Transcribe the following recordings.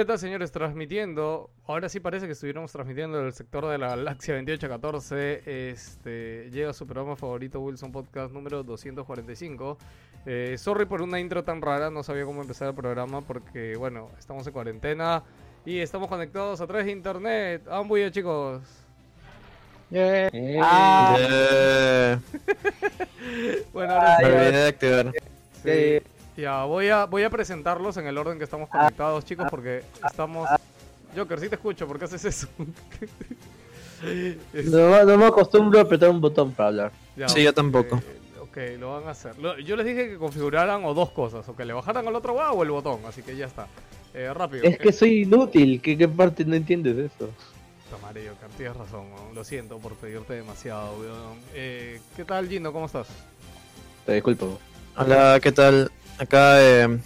¿Qué tal, señores? Transmitiendo. Ahora sí parece que estuviéramos transmitiendo del sector de la galaxia 2814. Este, llega su programa favorito, Wilson Podcast número 245. Eh, sorry por una intro tan rara, no sabía cómo empezar el programa porque, bueno, estamos en cuarentena y estamos conectados a través de internet. Ambuya, chicos. Ah, Yeah. Bueno, ahora sí. Me olvidé de activar. Sí. Ya, voy a, voy a presentarlos en el orden que estamos conectados, chicos, porque estamos... Joker, sí te escucho, ¿por qué haces eso? Es- no, no me acostumbro a apretar un botón para hablar. ya, Sí, yo tampoco. Ok, lo van a hacer. Lo- yo les dije que configuraran o dos cosas, o que le bajaran al otro lado o el botón, así que ya está. Eh, rápido. Es que soy inútil, ¿qué, qué parte no entiendes eso? Madre, Joker, tienes razón, lo siento por pedirte demasiado, weón. Eh, ¿Qué tal, Gino? ¿Cómo estás? Te disculpo. Hola, ¿qué tal? Acá, eh,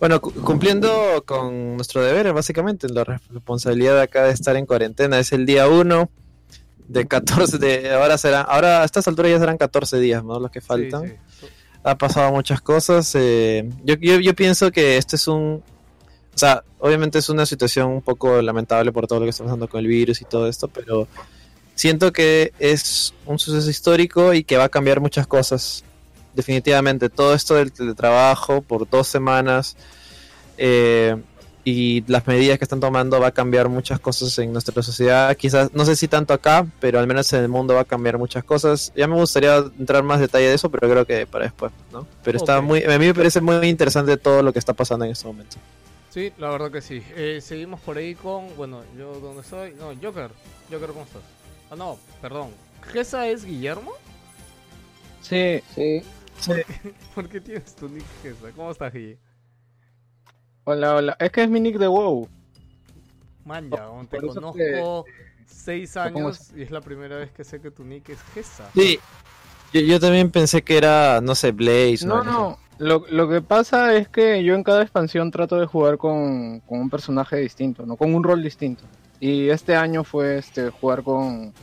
bueno, cu- cumpliendo con nuestro deber, básicamente, la responsabilidad acá de estar en cuarentena. Es el día 1 de 14, de, ahora será, ahora a estas alturas ya serán 14 días, ¿no? Los que faltan. Sí, sí. ha pasado muchas cosas. eh, yo, yo, yo pienso que este es un... O sea, obviamente es una situación un poco lamentable por todo lo que está pasando con el virus y todo esto, pero siento que es un suceso histórico y que va a cambiar muchas cosas. Definitivamente, todo esto del teletrabajo por dos semanas eh, y las medidas que están tomando va a cambiar muchas cosas en nuestra sociedad. Quizás, no sé si tanto acá, pero al menos en el mundo va a cambiar muchas cosas. Ya me gustaría entrar más detalle de eso, pero creo que para después, ¿no? Pero está muy, a mí me parece muy interesante todo lo que está pasando en este momento. Sí, la verdad que sí. Eh, seguimos por ahí con, bueno, yo dónde estoy. No, Joker. Joker, ¿cómo estás? Ah, no, perdón. ¿Gesa es Guillermo? Sí, sí. ¿Por qué tienes tu nick Gesa? ¿Cómo estás, Guille? Hola, hola. Es que es mi nick de WoW. Man, ya, te conozco seis ¿Cómo años y es la primera vez que sé que tu nick es Gesa. Sí. Yo, yo también pensé que era, no sé, Blaze. No, o no. Lo, lo que pasa es que yo en cada expansión trato de jugar con, con un personaje distinto, ¿no? Con un rol distinto. Y este año fue este jugar con...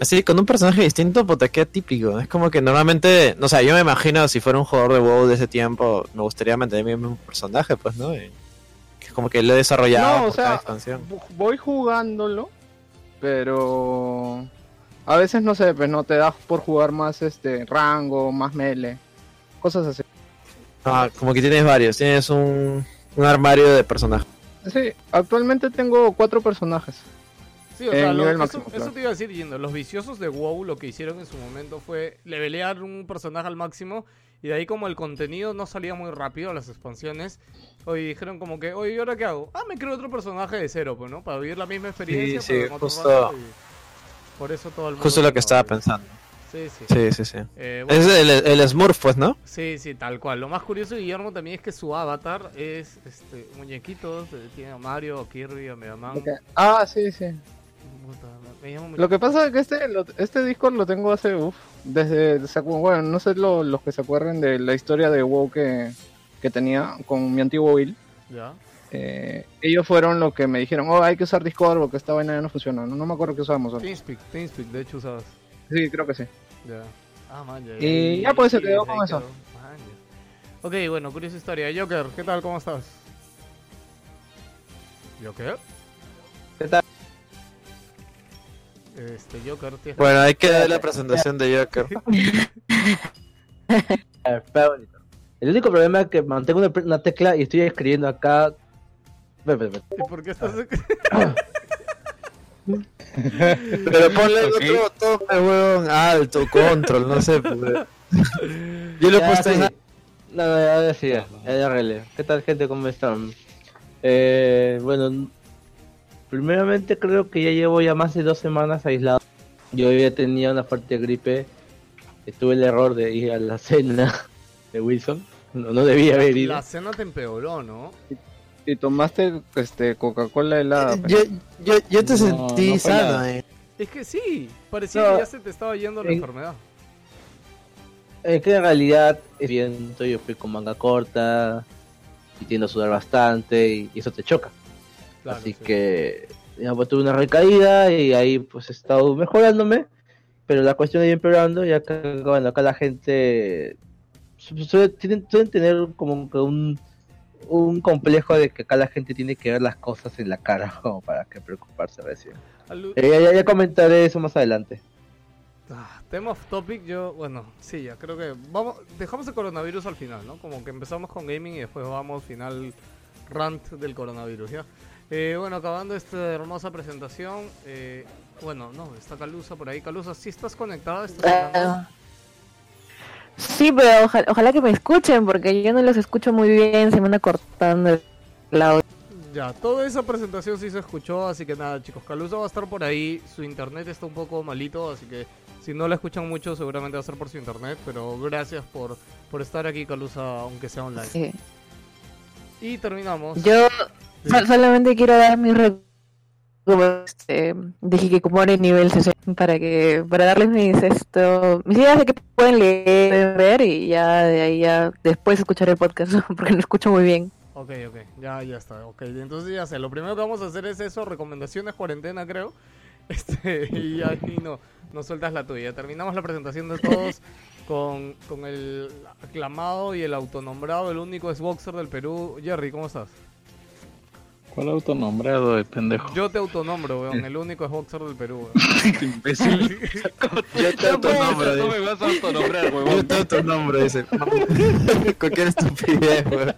Así, con un personaje distinto, puta, qué típico. Es como que normalmente, no sé, yo me imagino si fuera un jugador de WoW de ese tiempo, me gustaría mantener mi mismo personaje, pues, ¿no? Y que es como que lo he desarrollado No, o cada sea, expansión. voy jugándolo, pero... A veces no sé, pues no te das por jugar más este rango, más melee, cosas así. Ah, como que tienes varios, tienes un, un armario de personajes. Sí, actualmente tengo cuatro personajes. Sí, o En sea, lo- nivel eso, máximo, eso claro. te iba a decir, Yendo. Los viciosos de WoW lo que hicieron en su momento fue levelear un personaje al máximo y de ahí como el contenido no salía muy rápido, las expansiones, hoy dijeron como que, oye, ¿y ahora qué hago? Ah, me creo otro personaje de cero, pues, ¿no? Para vivir la misma experiencia, sí, otro justo- Por eso todo el mundo... Justo lo que estaba pensando. Sí, sí. Sí, sí, sí. Eh, bueno, Es el, el Smurf, pues, ¿no? Sí, sí, tal cual. Lo más curioso de Guillermo también es que su avatar es este muñequitos, eh, tiene a Mario, a Kirby, a Mega Man. Ah, sí, sí. Puta, me llama mucho- Lo que pasa es que este, lo- este Discord lo tengo hace, uff, desde, bueno, no sé lo- los que se acuerden de la historia de WoW que, que tenía con mi antiguo build. Ya. Eh, ellos fueron los que me dijeron, oh, hay que usar Discord porque esta vaina ya no funciona. No, no me acuerdo qué usábamos. ahora. TeamSpeak, TeamSpeak, de hecho usabas. Sí, creo que sí. Ya. Ah, man, ya, Y ya, pues, se quedó con eso. Man. Ok, bueno, curiosa historia. Joker, ¿qué tal? ¿Cómo estás? ¿Joker? ¿Qué tal? Este, Joker, tienes Bueno, hay que dar la presentación de Joker. El único problema es que mantengo una, tecla y estoy escribiendo acá. ¿Y por qué estás.? Pero ponle otro botón, huevón, alto, control, no sé. pues. Yo le he puesto sí. en- No, no, ya, sí, ya, ya. ¿Qué tal, gente? ¿Cómo están? Eh, bueno, primeramente creo que ya llevo ya más de dos semanas aislado. Yo ya tenía una fuerte gripe. Tuve el error de ir a la cena de Wilson. No, no debía haber ido. La cena te empeoró, ¿no? Y tomaste este Coca-Cola helada. pe. Yo, yo, yo te No, sentí no sano, eh. Es que sí, parecía No. que ya se te estaba yendo la En- enfermedad. Es que en realidad es viento, yo fui con manga corta y tiendo a sudar bastante y, y eso te choca. Claro, Así sí. que ya pues, tuve una recaída y ahí pues he estado mejorándome, pero la cuestión de ir empeorando, ya que bueno, acá la gente su- suele, tienen, suelen tener como que un, un complejo de que acá la gente tiene que ver las cosas en la cara como para que preocuparse recién. Eh, ya, ya- ya comentaré eso más adelante. Ah, tema off topic, yo, bueno, sí, ya creo que vamos, dejamos el coronavirus al final, ¿no? Como que empezamos con gaming y después vamos final rant del coronavirus, ¿ya? Eh, bueno, acabando esta hermosa presentación, eh, bueno, no, está Calusa por ahí. Calusa, ¿sí estás conectada? ¿Estás? Ah, Sí, pero ojalá, ojalá que me escuchen porque yo no los escucho muy bien, se me anda cortando el audio. Ya, toda esa presentación sí se escuchó, así que nada, chicos, Calusa va a estar por ahí, su internet está un poco malito, así que si no la escuchan mucho seguramente va a ser por su internet, pero gracias por, por estar aquí, Calusa, aunque sea online. Sí. Y terminamos. Yo. Sol- solamente quiero dar mi este, de Hikikomori nivel 60 para que para darles mis esto mis ideas de que pueden leer, ver y ya de ahí ya después escuchar el podcast porque no escucho muy bien. Ok, ok, ya, ya está. Ok, entonces ya sé. Lo primero que vamos a hacer es eso, recomendaciones cuarentena, creo. Este, y ahí no, no sueltas la tuya. Terminamos la presentación de todos con, con el aclamado y el autonombrado, el único Xboxer del Perú. Jerry, ¿cómo estás? ¿Cuál autonombrado de pendejo? Yo te autonombro, weón, el único Xboxer del Perú, weón. imbécil. Yo te autonombro, No dice. me vas a autonombrar, Yo te autonombro, dice. Cualquier estupidez, weón.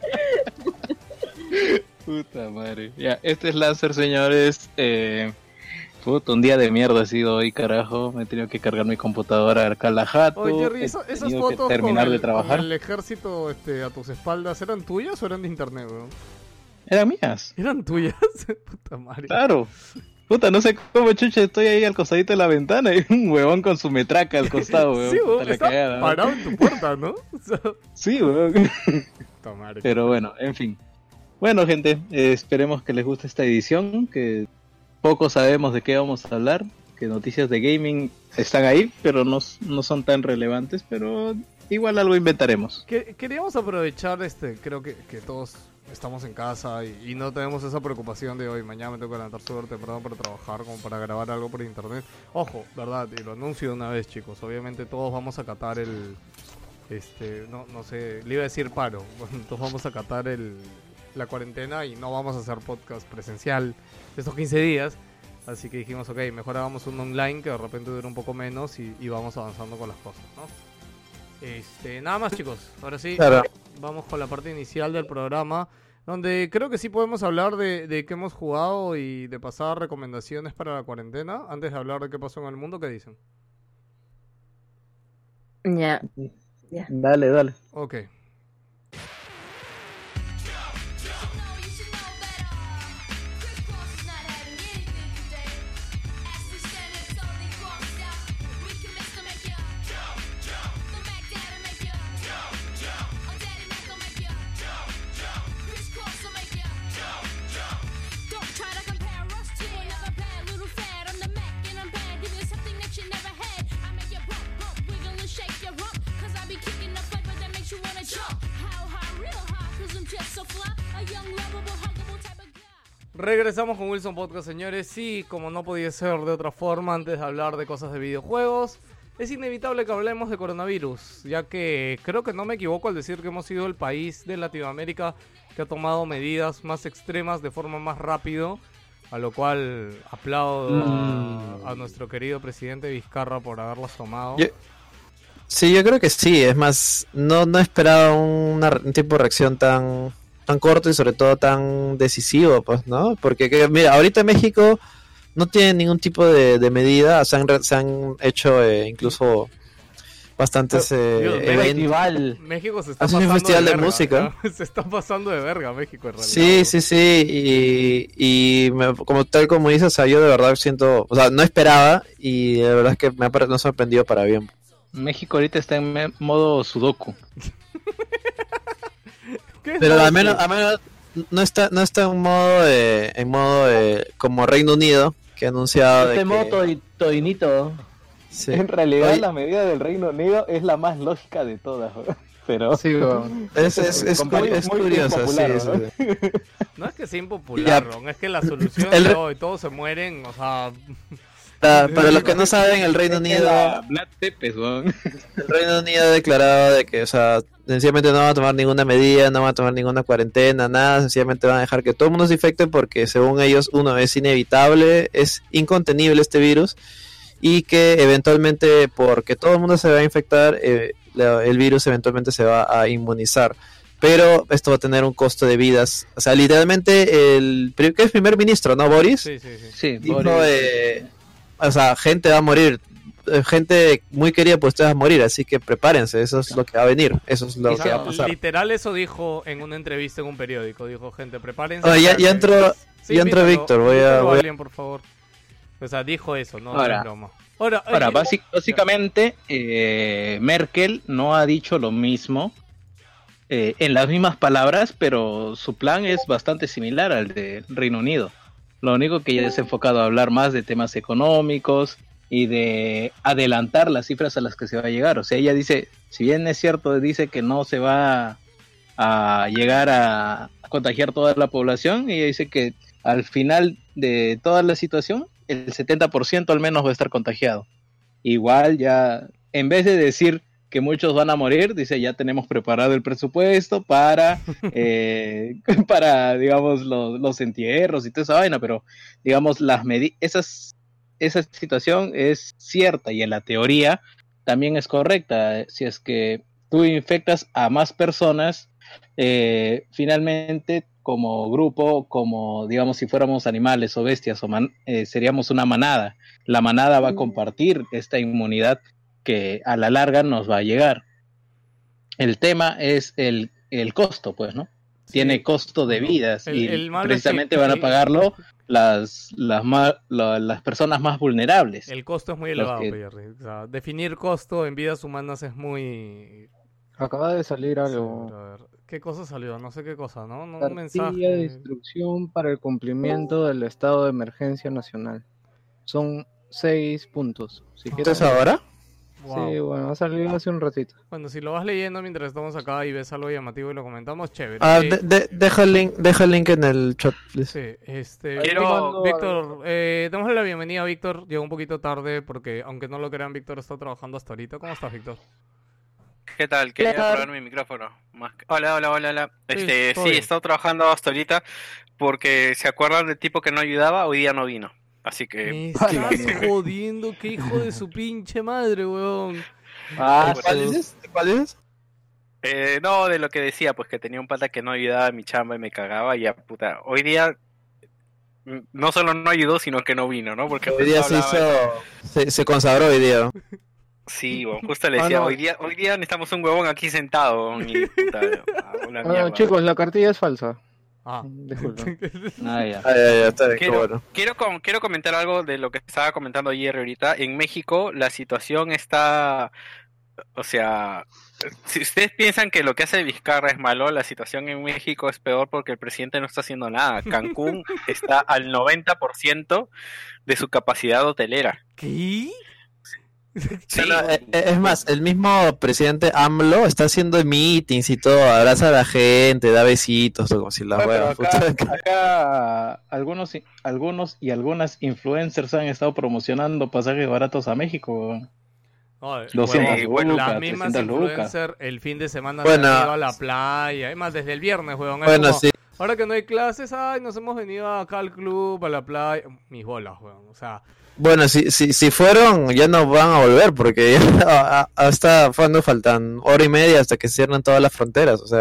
Puta madre. Ya, este es Lancer, señores. Eh, puta, un día de mierda ha sido hoy, carajo. Me he tenido que cargar mi computadora acá a la jato. Oye, Jerry, He esas tenido que fotos terminar con, de el, trabajar. con el ejército este, a tus espaldas, ¿eran tuyas o eran de internet, weón? Eran mías. ¿Eran tuyas? Puta madre. Claro. Puta, no sé cómo chucha estoy ahí al costadito de la ventana y un huevón con su metraca al costado, huevón. Sí, ¿no? parado en tu puerta, ¿no? O sea, Sí, huevón. puta madre. Pero bueno, en fin. Bueno, gente, eh, esperemos que les guste esta edición, que poco sabemos de qué vamos a hablar, que noticias de gaming están ahí, pero no, no son tan relevantes, pero igual algo inventaremos. Que- queríamos aprovechar, este, creo que, que todos estamos en casa y, y no tenemos esa preocupación de hoy, mañana me tengo que levantar súper temprano para trabajar, como para grabar algo por internet. Ojo, verdad, y lo anuncio de una vez, chicos, obviamente todos vamos a acatar el, este, no, no sé, le iba a decir paro, todos vamos a acatar el, la cuarentena y no vamos a hacer podcast presencial estos 15 días. Así que dijimos, ok, mejor hagamos un online que de repente dure un poco menos y, y vamos avanzando con las cosas, ¿no? Este, nada más chicos, ahora sí, Claro. Vamos con la parte inicial del programa, donde creo que sí podemos hablar de, de qué hemos jugado y de pasar recomendaciones para la cuarentena, antes de hablar de qué pasó en el mundo, ¿qué dicen? Ya. Dale, dale. Ok. Regresamos con Wilson Podcast, señores. Sí, como no podía ser de otra forma, antes de hablar de cosas de videojuegos, es inevitable que hablemos de coronavirus, ya que creo que no me equivoco al decir que hemos sido el país de Latinoamérica que ha tomado medidas más extremas de forma más rápido, a lo cual aplaudo Mm. a, a nuestro querido presidente Vizcarra por haberlas tomado. Yo- Sí, yo creo que sí. Es más, no, no esperaba una- un tipo de reacción tan, tan corto y sobre todo tan decisivo, pues, ¿no? Porque, que- mira, ahorita México no tiene ningún tipo de, de medida. Se han, re- se han hecho eh, incluso bastantes eh, Dios, eventos. festival. México se está Hace un pasando festival de verga, música. ¿no? Se está pasando de verga México en realidad. Sí, sí, sí, y, y me- como tal como dices, o sea, yo de verdad siento, o sea, no esperaba y de verdad es que me ha, pare- me ha sorprendido para bien. México ahorita está en modo sudoku. ¿Qué es Pero al menos, al menos no está, no está en modo de, en modo de, como Reino Unido, que ha anunciado de Este que- moto y todinito. sí. En realidad Oye. la medida del Reino Unido es la más lógica de todas, weón. pero Sí, es, es, es, Muy- es muy curioso, impopular, sí, ¿no? sí, sí. No es que sea impopular. Ron, es que la solución El- de hoy, todos se mueren, o sea, Para, para los que no saben, el Reino Unido, el Reino Unido ha declarado de que, o sea, sencillamente no van a tomar ninguna medida, no van a tomar ninguna cuarentena, nada, sencillamente van a dejar que todo el mundo se infecte porque según ellos, uno, es inevitable, es incontenible este virus y que eventualmente, porque todo el mundo se va a infectar, eh, el virus eventualmente se va a inmunizar. Pero esto va a tener un costo de vidas. O sea, literalmente el, ¿qué es primer ministro, ¿no, Boris? sí, sí, sí. Sí, dijo, Boris. eh, o sea, gente va a morir, eh, gente muy querida por ustedes va a morir, así que prepárense, eso es lo que va a venir, eso es lo que va a pasar. literal eso dijo en una entrevista en un periódico, dijo, gente, prepárense. Oh, ya, ya que-". entró, Sí, ya entró Víctor, voy a, voy a- alguien, por favor. O sea, dijo eso, no, Ahora. es broma. Ahora, basi- básicamente, eh, Merkel no ha dicho lo mismo eh, en las mismas palabras, pero su plan es bastante similar al de Reino Unido. Lo único que ella es enfocado a hablar más de temas económicos y de adelantar las cifras a las que se va a llegar. O sea, ella dice, si bien es cierto, dice que no se va a llegar a contagiar toda la población, ella dice que al final de toda la situación, el 70% al menos va a estar contagiado igual ya, en vez de decir que muchos van a morir, dice ya tenemos preparado el presupuesto para, eh, para digamos, los, los entierros y toda esa vaina, pero digamos, las esas, esa situación es cierta y en la teoría también es correcta. Si es que tú infectas a más personas, eh, finalmente como grupo, como digamos si fuéramos animales o bestias, o man- eh, seríamos una manada la manada va a compartir esta inmunidad que a la larga nos va a llegar. El tema es el, el costo, pues, ¿no? Tiene costo de vidas El- y el precisamente que- van a pagarlo las, las, la- las personas más vulnerables. el costo es muy elevado, que- Jerry. O sea, definir costo en vidas humanas es muy... Acaba de salir Sí, algo. ¿Qué cosa salió? No sé qué cosa, ¿no? no un mensaje. de instrucción para el cumplimiento del estado de emergencia nacional. Son seis puntos. Si ¿Esto quieres, es ahora? Wow. Sí, bueno, ha salido hace un ratito. Bueno, si lo vas leyendo mientras estamos acá y ves algo llamativo y lo comentamos, chévere. Ah, Eh, de- de- deja, el link, deja el link en el chat, please. Sí, este, Quiero- Víctor, eh, démosle la bienvenida a Víctor. Llegó un poquito tarde porque, aunque no lo crean, Víctor está trabajando hasta ahorita. ¿Cómo estás, Víctor? ¿Qué tal? Quería Hola. probar mi micrófono. Más que- Hola, hola, hola, hola. Sí, Este, todo sí, he estado trabajando hasta ahorita porque se acuerdan del tipo que no ayudaba, hoy día no vino. Así que Me estás jodiendo, qué hijo de su pinche madre, weón. Ah, ¿Cuál eh, no de lo que decía, pues que tenía un pata que no ayudaba a mi chamba y me cagaba y ya puta. Hoy día mm, no solo no ayudó, sino que no vino, ¿no? Porque Hoy día se hizo, se, se consagró hoy día. Sí, weón, justo le Ah, decía, no. hoy día hoy día necesitamos un huevón aquí sentado, y puta, una Ah, chicos, la cartilla es falsa. Ah. Ah, ya. Ah, ya, ya, está bien, qué Quiero, bueno. quiero, com- quiero comentar algo de lo que estaba comentando ayer ahorita. En México la situación está, o sea, si ustedes piensan que lo que hace Vizcarra es malo, la situación en México es peor porque el presidente no está haciendo nada. Cancún está al 90% de su capacidad hotelera. ¿Qué? Sí, eh, eh, es más, el mismo presidente AMLO está haciendo meetings y todo, abraza a la gente, da besitos, como si la acá, acá algunos, algunos y algunas influencers han estado promocionando pasajes baratos a México. weón. No, 200 huevón, lucas, las mismas 300 lucas. influencers el fin de semana Bueno. se han ido a la playa. Además, desde el viernes, es Bueno, como, sí. Ahora que no hay clases, ay, nos hemos venido acá al club, a la playa. Mis bolas, huevón. O sea, Bueno, si, si, si fueron, ya no van a volver porque ya a- a- hasta cuando faltan hora y media hasta que cierren todas las fronteras. O sea,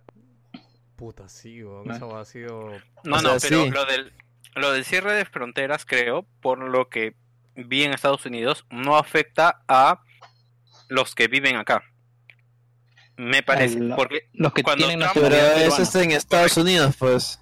puta, sí. Eso ha sido. No, O no, sea, pero sí. lo del lo del cierre de fronteras, creo, por lo que vi en Estados Unidos, no afecta a los que viven acá. Me parece, porque Los que Cuando tienen Trump- pero eso está en Estados Unidos, pues.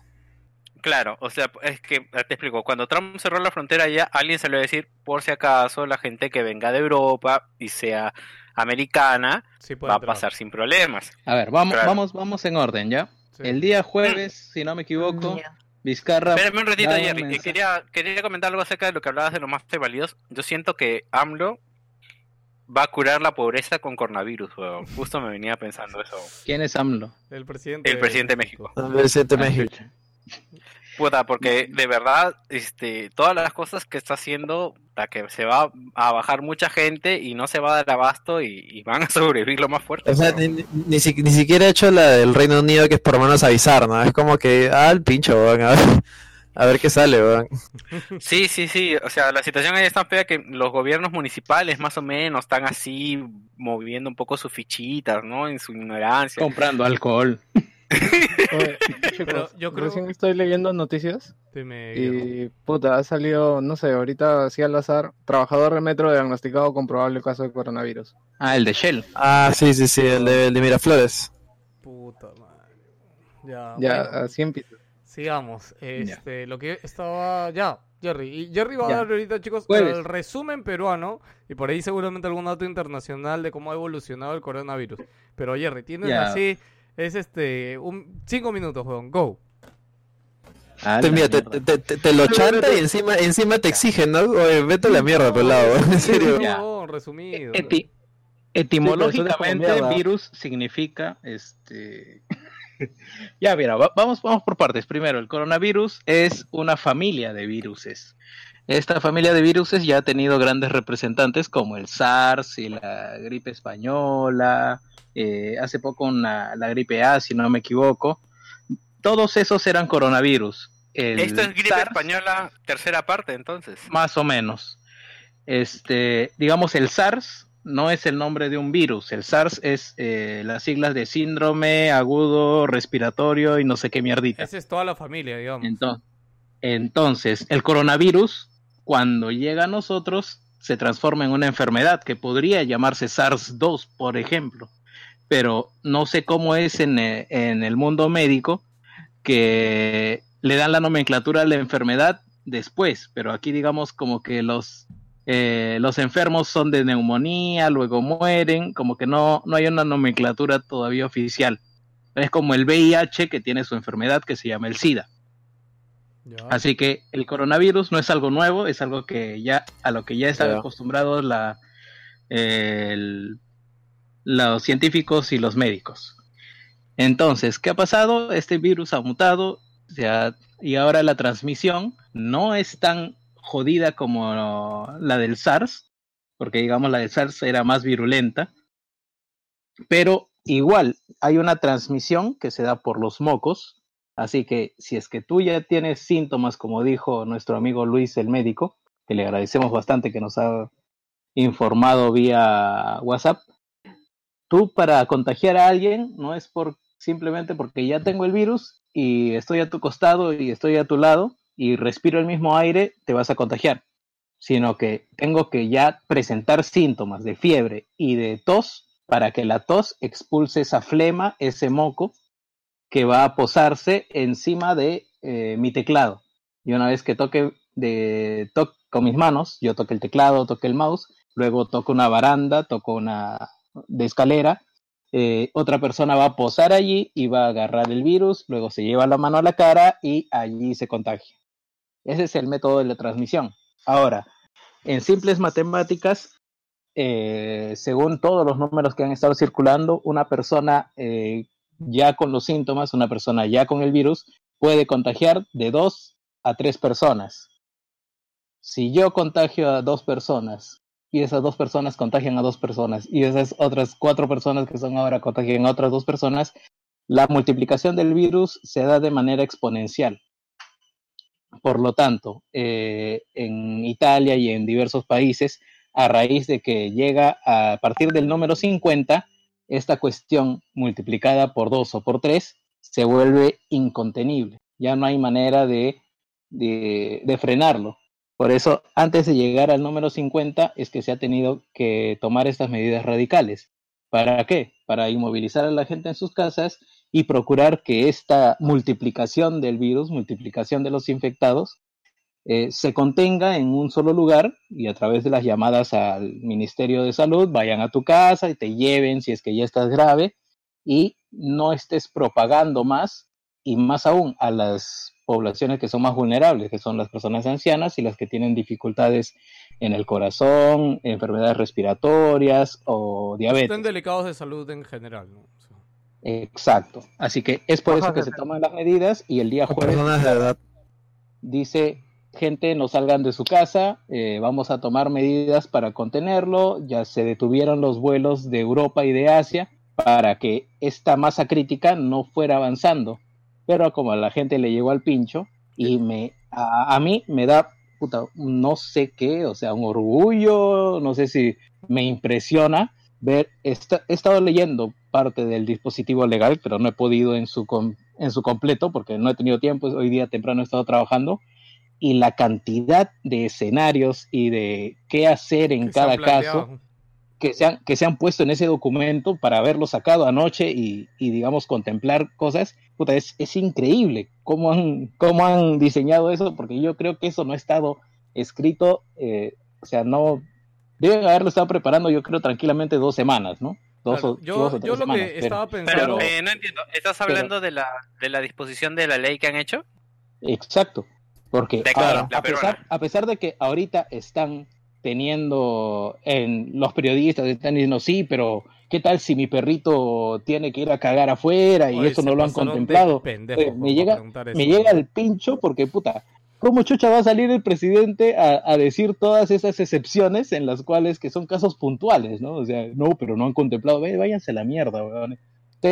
Claro, o sea, es que eh, te explico, cuando Trump cerró la frontera ya alguien salió a decir, por si acaso la gente que venga de Europa y sea americana Sí va a pasar sin problemas. A ver, vamos, Claro. vamos, vamos en orden, ¿ya? Sí. El día jueves, si no me equivoco. Vizcarra. Espérame un ratito, un Jerry, que quería, quería comentar algo acerca de lo que hablabas de los más válidos. Yo siento que AMLO va a curar la pobreza con coronavirus, weón. Justo me venía pensando eso. ¿Quién es AMLO? El presidente. El presidente de México. El presidente de Ah, México. Puta, porque de verdad, este, todas las cosas que está haciendo, la que se va a bajar mucha gente y no se va a dar abasto y, y van a sobrevivir lo más fuerte. O sea, ni, ni, si- ni siquiera he hecho la del Reino Unido, que es por lo menos avisar, ¿no? Es como que, ah, el pincho, a ver, a ver qué sale, weón. Sí, sí, sí. O sea, la situación ahí es tan fea que los gobiernos municipales más o menos están así moviendo un poco sus fichitas, ¿no? En su ignorancia. Comprando alcohol. Oye, Pero chicos, yo creo- recién estoy leyendo noticias Dime, y puta, ha salido, no sé, ahorita así al azar, trabajador de metro diagnosticado con probable caso de coronavirus. Ah, el de Shell. Ah, sí, sí, sí, el de, el de Miraflores. Puta madre. Ya, Ya, bueno, así empieza. sigamos. Este, lo que estaba. Ya, Jerry. Y Jerry va a Ya. dar ahorita, chicos, el resumen peruano. Y por ahí seguramente algún dato internacional de cómo ha evolucionado el coronavirus. Pero Jerry, tienes Ya. así. Es este. Un, cinco minutos, weón. Go. Ah, Te, la mira, te, mierda. te, te- te lo chanta y encima, encima te exigen, ¿no? Oye, vete a la mierda, pelado, en serio. Ya. weón, resumido. Eti- pero etimológicamente, virus significa este. ya, mira, va- vamos, vamos por partes. Primero, el coronavirus es una familia de viruses. Esta familia de viruses ya ha tenido grandes representantes como el SARS y la gripe española, eh, hace poco una- la gripe A, si no me equivoco. Todos esos eran coronavirus. El Esto es gripe SARS, española, tercera parte, entonces. más o menos. Este, digamos, el SARS no es el nombre de un virus. El SARS es eh, las siglas de síndrome agudo respiratorio y no sé qué mierdita. Esa es toda la familia, digamos. Entonces, entonces, el coronavirus, cuando llega a nosotros, se transforma en una enfermedad que podría llamarse SARS-2, por ejemplo. Pero no sé cómo es en, eh, en el mundo médico que le dan la nomenclatura a la enfermedad después, pero aquí digamos como que los, eh, los enfermos son de neumonía, luego mueren, como que no, no hay una nomenclatura todavía oficial. Es como el VIH que tiene su enfermedad que se llama el SIDA. Ya. Así que el coronavirus no es algo nuevo, es algo que ya a lo que ya están Ya. acostumbrados la, el- los científicos y los médicos. Entonces, ¿qué ha pasado? Este virus ha mutado y ahora la transmisión no es tan jodida como la del SARS, porque digamos la del SARS era más virulenta, pero igual hay una transmisión que se da por los mocos, así que si es que tú ya tienes síntomas, como dijo nuestro amigo Luis el médico, que le agradecemos bastante que nos ha informado vía WhatsApp, tú para contagiar a alguien no es por simplemente porque ya tengo el virus y estoy a tu costado y estoy a tu lado y respiro el mismo aire, te vas a contagiar, sino que tengo que ya presentar síntomas de fiebre y de tos para que la tos expulse esa flema, ese moco que va a posarse encima de eh, mi teclado. Y una vez que toque de con mis manos, yo toque el teclado, toque el mouse, luego toco una baranda, toco una de escalera, eh, otra persona va a posar allí y va a agarrar el virus, luego se lleva la mano a la cara y allí se contagia. Ese es el método de la transmisión. Ahora, en simples matemáticas, eh, según todos los números que han estado circulando, una persona ya con los síntomas, una persona ya con el virus, puede contagiar de dos a tres personas. Si yo contagio a dos personas y esas dos personas contagian a dos personas y esas otras cuatro personas que son ahora contagian a otras dos personas, la multiplicación del virus se da de manera exponencial. Por lo tanto, eh, en Italia y en diversos países, a raíz de que llega a partir del número 50, esta cuestión multiplicada por dos o por tres se vuelve incontenible. Ya no hay manera de, de, de frenarlo. Por eso, antes de llegar al número 50, es que se ha tenido que tomar estas medidas radicales. ¿Para qué? Para inmovilizar a la gente en sus casas y procurar que esta multiplicación del virus, multiplicación de los infectados, eh, se contenga en un solo lugar y a través de las llamadas al Ministerio de Salud vayan a tu casa y te lleven si es que ya estás grave y no estés propagando más y más aún a las poblaciones que son más vulnerables, que son las personas ancianas y las que tienen dificultades en el corazón, enfermedades respiratorias o diabetes. Están delicados de salud en general, ¿no? Exacto. Así que es por eso que se toman las medidas y el día jueves personas de edad. dice gente no salgan de su casa, eh, vamos a tomar medidas para contenerlo, ya se detuvieron los vuelos de Europa y de Asia para que esta masa crítica no fuera avanzando, pero como a la gente le llegó al pincho y me a, a mí me da puta, no sé qué, o sea, un orgullo, no sé si me impresiona ver, esta- he estado leyendo parte del dispositivo legal, pero no he podido en su, com- en su completo porque no he tenido tiempo, hoy día temprano he estado trabajando, y la cantidad de escenarios y de qué hacer en que se han cada caso que se, han, que se han puesto en ese documento para haberlo sacado anoche y, y, digamos, contemplar cosas, puta, es, es increíble cómo han, cómo han diseñado eso, porque yo creo que eso no ha estado escrito, eh, o sea, no, deben haberlo estado preparando, yo creo, tranquilamente dos semanas, ¿no? Dos, Claro, o, yo- dos o yo tres lo que pero- estaba pensando- Pero pero- eh, no entiendo, ¿estás hablando de, la, de la disposición de la ley que han hecho? Exacto, porque De ahora, claro, la a, pesar, peruana. a pesar de que ahorita están teniendo en los periodistas están diciendo sí, pero ¿qué tal si mi perrito tiene que ir a cagar afuera y Oye, eso no lo han contemplado? pendejos, Eh, por me llega, preguntar eso, me llega el pincho porque puta, ¿cómo chucha va a salir el presidente a, a decir todas esas excepciones en las cuales que son casos puntuales, ¿no? O sea, no, pero no han contemplado, Ve, váyanse a la mierda, weón.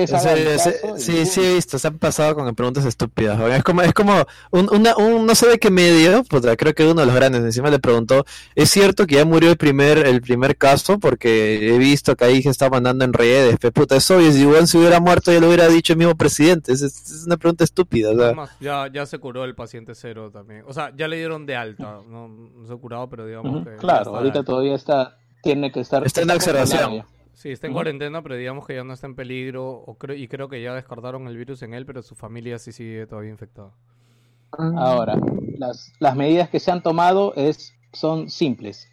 Ustedes Sí, hagan sí, caso y sí, sí he visto, se han pasado con preguntas estúpidas. Es como, es como un, una- un- no sé de qué medio, puta, creo que uno de los grandes encima le preguntó, ¿es cierto que ya murió el primer, el primer caso? Porque he visto que ahí se está mandando en redes, pe, puta, es obvio, si hubiera muerto ya lo hubiera dicho el mismo presidente, es, es- es una pregunta estúpida, o sea. Además, ya, ya se curó el paciente cero también. O sea, ya le dieron de alta. No, no se ha curado, pero digamos Ujú, que. ya Claro, ahorita todavía está, tiene que estar. Está en observación. Sí, está en Ujú. cuarentena, pero digamos que ya no está en peligro. O creo, y creo que ya descartaron el virus en él, pero su familia sí sigue todavía infectada. Ahora, las, las medidas que se han tomado es, son simples.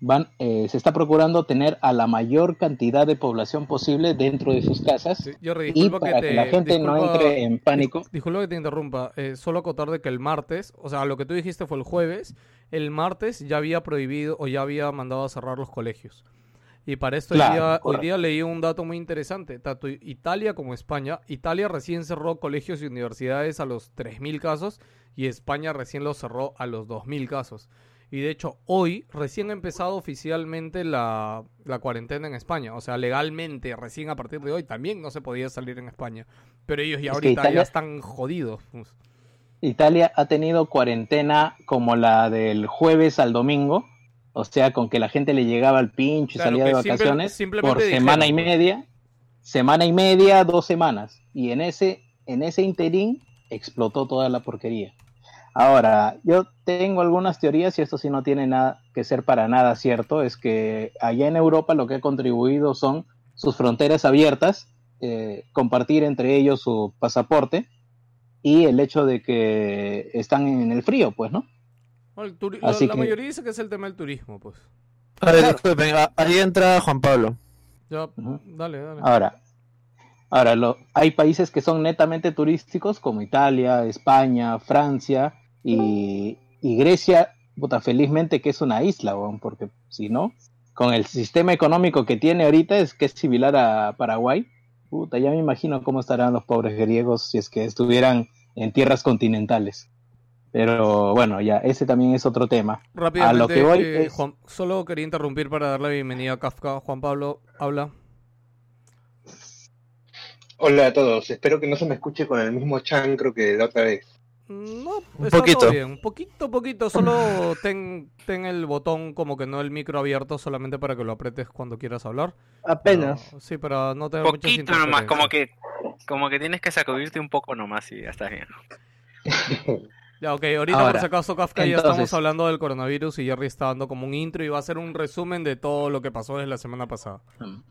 Van, eh, se está procurando tener a la mayor cantidad de población posible dentro de sus casas Sí, yo y disculpa para que que, te- la gente no disculpa- entre en pánico. Discul- Disculpa que te interrumpa. eh, solo acotar de que el martes, o sea, lo que tú dijiste fue el jueves. El martes ya había prohibido o ya había mandado a cerrar los colegios. Y para esto Claro, hoy, día, hoy día leí un dato muy interesante. Tanto Italia como España. Italia recién cerró colegios y universidades a los 3.000 casos y España recién los cerró a los 2.000 casos. Y de hecho, hoy recién ha empezado oficialmente la, la cuarentena en España. O sea, legalmente, recién a partir de hoy también no se podía salir en España. Pero ellos ya Es ahorita ya Italia- están jodidos. pues. Italia ha tenido cuarentena como la del jueves al domingo, o sea, con que la gente le llegaba al pincho y Claro, salía de simple- vacaciones por dijeron, semana y media, semana y media, dos semanas. Y en ese, en ese interín explotó toda la porquería. Ahora, yo tengo algunas teorías y esto sí no tiene nada que ser para nada cierto, es que allá en Europa lo que ha contribuido son sus fronteras abiertas, eh, compartir entre ellos su pasaporte y el hecho de que están en el frío, pues, ¿no? Bueno, el turi- Así la, que- mayoría dice que es el tema del turismo, pues. A ver, disculpen, a- ahí entra Juan Pablo. Ya, dale, dale. Ahora, ahora lo, hay países que son netamente turísticos como Italia, España, Francia y, y Grecia, puta, felizmente que es una isla, weón, porque si no, con el sistema económico que tiene ahorita es que es similar a Paraguay, puta, ya me imagino cómo estarán los pobres griegos si es que estuvieran en tierras continentales. Pero bueno, ya, ese también es otro tema. Rápidamente, a lo que voy eh, es- Juan- solo quería interrumpir para dar la bienvenida a Kafka. Juan Pablo, habla. Hola a todos, espero que no se me escuche con el mismo chancro que la otra vez. No, Un está poquito. todo bien. Un poquito, poquito. Solo ten, ten el botón como que no el micro abierto solamente para que lo apretes cuando quieras hablar. Apenas. Pero- sí, para no tener Poquito nomás, como que, como que tienes que sacudirte un poco nomás y ya estás bien. Ya, ok, ahorita por si acaso Kafka ya entonces- estamos hablando del coronavirus y Jerry está dando como un intro y va a hacer un resumen de todo lo que pasó desde la semana pasada.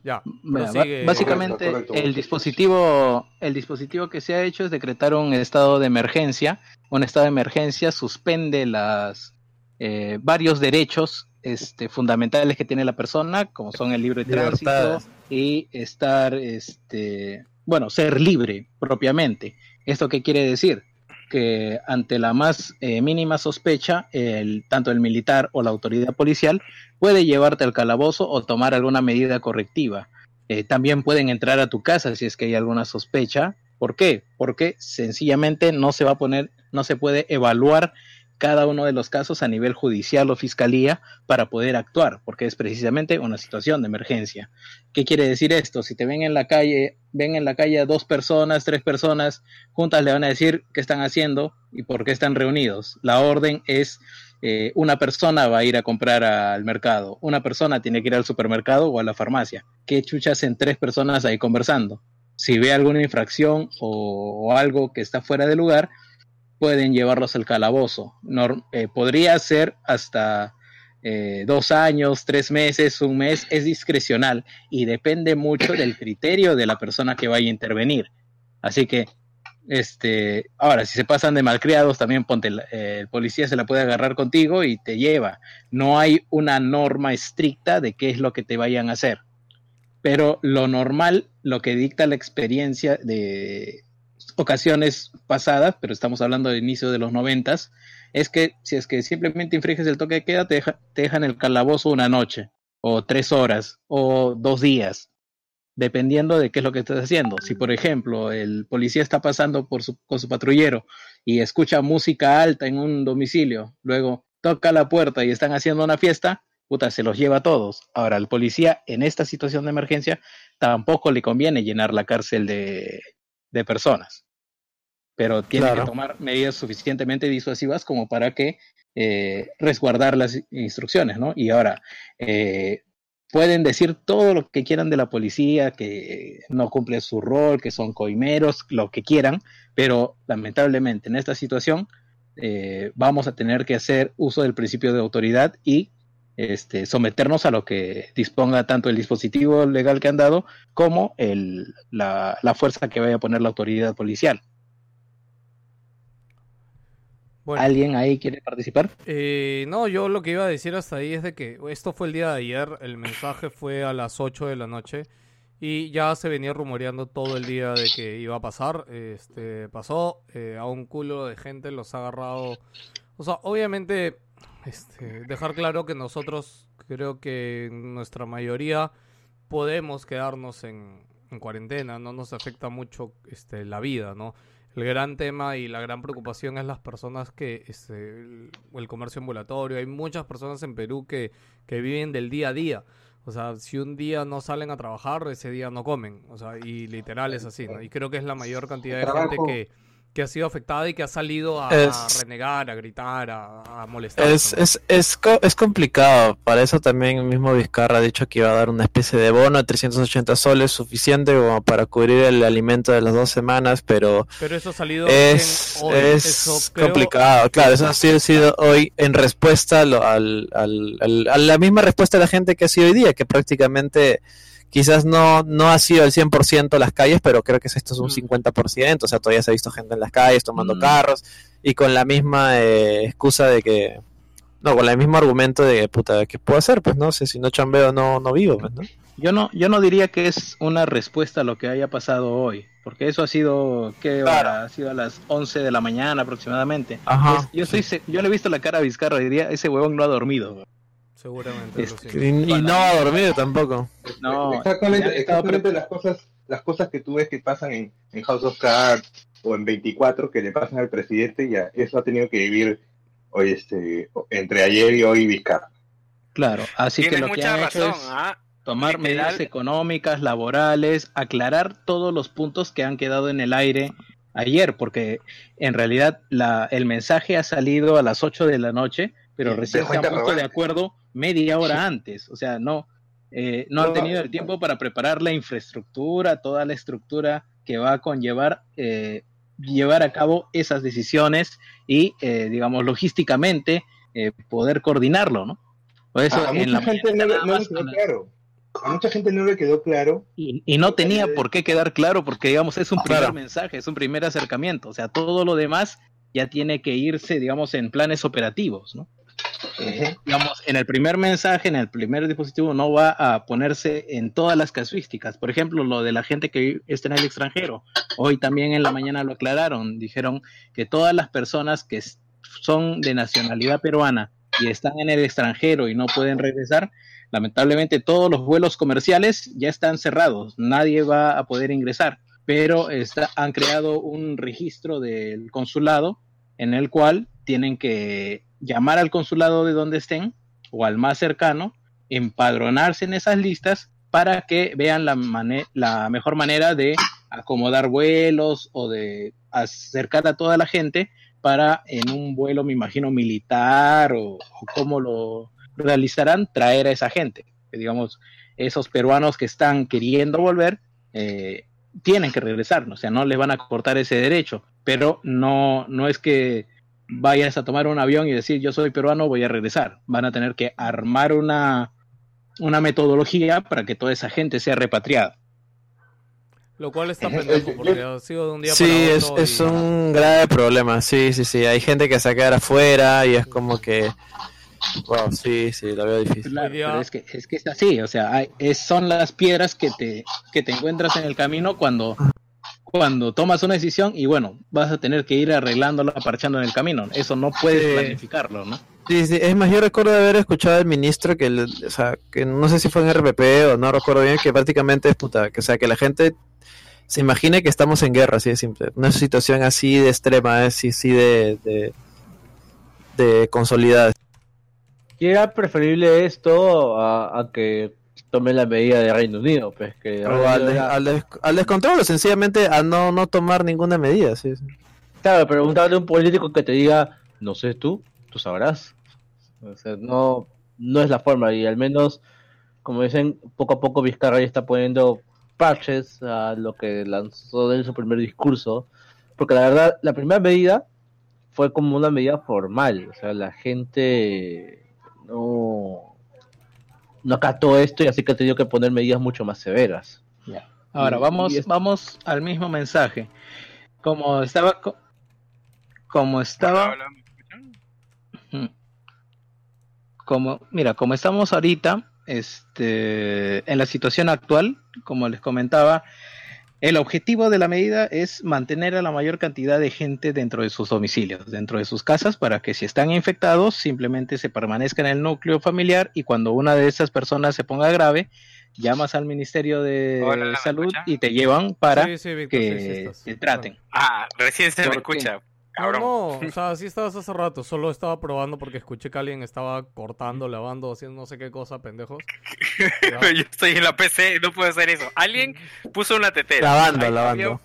Ya, Mira, básicamente Correcto, correcto. el dispositivo el dispositivo que se ha hecho es decretar un estado de emergencia. Un estado de emergencia suspende las eh, varios derechos este, fundamentales que tiene la persona como son el libre tránsito y estar este bueno ser libre propiamente. Esto qué quiere decir que ante la más eh, mínima sospecha el tanto el militar o la autoridad policial puede llevarte al calabozo o tomar alguna medida correctiva eh, también pueden entrar a tu casa si es que hay alguna sospecha. ¿Por qué? Porque sencillamente no se va a poner, no se puede evaluar cada uno de los casos a nivel judicial o fiscalía para poder actuar, porque es precisamente una situación de emergencia. ¿Qué quiere decir esto? Si te ven en la calle, ven en la calle a dos personas, tres personas juntas, le van a decir qué están haciendo y por qué están reunidos. La orden es eh, una persona va a ir a comprar al mercado, una persona tiene que ir al supermercado o a la farmacia. ¿Qué chucha hacen tres personas ahí conversando? Si ve alguna infracción o, o algo que está fuera de lugar, pueden llevarlos al calabozo. Eh, podría ser hasta eh, dos años, tres meses, un mes, es discrecional y depende mucho del criterio de la persona que vaya a intervenir. Así que este, ahora, si se pasan de malcriados, también ponte, eh, el policía se la puede agarrar contigo y te lleva. No hay una norma estricta de qué es lo que te vayan a hacer. Pero lo normal, lo que dicta la experiencia de ocasiones pasadas, pero estamos hablando del inicio de los noventas, es que si es que simplemente infringes el toque de queda, te, deja- te dejan el calabozo una noche, o tres horas, o dos días dependiendo de qué es lo que estés haciendo. Si, por ejemplo, el policía está pasando por su, con su patrullero y escucha música alta en un domicilio, luego toca la puerta y están haciendo una fiesta, puta, se los lleva a todos. Ahora, al policía en esta situación de emergencia tampoco le conviene llenar la cárcel de, de personas, pero tiene Claro. que tomar medidas suficientemente disuasivas como para que eh, resguardar las instrucciones, ¿no? Y ahora, eh, pueden decir todo lo que quieran de la policía, que no cumple su rol, que son coimeros, lo que quieran, pero lamentablemente en esta situación eh, vamos a tener que hacer uso del principio de autoridad y este, someternos a lo que disponga tanto el dispositivo legal que han dado como el, la, la fuerza que vaya a poner la autoridad policial. Bueno. ¿Alguien ahí quiere participar? Eh, no, yo lo que iba a decir hasta ahí es de que esto fue el día de ayer, el mensaje fue a las 8 de la noche y ya se venía rumoreando todo el día de que iba a pasar. Este, pasó, eh, a un culo de gente los ha agarrado. O sea, obviamente, este, dejar claro que nosotros creo que nuestra mayoría podemos quedarnos en, en cuarentena, no nos afecta mucho este, la vida, ¿no? El gran tema y la gran preocupación es las personas que, este, el, el comercio ambulatorio, hay muchas personas en Perú que, que viven del día a día. O sea, si un día no salen a trabajar, ese día no comen. O sea, y literal es así, ¿no? Y creo que es la mayor cantidad de gente que, que ha sido afectada y que ha salido a, Es- a renegar, a gritar, a, a molestar. Es, es, es, es complicado, para eso también el mismo Vizcarra ha dicho que iba a dar una especie de bono de 380 soles suficiente como para cubrir el alimento de las dos semanas, pero Pero eso ha salido es, hoy. es Eso creo- complicado, claro, eso ha sido, sido hoy en respuesta al, al- al- a la misma respuesta de la gente que ha sido hoy día, que prácticamente quizás no, no ha sido el 100% las calles, pero creo que esto es un 50%, o sea, todavía se ha visto gente en las calles tomando Mm. carros y con la misma eh, excusa de que, no, con el mismo argumento de, puta, ¿qué puedo hacer? Pues no sé, si no chambeo no, no vivo, pues, ¿no? Yo no, yo no diría que es una respuesta a lo que haya pasado hoy, porque eso ha sido, ¿qué hora? Ha sido a las 11 de la mañana aproximadamente. Ajá, yo, estoy yo le he visto la cara a Vizcarra y diría, ese huevón no ha dormido. Seguramente. Y, y no va a dormir tampoco. No, exactamente, exactamente las cosas, las cosas que tú ves que pasan en, en House of Cards o en 24 que le pasan al presidente, ya eso ha tenido que vivir hoy, este, entre ayer y hoy Vizcarra. Claro, así que lo que han hecho es ¿ah? tomar Literal. medidas económicas, laborales, aclarar todos los puntos que han quedado en el aire ayer, porque en realidad la, el mensaje ha salido a las 8 de la noche, pero recién se han puesto de acuerdo media hora antes, o sea, no, eh, no han tenido el tiempo para preparar la infraestructura, toda la estructura que va a conllevar eh, llevar a cabo esas decisiones y, eh, digamos, logísticamente eh, poder coordinarlo, ¿no? Por eso a, en la mucha gente no, mañana no le quedó la- claro. A mucha gente no le quedó claro. y, y no tenía por qué quedar claro porque digamos es un primer mensaje, es un primer acercamiento, o sea, todo lo demás ya tiene que irse, digamos, en planes operativos, ¿no? En el primer mensaje, en el primer dispositivo no va a ponerse en todas las casuísticas. Por ejemplo, lo de la gente que está en el extranjero. Hoy también en la mañana lo aclararon. Dijeron que todas las personas que son de nacionalidad peruana y están en el extranjero y no pueden regresar, lamentablemente todos los vuelos comerciales ya están cerrados. Nadie va a poder ingresar. Pero han creado un registro del consulado en el cual tienen que llamar al consulado de donde estén o al más cercano, empadronarse en esas listas para que vean la, la mejor manera de acomodar vuelos o de acercar a toda la gente para en un vuelo, me imagino, militar o, cómo lo realizarán, traer a esa gente. Digamos, esos peruanos que están queriendo volver, eh, tienen que regresar, o sea, no les van a cortar ese derecho, pero no, no es que vayas a tomar un avión y decir yo soy peruano, voy a regresar. Van a tener que armar una, una metodología para que toda esa gente sea repatriada. Lo cual está Ejé, pendejo ejé, porque ha sido de un día Sí, para es, otro. es y- un grave problema. Sí, sí, sí. Hay gente que se va a quedar afuera y es como que. Wow, sí, sí, lo veo difícil. Claro, día- pero es que, es que es así, o sea, hay- es, son las piedras que te, que te encuentras en el camino cuando, cuando tomas una decisión y bueno, vas a tener que ir arreglándola, parchando en el camino. Eso no puedes Sí. planificarlo, ¿no? Sí, sí, es más, yo recuerdo haber escuchado al ministro que, el- o sea, que no sé si fue en RPP o no recuerdo bien, que prácticamente es puta, que o sea, que la gente se imagine que estamos en guerra, así de simple. Una situación así de extrema, así, así de, de, de consolidada. Y era preferible esto a, a que tomen la medida de Reino Unido, pues que O al, era- al des- al descontrol, sencillamente a no, no tomar ninguna medida, sí. sí. Claro, preguntarle a un político que te diga, no sé tú, tú sabrás. O sea, no, no es la forma. Y al menos, como dicen, poco a poco Vizcarra ya está poniendo parches a lo que lanzó en su primer discurso. Porque la verdad, la primera medida fue como una medida formal. O sea, la gente no, no acató esto y así que ha tenido que poner medidas mucho más severas. Ahora, Y- vamos, y es- vamos al mismo mensaje. Como estaba, co- como estaba, como, mira, como estamos ahorita, este, en la situación actual, como les comentaba, el objetivo de la medida es mantener a la mayor cantidad de gente dentro de sus domicilios, dentro de sus casas, para que si están infectados, simplemente se permanezca en el núcleo familiar y cuando una de esas personas se ponga grave, llamas al Ministerio de Hola, ¿me Salud y te llevan para Sí, sí, sí, sí que te traten. Ah, recién se me ¿Por escucha. No, Cabrón. no, o sea, sí estabas hace rato, solo estaba probando porque escuché que alguien estaba cortando, lavando, haciendo no sé qué cosa, pendejos. Ya. Yo estoy en la PC, no puedo hacer eso. Alguien puso una tetera. Lavando, Ahí lavando. Yo,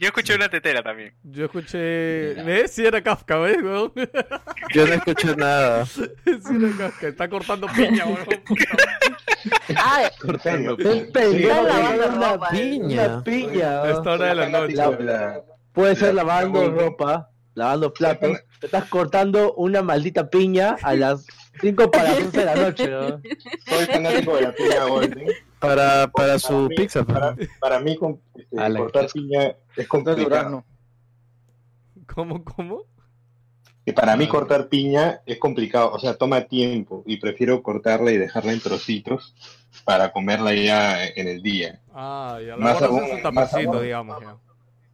yo escuché una tetera también. Yo escuché... ¿Ves? Sí era Kafka, ¿ves, weón? Yo no escuché nada. sí era Kafka, está cortando piña, weón. Ah, Cortando. Está lavando una piña. Una piña. A esta hora de la noche. Puede ser La- lavando la- ropa, lavando platos. Te estás cortando una maldita piña a las 5 para las 11 de la noche, ¿no? soy fanático de la piña Golden. Para, para Para su mí- pizza. Para, para mí, con- este, cortar piña es complicado. ¿Cómo, cómo? Y para mí cortar piña es complicado, o sea, toma tiempo y prefiero cortarla y dejarla en trocitos para comerla ya en el día. Ah, ya la Más aún- más aún- digamos, ya.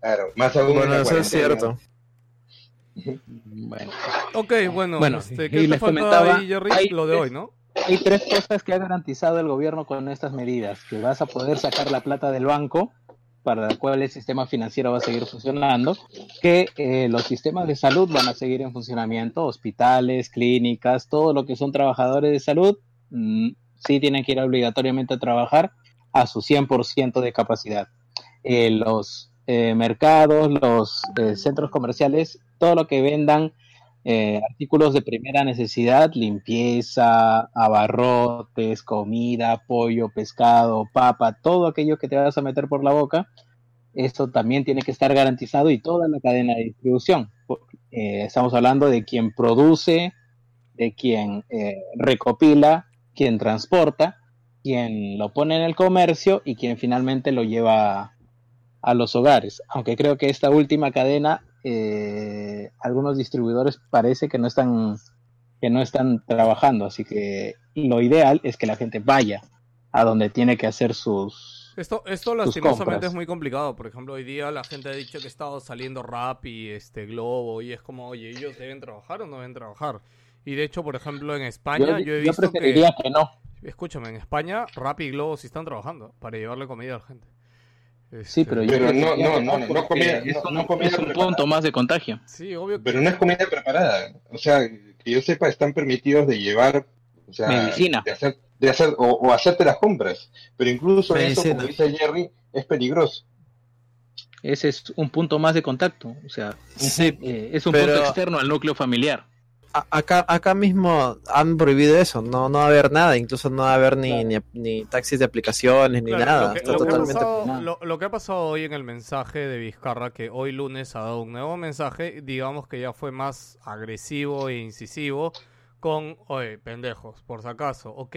Claro, más aún en Bueno, eso es cierto. Bueno, Ok, bueno, Bueno, este, y ¿qué te les comentaba, ahí, Jerry? hay Lo de hoy, ¿no? hay tres cosas que ha garantizado el gobierno con estas medidas, que vas a poder sacar la plata del banco para la cual el sistema financiero va a seguir funcionando, que eh, los sistemas de salud van a seguir en funcionamiento, hospitales, clínicas, todo lo que son trabajadores de salud, mm, sí tienen que ir obligatoriamente a trabajar a su 100% de capacidad. Eh, los eh, mercados, los eh, centros comerciales, todo lo que vendan eh, artículos de primera necesidad, limpieza, abarrotes, comida, pollo, pescado, papa, todo aquello que te vas a meter por la boca, eso también tiene que estar garantizado y toda la cadena de distribución. Eh, estamos hablando de quien produce, de quien recopila, quien transporta, quien lo pone en el comercio y quien finalmente lo lleva a los hogares. Aunque creo que esta última cadena, eh, algunos distribuidores parece que no están que no están trabajando, así que lo ideal es que la gente vaya a donde tiene que hacer sus Esto, esto sus lastimosamente compras. es muy complicado. Por ejemplo, hoy día la gente ha dicho que ha estado saliendo rap y este Globo y es como, oye, ¿ellos deben trabajar o no deben trabajar? Y de hecho, por ejemplo, en España yo, Yo- he yo visto preferiría que no. Escúchame, en España Rap y Globo sí están trabajando para llevarle comida a la gente. Sí, pero yo Pero no, no, no, no porque comida, es no, un- no comida es un preparada. punto más de contagio. Sí, obvio. Pero no es comida preparada. O sea, que yo sepa, están permitidos de llevar, o sea, Medicina. de hacer, de hacer o, o hacerte las compras. Pero incluso eso, Medicina. como dice Jerry, es peligroso. Ese es un punto más de contacto, o sea, Sí, eh, es un pero- punto externo al núcleo familiar. Acá, acá mismo han prohibido eso, no, no va a haber nada, incluso no va a haber ni, ni, ni taxis de aplicaciones ni Claro, nada. Lo que, Está lo que totalmente pasado, penado. lo- lo que ha pasado hoy en el mensaje de Vizcarra, que hoy lunes ha dado un nuevo mensaje, digamos que ya fue más agresivo e incisivo con, oye, pendejos, por si acaso, ok,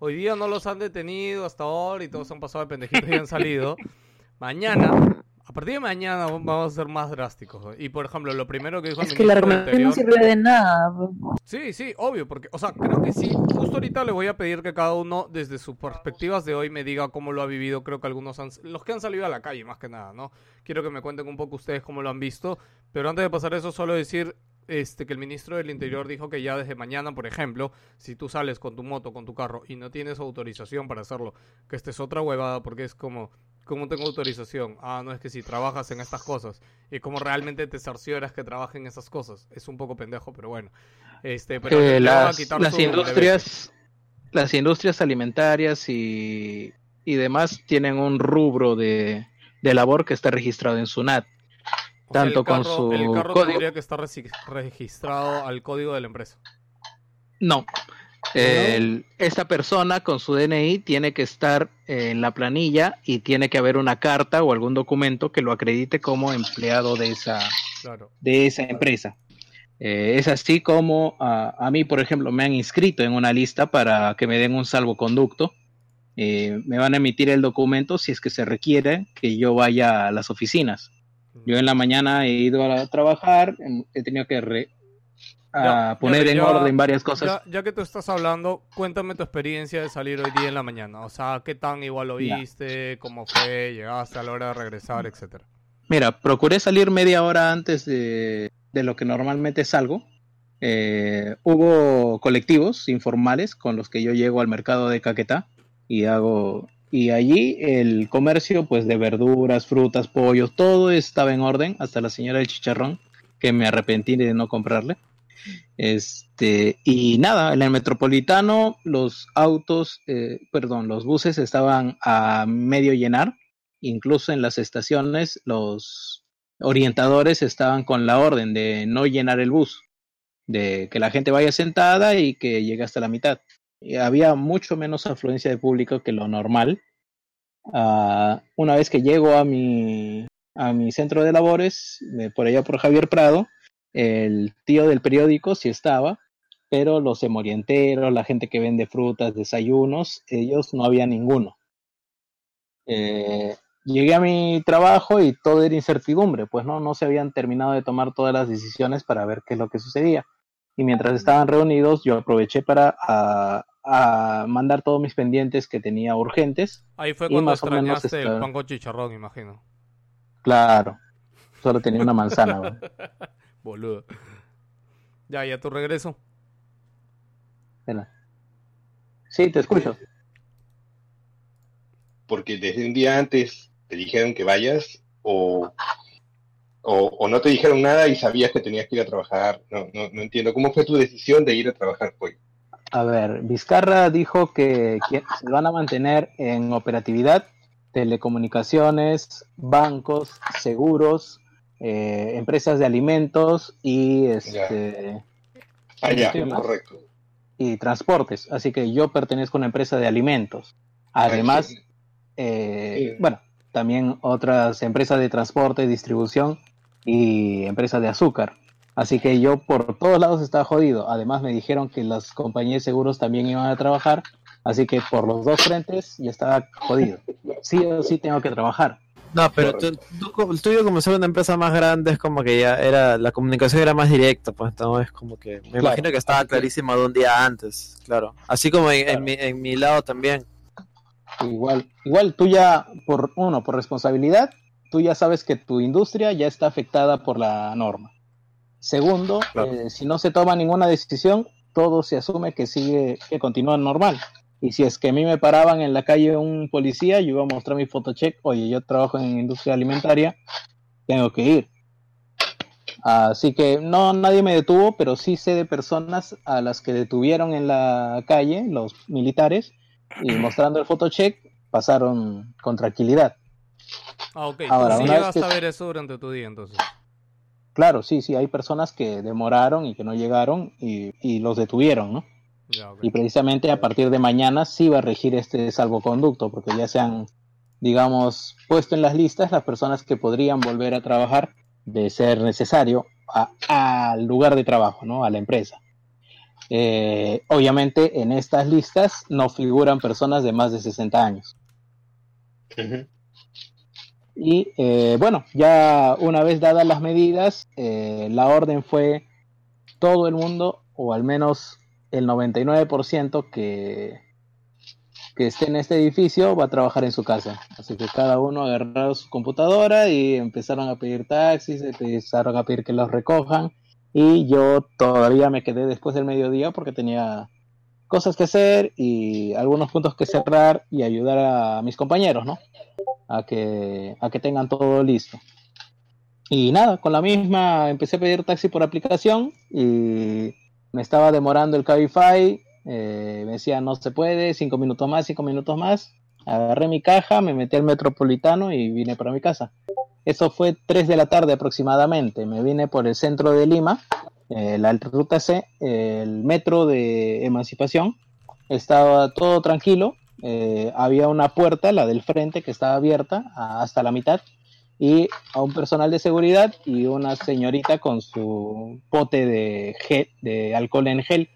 hoy día no los han detenido hasta ahora y todos han pasado de pendejitos y han salido. Mañana, a partir de mañana vamos a ser más drásticos. Y por ejemplo, lo primero que dijo el Es que la argumentación no sirve de nada. Sí, sí, obvio, porque, o sea, creo que sí. Justo ahorita le voy a pedir que cada uno, desde sus perspectivas de hoy, me diga cómo lo ha vivido. Creo que algunos han, los que han salido a la calle, más que nada, ¿no? Quiero que me cuenten un poco ustedes cómo lo han visto. Pero antes de pasar eso, solo decir este, que el ministro del Interior dijo que ya desde mañana, por ejemplo, si tú sales con tu moto, con tu carro y no tienes autorización para hacerlo, que esta es otra huevada, porque es como, ¿cómo tengo autorización? Ah, no es que si trabajas en estas cosas y cómo realmente te cercioras que trabajen esas cosas. Es un poco pendejo, pero bueno. Este, pero Eh, las, las industrias las industrias alimentarias y, y demás tienen un rubro de, de labor que está registrado en SUNAT O sea, tanto el con carro- su El carro código tendría que estar resi- registrado al código de la empresa. no El- esta persona con su DNI tiene que estar en la planilla y tiene que haber una carta o algún documento que lo acredite como empleado de esa, Claro. de esa empresa. Eh, es así como a, a mí, por ejemplo, me han inscrito en una lista para que me den un salvoconducto. Eh, me van a emitir el documento si es que se requiere que yo vaya a las oficinas. Yo en la mañana he ido a trabajar, he tenido que re- a poner en orden varias cosas. Ya, que tú estás hablando, cuéntame tu experiencia de salir hoy día en la mañana. O sea, ¿qué tan igual lo viste? ¿Cómo fue? ¿Llegaste a la hora de regresar? Etcétera. Mira, procuré salir media hora antes de, de lo que normalmente salgo. Eh, hubo colectivos informales con los que yo llego al mercado de Caquetá y hago y allí el comercio pues de verduras, frutas, pollos, todo estaba en orden, hasta la señora del chicharrón que me arrepentí de no comprarle. Este, y nada, en el metropolitano los autos, eh, perdón, los buses estaban a medio llenar, incluso en las estaciones los orientadores estaban con la orden de no llenar el bus, de que la gente vaya sentada y que llegue hasta la mitad. Y había mucho menos afluencia de público que lo normal. Ah, una vez que llego a mi, a mi centro de labores, por allá por Javier Prado, el tío del periódico sí estaba, pero los emorienteros, la gente que vende frutas, desayunos, ellos no había ninguno. Eh, llegué a mi trabajo y todo era incertidumbre, pues no, no se habían terminado de tomar todas las decisiones para ver qué es lo que sucedía. Y mientras estaban reunidos, yo aproveché para a, a mandar todos mis pendientes que tenía urgentes. Ahí fue cuando más o menos extrañaste el estaba- pan con chicharrón, imagino. Claro, solo tenía una manzana. Boludo. Ya, ya tu regreso. Sí, te escucho. Porque desde un día antes te dijeron que vayas o, o, o no te dijeron nada y sabías que tenías que ir a trabajar. No, no, no entiendo. ¿Cómo fue tu decisión de ir a trabajar hoy? A ver, Vizcarra dijo que, que se van a mantener en operatividad, telecomunicaciones, bancos, seguros, eh, empresas de alimentos y este Ah, ya, correcto. y transportes. Así que yo pertenezco a una empresa de alimentos. Además, eh, bueno, también otras empresas de transporte, distribución y empresas de azúcar. Así que yo por todos lados estaba jodido. Además me dijeron que las compañías de seguros también iban a trabajar. Así que por los dos frentes ya estaba jodido. Sí o sí tengo que trabajar. No, pero tú, tú el tuyo como ser una empresa más grande es como que ya era, la comunicación era más directa, pues no es como que, me Claro. imagino que estaba clarísimo de un día antes, claro. Así como en, en mi, en mi lado también. Igual, igual tú ya, por uno, por responsabilidad, tú ya sabes que tu industria ya está afectada por la norma. Segundo, eh, si no se toma ninguna decisión, todo se asume que sigue, que continúa normal. Y si es que a mí me paraban en la calle un policía, yo iba a mostrar mi fotocheck, oye, yo trabajo en industria alimentaria, tengo que ir. Así que no, nadie me detuvo, pero sí sé de personas a las que detuvieron en la calle, los militares, y mostrando el fotocheck, pasaron con tranquilidad. Ah, ok. Ahora, sí llegaste que- a ver eso durante tu día, entonces. Claro, sí, sí, hay personas que demoraron y que no llegaron y, y los detuvieron, ¿no? Y precisamente a partir de mañana sí va a regir este salvoconducto, porque ya se han, digamos, puesto en las listas las personas que podrían volver a trabajar de ser necesario al lugar de trabajo, ¿no? A la empresa. Eh, obviamente en estas listas no figuran personas de más de 60 años. Y eh, bueno, ya una vez dadas las medidas, eh, la orden fue todo el mundo, o al menos el 99% que, que esté en este edificio va a trabajar en su casa. Así que cada uno agarró su computadora y empezaron a pedir taxis, empezaron a pedir que los recojan. Y yo todavía me quedé después del mediodía porque tenía cosas que hacer y algunos puntos que cerrar y ayudar a mis compañeros, ¿no? A que, a que tengan todo listo. Y nada, con la misma empecé a pedir taxi por aplicación y me estaba demorando el Cabify, eh, me decía no se puede, cinco minutos más, cinco minutos más. Agarré mi caja, me metí al metropolitano y vine para mi casa. Eso fue 3 de la tarde aproximadamente. Me vine por el centro de Lima, eh, la ruta C, el metro de Emancipación. Estaba todo tranquilo. eh, había una puerta, la del frente, que estaba abierta hasta la mitad. Y a un personal de seguridad y una señorita con su pote de, gel, de alcohol en gel.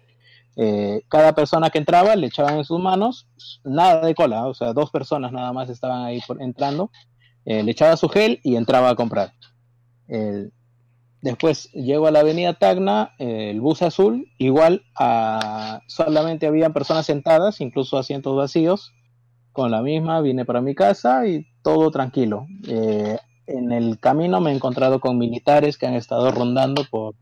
Eh, cada persona que entraba le echaban en sus manos, nada de cola, o sea, dos personas nada más estaban ahí entrando, eh, le echaba su gel y entraba a comprar. Después llego a la avenida Tacna, eh, el bus azul, igual a, solamente habían personas sentadas, incluso asientos vacíos, con la misma vine para mi casa y todo tranquilo. En el camino me he encontrado con militares que han estado rondando por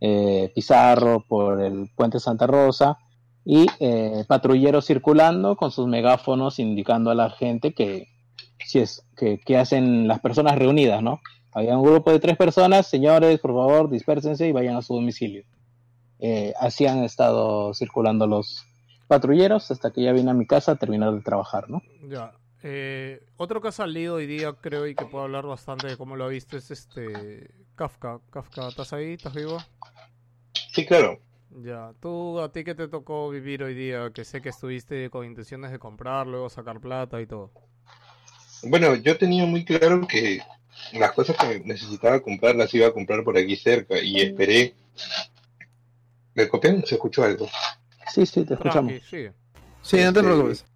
eh, Pizarro, por el puente Santa Rosa y eh, patrulleros circulando con sus megáfonos indicando a la gente que si es que, que hacen las personas reunidas, ¿no? Había un grupo de tres personas, señores, por favor, dispérsense y vayan a su domicilio. Eh, así han estado circulando los patrulleros hasta que ya vine a mi casa a terminar de trabajar, ¿no? Ya. Eh, otro que ha salido hoy día, creo, y que puedo hablar bastante de cómo lo viste, es este Kafka. Kafka, ¿estás ahí? ¿Estás vivo? Sí, claro. Ya. ¿Tú, a ti qué te tocó vivir hoy día? Que sé que estuviste con intenciones de comprar, luego sacar plata y todo. Bueno, yo tenía muy claro que las cosas que necesitaba comprar las iba a comprar por aquí cerca y esperé. ¿Me copian? ¿Se escuchó algo? Sí, sí, te escuchamos. Tranqui, sigue. Sí, no te Este, preocupes.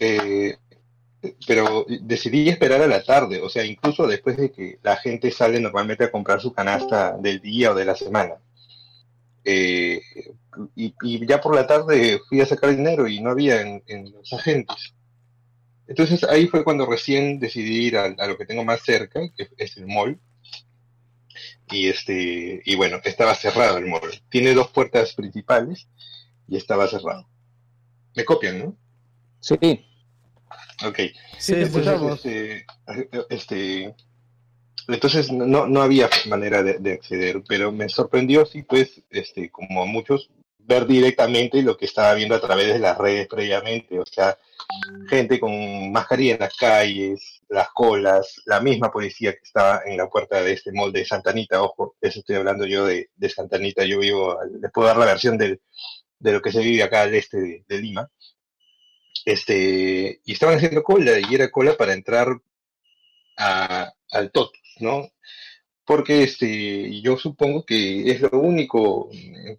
eh, pero decidí esperar a la tarde, o sea, incluso después de que la gente sale normalmente a comprar su canasta del día o de la semana. Eh, y, ya por la tarde fui a sacar dinero y no había en, en los agentes. Entonces ahí fue cuando recién decidí ir a, a lo que tengo más cerca, que es el mall. Y este, y bueno, estaba cerrado el mall. Tiene dos puertas principales y estaba cerrado. Me copian, ¿no? Sí, Ok. Sí, entonces, este, este, entonces no, no había manera de, de acceder, pero me sorprendió, sí, pues, este, como a muchos, ver directamente lo que estaba viendo a través de las redes previamente, o sea, gente con mascarilla en las calles, las colas, la misma policía que estaba en la puerta de este mall de Santa Anita, ojo, eso estoy hablando yo de, de Santa Anita, yo vivo, les puedo dar la versión del, de lo que se vive acá al este de, de Lima, este, y estaban haciendo cola, y era cola para entrar a, al Totus, ¿no? Porque este, yo supongo que es lo único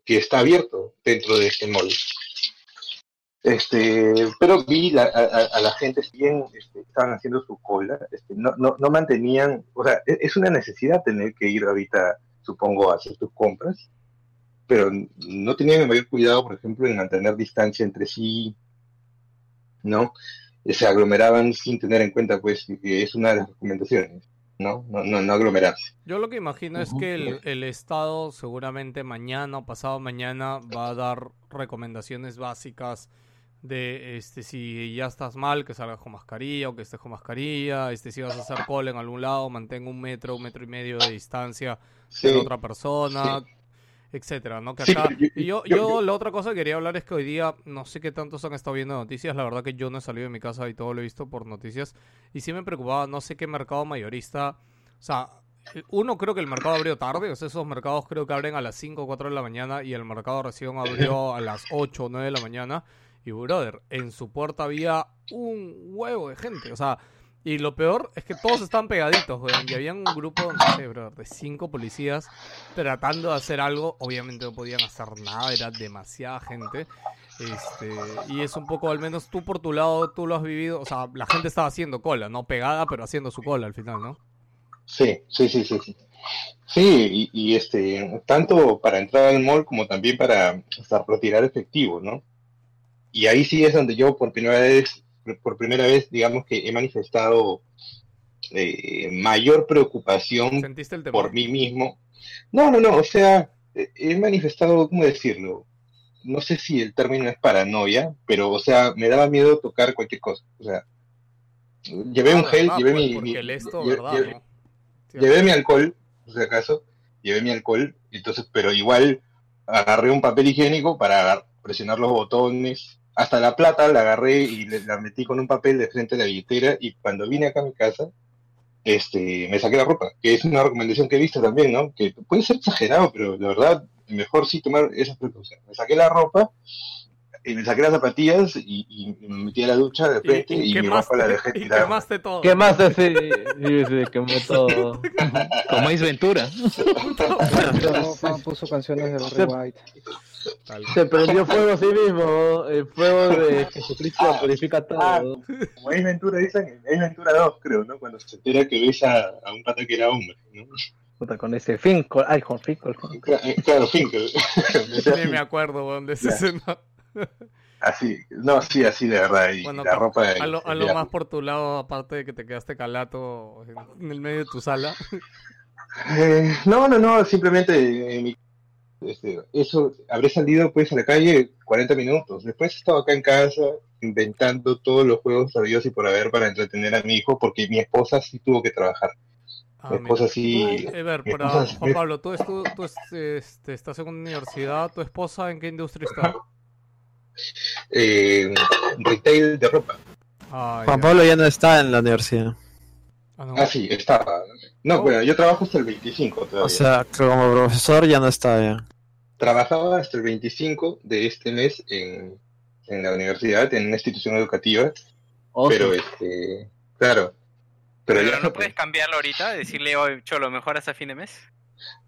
que está abierto dentro de este mall. Este, pero vi a, a- la gente, bien este, estaban haciendo su cola, este, no, no, no mantenían, o sea, e- es una necesidad tener que ir ahorita, supongo, a hacer tus compras, pero no tenían el mayor cuidado, por ejemplo, en mantener distancia entre sí, ¿no? Se aglomeraban sin tener en cuenta, pues, que es una de las recomendaciones, ¿no? No, no, no aglomerarse. Yo lo que imagino es que el, el Estado seguramente mañana o pasado mañana va a dar recomendaciones básicas de este si ya estás mal, que salgas con mascarilla o que estés con mascarilla, este si vas a hacer cola en algún lado, mantén un metro, un metro y medio de distancia de Sí, otra persona, sí. Etcétera, ¿no? Que Sí, acá, yo- yo, yo- yo, yo- la otra cosa que quería hablar es que hoy día no sé qué tantos han estado viendo noticias, la verdad que yo no he salido de mi casa y todo lo he visto por noticias y sí me preocupaba, no sé qué mercado mayorista, o sea, eh, uno creo que el mercado abrió tarde, o sea, esos mercados creo que abren a las 5 o 4 de la mañana y el mercado recién abrió a las 8 o 9 de la mañana y brother, en su puerta había un huevo de gente, o sea, y lo peor es que todos están pegaditos, weón. Y había un grupo, no sé, brother, de cinco policías tratando de hacer algo. Obviamente no podían hacer nada, era demasiada gente. Este, y es un poco, al menos tú por tu lado, tú lo has vivido. O sea, la gente estaba haciendo cola, no pegada, pero haciendo su cola al final, ¿no? Sí, sí, sí, sí, sí. Sí, y, y, este, tanto para entrar al mall como también para retirar efectivo, ¿no? Y ahí sí es donde yo por primera vez, por primera vez, digamos que he manifestado eh, mayor preocupación por mí mismo. No, no, no, o sea, he manifestado, ¿cómo decirlo? No sé si el término es paranoia, pero, o sea, me daba miedo tocar cualquier cosa. O sea, llevé un Ah, gel, verdad, llevé pues, mi, esto, ¿verdad? llevé- no? Sí, llevé mi alcohol, por si acaso, llevé mi alcohol, entonces, pero igual agarré un papel higiénico para presionar los botones, hasta la plata la agarré y le- la metí con un papel de frente a la billetera y cuando vine acá a mi casa, este, me saqué la ropa, que es una recomendación que he visto también, ¿no? Que puede ser exagerado, pero la verdad, mejor sí tomar esas precauciones. Me saqué la ropa, y me saqué las zapatillas y, y me metí a la ducha de frente y, mi ropa la dejé y tirada. quemaste todo. ¿Qué más así? Sí, sí, quemó todo. Como es Ventura. Puso canciones de Barry White. Se prendió fuego a sí mismo. El fuego de Jesucristo purifica Ah, todo. como es Ventura, dicen, es Ventura 2, creo, ¿no? Cuando se entera que besa a un pata que era hombre, ¿no? Puta, con ese Finkel. Ay, con Finkel. Cla- eh, Claro, Finkel. Me acuerdo, weón, de. Así, no, sí, así de verdad. Y Bueno, la pa- ropa. a lo, a lo más por tu lado, aparte de que te quedaste calato en, en el medio de tu sala. Eh, no, no, no, simplemente en mi- este, eso, habré salido pues a la calle 40 minutos. Después he estado acá en casa inventando todos los juegos sabidos y por haber para entretener a mi hijo, porque mi esposa sí tuvo que trabajar. Ah, mi mira. esposa sí. Tú, a ver, mi para esposa sí- Juan Pablo, tú, este, estás en una universidad, ¿tu esposa en qué industria está? eh, retail de ropa. Ah, Juan ya. Pablo ya no está en la universidad. Ah, no. Ah, sí, estaba. No, Oh. bueno, yo trabajo hasta el 25 todavía. O sea, que como profesor ya no está ya. Trabajaba hasta el 25 de este mes en, en la universidad, en una institución educativa, Oso. pero este, claro, pero, Pero ya no puedes cambiarlo ahorita, decirle, hoy Cholo, mejor hasta fin de mes.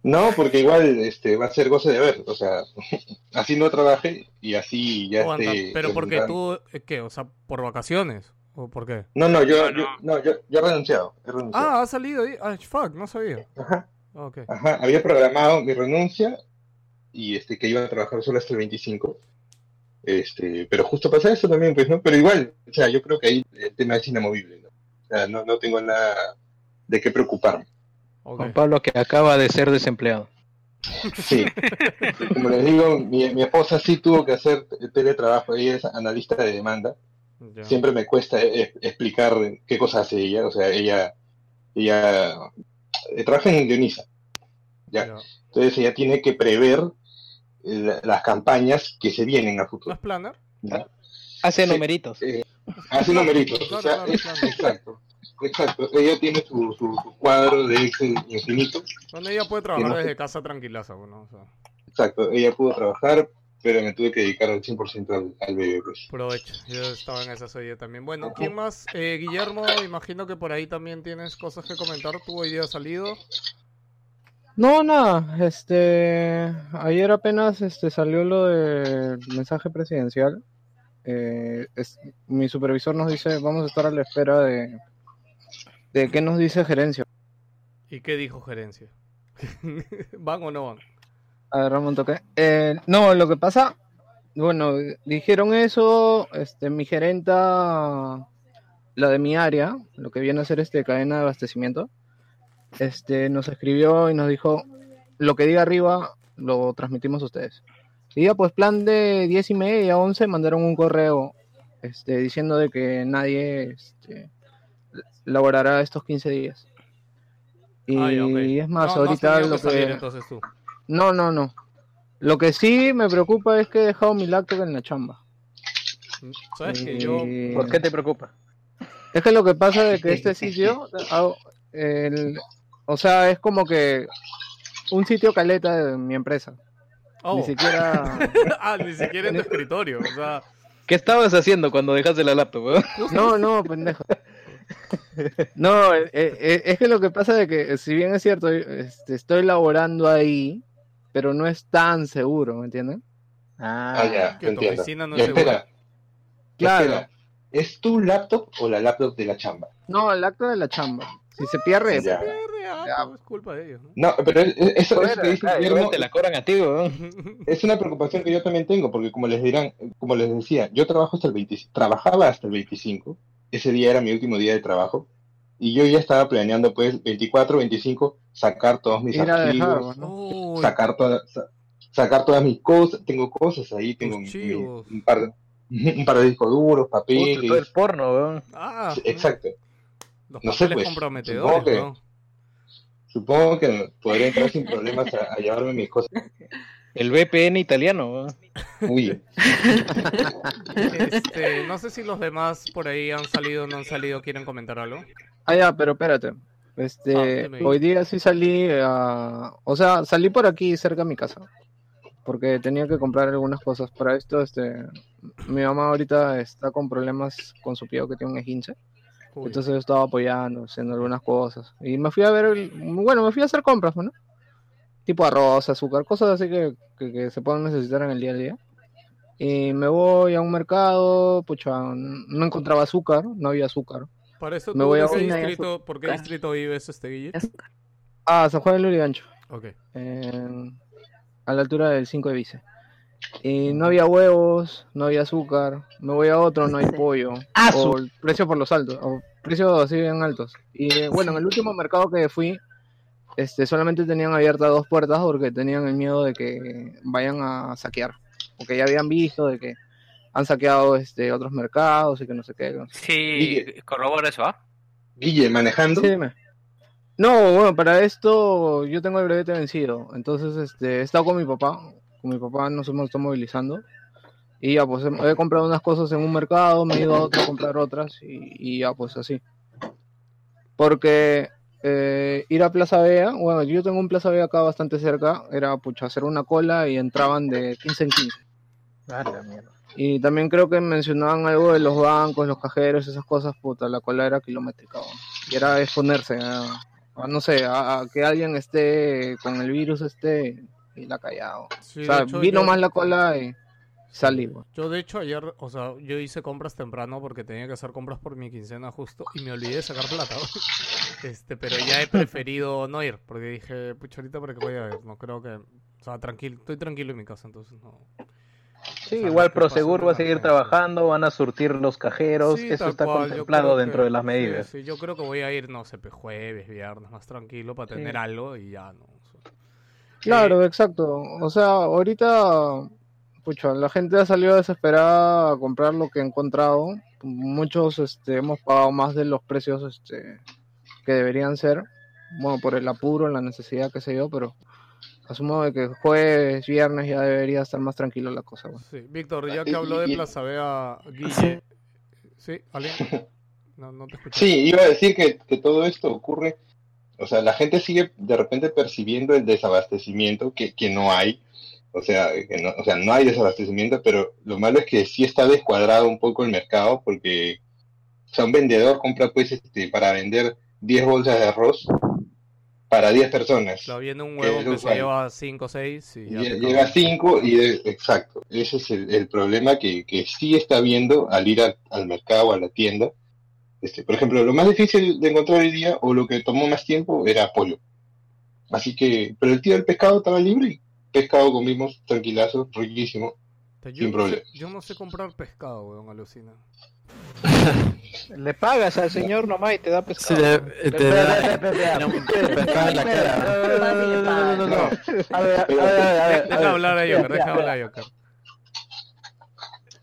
no, porque igual este va a ser goce de ver, o sea, así no trabajé y así ya Aguanta, esté pero porque tú, eh, ¿qué? O sea, ¿por vacaciones? ¿O por qué? No, no, yo, No, yo, no, yo, yo he renunciado, he renunciado. Ah, ha salido ahí. Ah, fuck, no sabía. Ajá, ajá, había programado mi renuncia y este que iba a trabajar solo hasta el 25. Este, pero justo pasa eso también, pues, ¿no? Pero igual, o sea, yo creo que ahí el tema es inamovible, ¿no? O sea, no, no tengo nada de qué preocuparme. ok. Juan Pablo que acaba de ser desempleado. Sí. Como les digo, mi, mi esposa sí tuvo que hacer teletrabajo, ella es analista de demanda. Ya. siempre me cuesta eh, explicar qué cosa hace ella. O sea, ella, ella eh, trabaja en Dionisa. ¿ya? Ya. Entonces ella tiene que prever eh, la- las campañas que se vienen a ¿No futuro. es planner? ¿ya? Hace Sí. numeritos. Eh, hace numeritos. Claro, o sea, claro, es- claro. exacto. Exacto. Ella tiene su, su, su cuadro de Excel infinito. Donde ella puede trabajar no desde casa tranquilaza, bueno, o sea, Exacto. Ella pudo trabajar, pero me tuve que dedicar al 100% al, al bebé. Pues. provecho. Yo estaba en esa serie también. Bueno, ¿quién más? Eh, Guillermo, imagino que por ahí también tienes cosas que comentar. ¿Tú hoy día has salido? No, nada, este, ayer apenas este, salió lo del mensaje presidencial. Eh, es- mi supervisor nos dice, vamos a estar a la espera de, de qué nos dice gerencia. ¿Y qué dijo gerencia? ¿Van o no van? A ver, Ramón, toque. Eh, no, lo que pasa, bueno, dijeron eso, este, mi gerenta, la de mi área, lo que viene a ser este cadena de abastecimiento, este, nos escribió y nos dijo, lo que diga arriba lo transmitimos a ustedes. Y ya, pues plan de 10 y media, 11, mandaron un correo, este, diciendo de que nadie, este, laborará estos 15 días. Y es más, No, ahorita lo que salir que... entonces tú. No, no, no. Lo que sí me preocupa es que he dejado mi laptop en la chamba. ¿Sabes que yo... Y- ¿Por qué te preocupa? Es que lo que pasa es que este sitio, el- o sea, es como que un sitio caleta de mi empresa. Oh. Ni siquiera... ah, ni siquiera en tu escritorio. O sea, ¿Qué estabas haciendo cuando dejaste la laptop? weón? No, no, pendejo. No, eh, eh, es que lo que pasa es que, si bien es cierto, este, estoy laborando ahí, pero no es tan seguro, ¿me entienden? Ah, ya, que tu entiendo. oficina no Ya, es segura. Claro. espera. ¿Es tu laptop o la laptop de la chamba? No, el acto de la chamba. Si se pierde, Ya. pierde, ah, Ya. pues, es culpa de ellos, ¿no? No, pero es- es- eso, eso que dice Ah, Guillermo igual te la cobran a ti, weón. es una preocupación que yo también tengo, porque como les dirán, como les decía, yo trabajo hasta el 20, trabajaba hasta el 25, ese día era mi último día de trabajo, y yo ya estaba planeando pues 24, 25, sacar todos mis dejar, archivos, sacar todas sa- sacar todas mis cosas, tengo cosas ahí, tengo mi- un par de, un par de discos duros, papeles, todo el porno, weón. ah, exacto. los no sé, pues, comprometedores, supongo que- ¿no? Supongo que podré entrar sin problemas a, a llevarme mis cosas. El VPN italiano. Uy, Este, no sé si los demás por ahí han salido o no han salido, quieren comentar algo. Ah, ya, pero espérate. Ah, Este, dime. hoy día sí salí a... O sea, salí por aquí cerca de mi casa. Porque tenía que comprar algunas cosas. Para esto, este... Mi mamá ahorita está con problemas con su pie que tiene un esguince. Uy, Entonces yo estaba apoyando, haciendo algunas cosas. Y me fui a ver... el- Bueno, me fui a hacer compras, ¿no? Tipo arroz, azúcar, cosas así que, que, que se pueden necesitar en el día a día. Y me voy a un mercado, pucha, no encontraba azúcar, no había azúcar. Para eso, me ¿tú voy a ¿por, qué un- distrito, ¿por qué Claro. distrito vives, este Guille? Ah, San Juan de Lurigancho. Ok. a la altura del 5 de Vice. Y no había huevos, no había azúcar, me voy a otro, no hay pollo. Ah, O el precio por los altos, o precios así bien altos. Y eh, bueno, en el último mercado que fui, este, solamente tenían abiertas dos puertas porque tenían el miedo de que vayan a saquear. Porque ya habían visto de que han saqueado este, otros mercados y que no sé qué. no sé. Sí, corrobora eso, ¿ah? Guille, manejando. Sí, dime. No, bueno, para esto yo tengo el brevete vencido. Entonces, este, he estado con mi papá. Con mi papá nos hemos estado movilizando. Y ya, pues he he comprado unas cosas en un mercado, me he ido a otro a comprar otras y, y ya, pues así. Porque eh, ir a Plaza Vea, bueno, yo tengo un Plaza Vea acá bastante cerca, era pucha, hacer una cola y entraban de 15 en 15. Ah, la mierda. Y también creo que mencionaban algo de los bancos, los cajeros, esas cosas, puta, la cola era kilométrica. Y era exponerse a, a, no sé, a, a que alguien esté con el virus este y la callado. Sí, o sea, hecho, vino yo- más la cola y salí. Yo de hecho ayer, o sea, yo hice compras temprano porque tenía que hacer compras por mi quincena justo y me olvidé de sacar plata. Este, pero ya he preferido no ir porque dije, pucha, ahorita para qué voy a ir, no creo que, o sea, tranquilo, estoy tranquilo en mi casa, entonces no. Sí, O sea, igual Prosegur va a seguir trabajando, van a surtir los cajeros, Sí, eso está cual, contemplado dentro que- de las medidas. Sí, yo creo que voy a ir, no sé, jueves, viernes, más tranquilo para tener Sí. algo y ya, no. Claro, exacto. O sea, ahorita, pucha, la gente ha salido desesperada a comprar lo que ha encontrado muchos este, hemos pagado más de los precios este, que deberían ser, bueno, por el apuro, la necesidad, qué sé yo, pero asumo de que jueves, viernes ya debería estar más tranquilo la cosa. bueno. Sí, Víctor, ya que habló de Plaza Vea, Guille. ¿Sí? ¿Alguien? No, no te escuché. Sí, iba a decir que, que todo esto ocurre, o sea, la gente sigue de repente percibiendo el desabastecimiento que, que no hay, o sea, que no, o sea, no hay desabastecimiento, pero lo malo es que sí está descuadrado un poco el mercado porque, o sea, un vendedor compra pues este, para vender 10 bolsas de arroz para 10 personas. Claro, viene un que huevo que lo se lleva 5 o 6 y ya Lle- te Llega a acabas. 5 y de- exacto, ese es el, el problema que, que sí está viendo al ir a- al mercado, a la tienda. Este, por ejemplo, lo más difícil de encontrar hoy día o lo que tomó más tiempo era pollo. Así que, pero el tío del pescado estaba libre y pescado comimos tranquilazo, riquísimo, Yo sin no, problema. sé, yo no sé comprar pescado, weón, alucina. Le pagas al señor nomás y te da Sí, pescado. le- weón. te da- pescado en la cara. No, no, no, no, no. A ver, a ver, a ver. Deja hablar a Joker, deja hablar a Joker.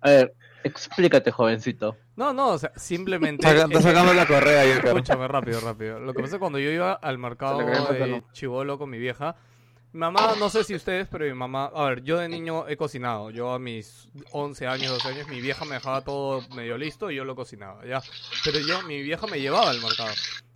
A ver, explícate, jovencito. No, no, o sea, simplemente. Está sacando la correa, Joker. Escúchame rápido, rápido. Lo que pasa es que cuando yo iba al mercado de. Chivolo con mi vieja, mi mamá, no sé si ustedes, pero mi mamá, a ver, yo de niño he cocinado. Yo a mis 11 años, 12 años, mi vieja me dejaba todo medio listo y yo lo cocinaba, ¿ya? Pero yo, mi vieja me llevaba al mercado.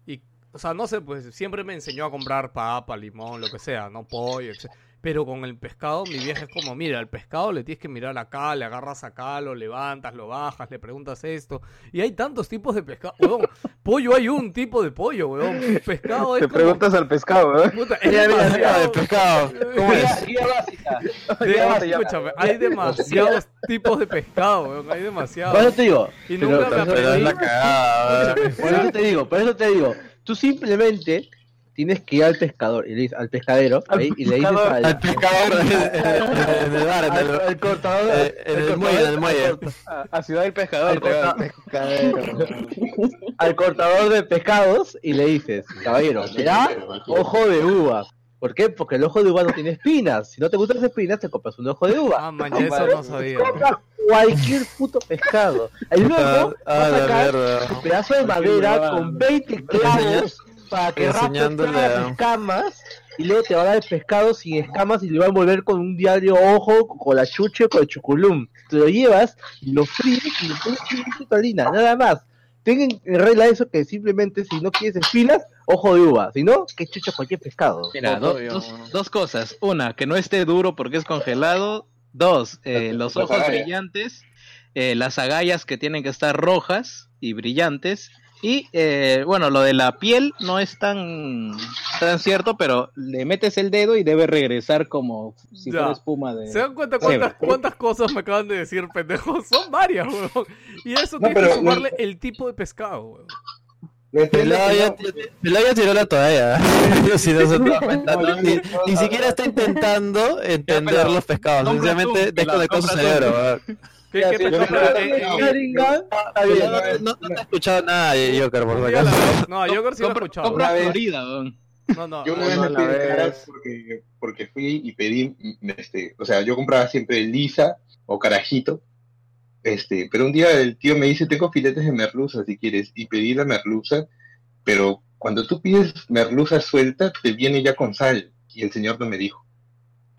Y, o sea, no sé, pues siempre me enseñó a comprar papa, limón, lo que sea, ¿no? Pollo, etc. Pero con el pescado, mi vieja es como, mira, el pescado le tienes que mirar acá, le agarras acá, lo levantas, lo bajas, le preguntas esto. Y hay tantos tipos de pescado. Weón, pollo hay un tipo de pollo, weón. Pescado es Te como... preguntas al pescado, ¿eh? Puta, es Mira, mira, mira, demasiado- de pescado. ¿Cómo es? Guía básica. de- Guía básica. escúchame, hay demasiados tipos de pescado, weón. Hay demasiados. Por eso te digo. Y pero- nunca me pero- Pero es aprendí. la cagada. weón. Por eso te digo, por eso te digo. Tú simplemente tienes que ir al pescador, y le dices- al pescadero, ahí, y le dices al, Al pescador en el bar, en al- el- al cortador, eh, en el al muelle, en el cortador- muelle. al A, a Ciudad del Pescador. Al corta- pescadero. al cortador de pescados y le dices, caballero, me da ojo de uva. ¿Por qué? Porque el ojo de uva no tiene espinas. Si no te gustan las espinas, te compras un ojo de uva. Ah, man, ya eso no sabía. Compras cualquier puto pescado. Y luego Ah, vas a sacar un pedazo de madera con 20 clavos para que Enseñándole a- las escamas y luego te va a dar el pescado sin escamas y le va a envolver con un diario ojo, con la chuche, con el chuculum. Te lo llevas y lo fríes y le pones un poquito de harina, nada más. Tengan en regla eso que simplemente si no quieres espinas, ojo de uva. Si no, que chucha cualquier pescado. Mira, do- dos, dos cosas. Una, que no esté duro porque es congelado. Dos, eh, los ojos agallas. brillantes. eh, las agallas que tienen que estar rojas y brillantes. Y eh, bueno, lo de la piel no es tan, tan cierto, pero le metes el dedo y debe regresar como si Ya. fuera espuma de... ¿Se dan cuenta cuántas, cuántas cosas me acaban de decir, pendejos? Son varias, weón. Y eso No, tienes pero que sumarle el tipo de pescado, weón. Lo entiendo Pelado que ya, no- tiró la toalla. Si no se No, ni, ni siquiera está intentando entender pero los pescados. Sencillamente desconectó su cerebro. ¿Qué. No, no, no te he escuchado nada, Joker, por si acaso. No, Joker sí lo he escuchado. compra Florida. No, no. Yo una no, vez me vez- caras porque, porque fui y pedí, mm, este, o sea, yo compraba siempre lisa o carajito, este, pero un día el tío me dice, tengo filetes de merluza si quieres, y pedí la merluza, pero cuando tú pides merluza suelta, te viene ya con sal, y el señor no me dijo.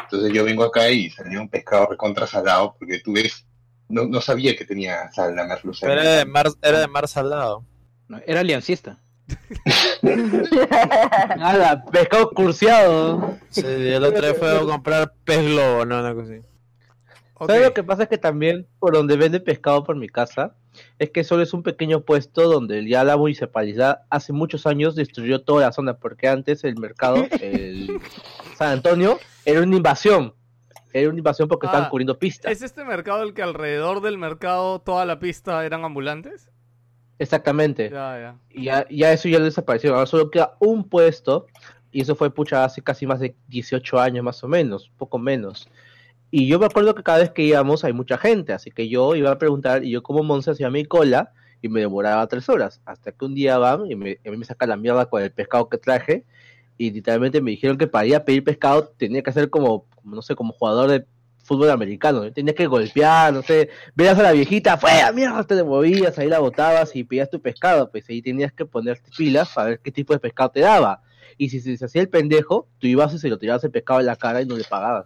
Entonces yo vengo acá y salió un pescado recontra salado, porque tú ves, no, no sabía que tenía sal la merluza. Pero era de mar, era de mar salado. No, era aliancista. Nada, pescado curseado. Sí, el otro día fue a comprar pez globo, no, una cosa así. Ok. ¿Sabes lo que pasa? Es que también por donde vende pescado por mi casa, es que solo es un pequeño puesto donde ya la municipalidad hace muchos años destruyó toda la zona, porque antes el mercado, el San Antonio, era una invasión. Era una invasión porque estaban Ah, cubriendo pistas. ¿Es este mercado el que alrededor del mercado toda la pista eran ambulantes? Exactamente. Ya, ya. Y ya, ya eso ya desapareció. Ahora solo queda un puesto. Y eso fue pucha hace casi más de 18 años más o menos, poco menos. Y yo me acuerdo que cada vez que íbamos hay mucha gente, así que yo iba a preguntar y yo como Monse hacía mi cola y me demoraba tres horas. Hasta que un día van y me, a mí me sacan la mierda con el pescado que traje y literalmente me dijeron que para ir a pedir pescado tenía que hacer como, como, no sé, como jugador de fútbol americano. Tenías que golpear, no sé, veías a la viejita, fuera, mierda, te movías, ahí la botabas y pedías tu pescado, pues ahí tenías que ponerte pilas para ver qué tipo de pescado te daba. Y si se, se hacía el pendejo, tú ibas y se lo tirabas el pescado en la cara y no le pagabas.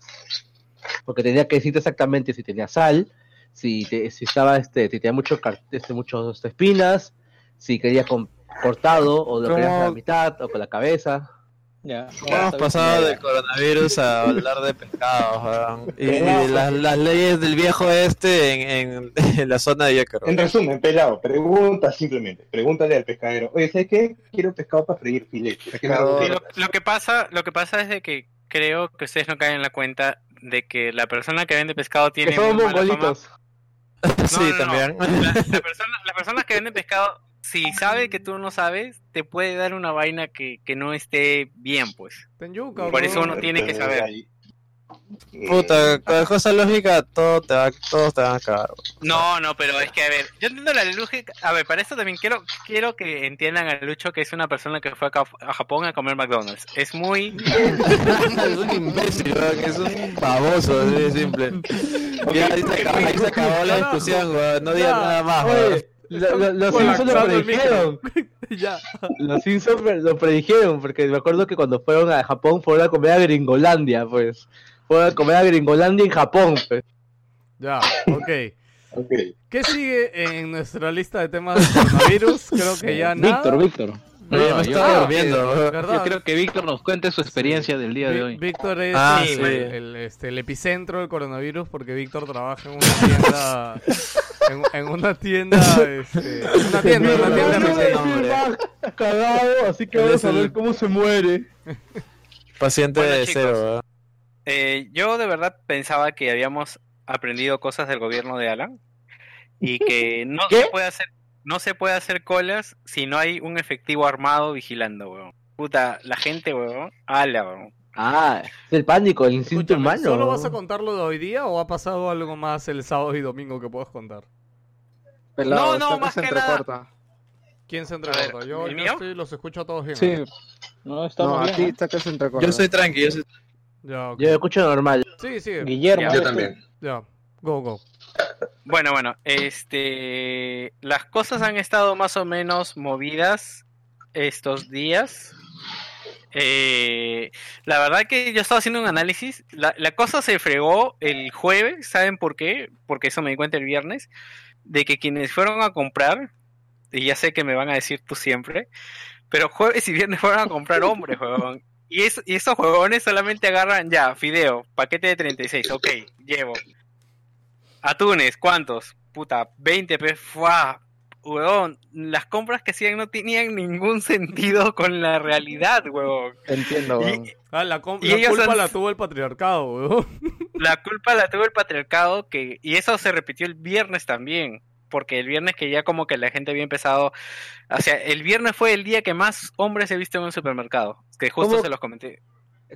Porque tenía que decirte exactamente si tenía sal, si, te- si estaba, este, si tenía mucho, este, muchos espinas, si quería con- cortado o lo querías a la mitad o con la cabeza. Ya. Hemos pasado del coronavirus a hablar de pescados, y, y de las, las leyes del viejo este en, en, en la zona de Yécaro. En resumen, pelado, pregunta simplemente. Pregúntale al pescadero. Oye, ¿sabes qué? Quiero pescado para freír filete. Lo, lo que pasa, lo que pasa es de que creo que ustedes no caen en la cuenta de que la persona que vende pescado tiene Que son muy mala fama. mongolitos. sí, no, no. también. La, la persona, la persona que vende pescado, si sabe que tú no sabes, te puede dar una vaina que, que no esté bien, pues. Por eso uno tiene que saber. Puta, con cosa lógica, todo te va, todos te van a cagar. No, no, pero es que a ver, yo entiendo la lógica. A ver, para esto también quiero quiero que entiendan a Lucho que es una persona que fue a, Japón a comer McDonald's. Es muy es un imbécil, weón, es un baboso, así de simple. Ya, ahí se acabó, ahí se acabó la discusión, weón, no digas nada más, weón. Oye, lo- lo- los Simpsons lo el predijeron. ya. Los Simpsons lo predijeron, porque me acuerdo que cuando fueron a Japón fueron a comer a Gringolandia, pues. Fueron a comer a Gringolandia en Japón, pues. Ya, ok. Ok. ¿Qué sigue en nuestra lista de temas de coronavirus? Creo que ya nada. Víctor, Víctor. Me yo, estaba creo durmiendo, que. ¿Verdad? yo creo que Víctor nos cuente su experiencia del día de hoy. Víctor es Ah, el, sí. el- este, el epicentro del coronavirus porque Víctor trabaja en una tienda. En, en una tienda. Este, en una tienda, en una tienda hombre. cagado, así que vamos a ver cómo se muere. Paciente Bueno, de chicos. cero. Eh, yo de verdad pensaba que habíamos aprendido cosas del gobierno de Alan y que no ¿Qué? se puede hacer no se puede hacer colas si no hay un efectivo armado vigilando, weón. Puta, la gente, weón, ala, weón. Ah, es el pánico, el instinto Escúchame, humano. ¿Solo vas a contar lo de hoy día o ha pasado algo más el sábado y domingo que puedas contar? Pelado, No, no, que más se que nada-. ¿Quién se entrecorta? Yo, ¿el yo mío? estoy- los escucho a todos bien. Sí, ¿no? No, estamos no, bien. aquí ¿no? está que se entrecorta. Yo soy tranqui, yo soy... Ya. Yo lo escucho normal. Sí, sí. Guillermo. Yo también. Ya, go, go. Bueno, bueno, este las cosas han estado más o menos movidas estos días. Eh, la verdad que yo estaba haciendo un análisis. La, la cosa se fregó el jueves, ¿saben por qué? Porque eso me di cuenta el viernes. De que quienes fueron a comprar, y ya sé que me van a decir tú siempre, pero jueves y viernes fueron a comprar hombres. Y, es, esos huevones solamente agarran ya, fideo, paquete de 36, ok, llevo. Atunes, ¿cuántos? Puta, 20 pe, ¡fua! Huevón, las compras que hacían no tenían ningún sentido con la realidad, huevón. Entiendo, Y- weón. Ah, la, Y la culpa han- la tuvo el patriarcado, weón. La culpa la tuvo el patriarcado que y eso se repitió el viernes también, porque el viernes que ya como que la gente había empezado, o sea, el viernes fue el día que más hombres he visto en un supermercado, que justo ¿Cómo? se los comenté.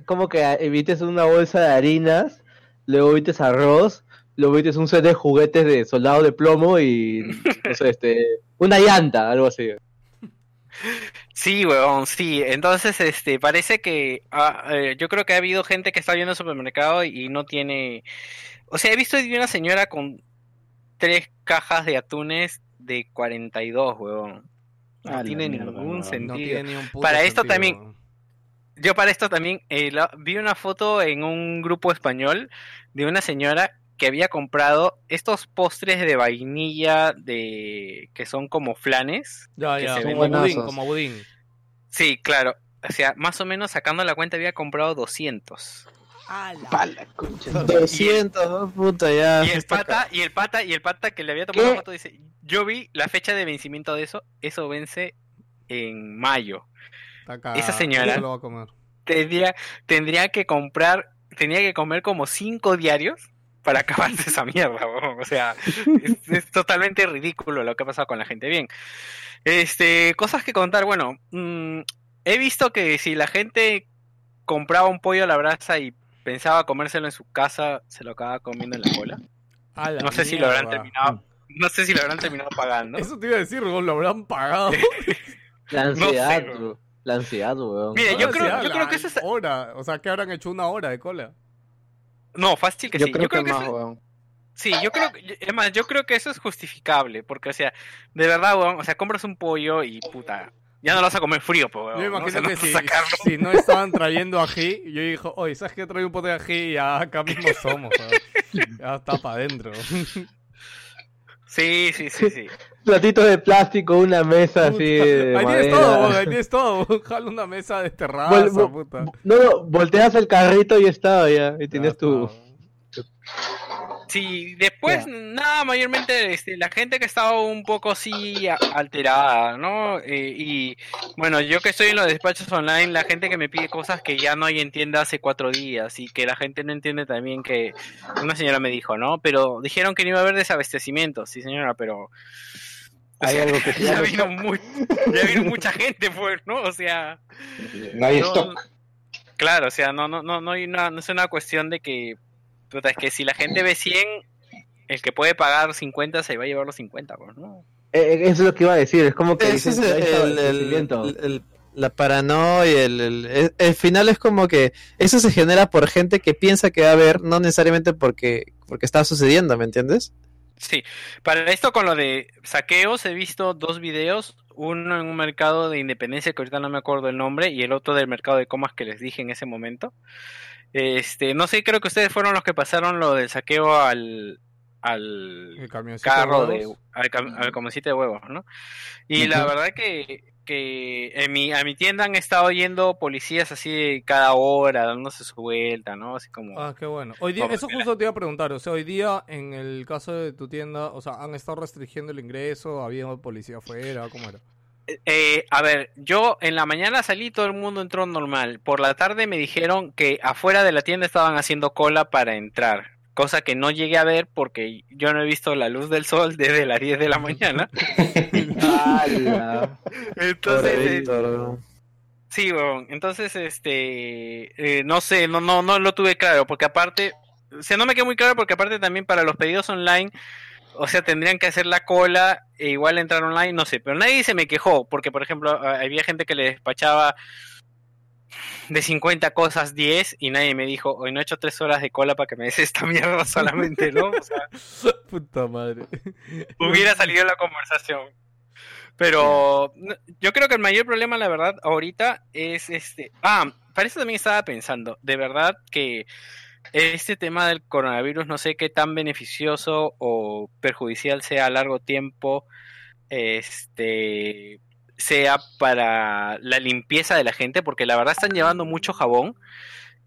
Como que evites una bolsa de harinas, luego evites arroz, luego evites un set de juguetes de soldado de plomo y, no sé, este, una llanta, algo así. Sí, weón, sí. Entonces, este, parece que ah, eh, yo creo que ha habido gente que está viendo el supermercado y no tiene, o sea, he visto una señora con tres cajas de atunes de 42, weón. No A la tiene mierda, ningún weón. sentido. No tiene ni un puto Para esto también-. Yo para esto también eh, la- vi una foto en un grupo español de una señora que había comprado estos postres de vainilla de que son como flanes. Ya, que ya, se como budín, como budín. Sí, claro. O sea, más o menos sacando la cuenta había comprado 200. Pala, concha. 200, ¿no? puta, ya. Y el pata, y el pata, y el pata que le había tomado la foto dice, yo vi la fecha de vencimiento de eso, eso vence en mayo. Esa señora- no lo va a comer. Tendría, tendría que comprar, tenía que comer como cinco diarios para acabarse esa mierda, weón. o sea, es, es totalmente ridículo lo que ha pasado con la gente. Bien, este, cosas que contar, bueno, mm, he visto que si la gente compraba un pollo a la brasa y pensaba comérselo en su casa, se lo acaba comiendo en la cola. A la No sé si lo habrán terminado, no sé si lo habrán terminado pagando. Eso te iba a decir, weón, lo habrán pagado. La No sé, ansiedad. La ansiedad, weón. Mire, yo creo, yo creo que eso es, hora, o sea, que habrán hecho una hora de cola. No, fácil que Yo sí. creo yo creo que que, más, eso- weón. Sí, yo creo que, es más, yo creo que eso es justificable, porque, o sea, de verdad, weón, o sea, compras un pollo y puta, ya no lo vas a comer frío, pues, Yo me weón, ¿no? O sea, imagino no que si, sacarlo. si no estaban trayendo ají, yo dijo, oye, ¿sabes qué? Trae un pote de ají y ya acá mismo somos. weón. Ya está para adentro. Sí, sí, sí, sí. Platitos de plástico, una mesa así de Ahí tienes todo, ahí tienes todo. Jala una mesa de terraza, Vol- vol- puta. No, no, volteas el carrito y estaba ya. Y tienes tu. Sí, después, nada, mayormente este, la gente que estaba un poco así alterada, ¿no? Eh, y bueno, yo que estoy en los despachos online, la gente que me pide cosas que ya no hay en tienda hace cuatro días y que la gente no entiende también que una señora me dijo, ¿no? Pero dijeron que no iba a haber desabastecimiento, sí señora, pero... Hay sea, algo que se ya vino, muy, ya vino mucha gente, pues, ¿no? O sea... No hay no- stock. Claro, o sea, no, no, no, no, hay una, no es una cuestión de que, puta, es que si la gente ve 100, el que puede pagar 50 se va a llevar los 50, pues, ¿no? Eh, eh, eso es lo que iba a decir. Es como que Ese dicen es el, el- el- el- la paranoia, el, el, el- el final es como que eso se genera por gente que piensa que va a haber, no necesariamente porque, porque está sucediendo, ¿me entiendes? Sí, para esto con lo de saqueos he visto dos videos, uno en un mercado de Independencia que ahorita no me acuerdo el nombre y el otro del mercado de comas que les dije en ese momento. Este, no sé, creo que ustedes fueron los que pasaron lo del saqueo al al de carro de al, cam- al de huevos, ¿no? Y la verdad que que en mi a mi tienda han estado yendo policías así de cada hora dándose su vuelta, ¿no? Así como Ah, qué bueno. Hoy día, eso justo te iba a preguntar. O sea, hoy día, en el caso de tu tienda, o sea, ¿han estado restringiendo el ingreso? ¿Había policía afuera? ¿Cómo era? Eh, a ver, yo en la mañana salí, todo el mundo entró normal. Por la tarde me dijeron que afuera de la tienda estaban haciendo cola para entrar. Cosa que no llegué a ver porque yo no he visto la luz del sol desde las 10 de la mañana. Entonces, eh, sí, weón. entonces, este, eh, no sé, no, no, no lo tuve claro, porque aparte, o sea, no me quedó muy claro porque aparte también para los pedidos online, o sea, tendrían que hacer la cola e igual entrar online, no sé, pero nadie se me quejó, porque por ejemplo, había gente que le despachaba de 50 cosas 10 y nadie me dijo, hoy no he hecho tres horas de cola para que me des esta mierda solamente, ¿no? O sea, Puta madre. hubiera salido la conversación. Pero yo creo que el mayor problema, la verdad, ahorita es este. Ah, para eso también estaba pensando. De verdad que este tema del coronavirus, no sé qué tan beneficioso o perjudicial sea a largo tiempo, este sea para la limpieza de la gente, porque la verdad están llevando mucho jabón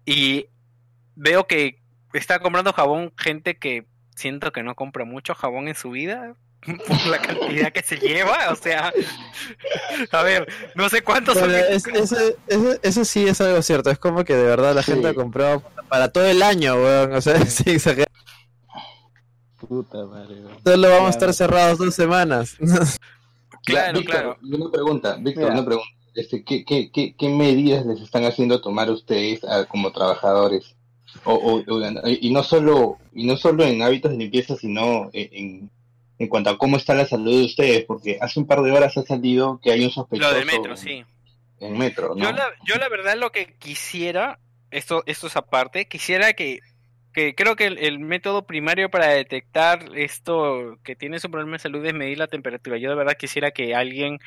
y veo que está comprando jabón gente que siento que no compra mucho jabón en su vida por la cantidad que se lleva, o sea, a ver, no sé cuántos es- ese- eso sí es algo cierto, es como que de verdad la gente ha comprado para todo el año, weón, o sea, sí, exagerado. Puta madre. weón. Solo vamos a estar cerrados dos semanas. Claro, Víctor, claro. Una pregunta, Víctor, Mira. una pregunta. Este, ¿qué, qué, qué, qué medidas les están haciendo tomar ustedes ah, como trabajadores? O, o- o- y no solo y no solo en hábitos de limpieza, sino en, en, en cuanto a cómo está la salud de ustedes, porque hace un par de horas ha salido que hay un sospechoso Lo del metro, sí. en metro, ¿no? Yo la, yo la verdad lo que quisiera, esto, esto es aparte, quisiera que, que creo que el, el método primario para detectar esto que tiene su problema de salud es medir la temperatura. Yo de verdad quisiera que alguien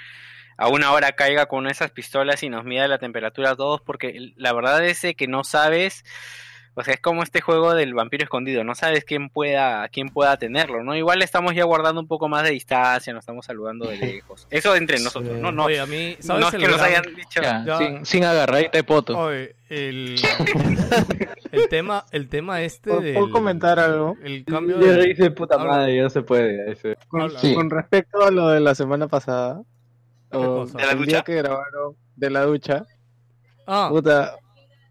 a una hora caiga con esas pistolas y nos mida la temperatura a todos, porque la verdad es que no sabes, o sea, es como este juego del vampiro escondido, no sabes quién pueda, quién pueda tenerlo, ¿no? Igual estamos ya guardando un poco más de distancia, nos estamos saludando de lejos. Eso entre nosotros, ¿no? No, Oye, a mí, ¿sabes no es el que nos hayan dicho. Ya, Ya. Sin, sin agarradita de poto. Oye, el, el tema, el tema este ¿Puedo, del... puedo comentar algo? El cambio Yo de... dice puta Habla. madre, ya no se puede. ese. Con, Habla. Sí. con respecto a lo de la semana pasada, o cosa? ¿De la el ducha? día que grabaron de la ducha, Ah, puta,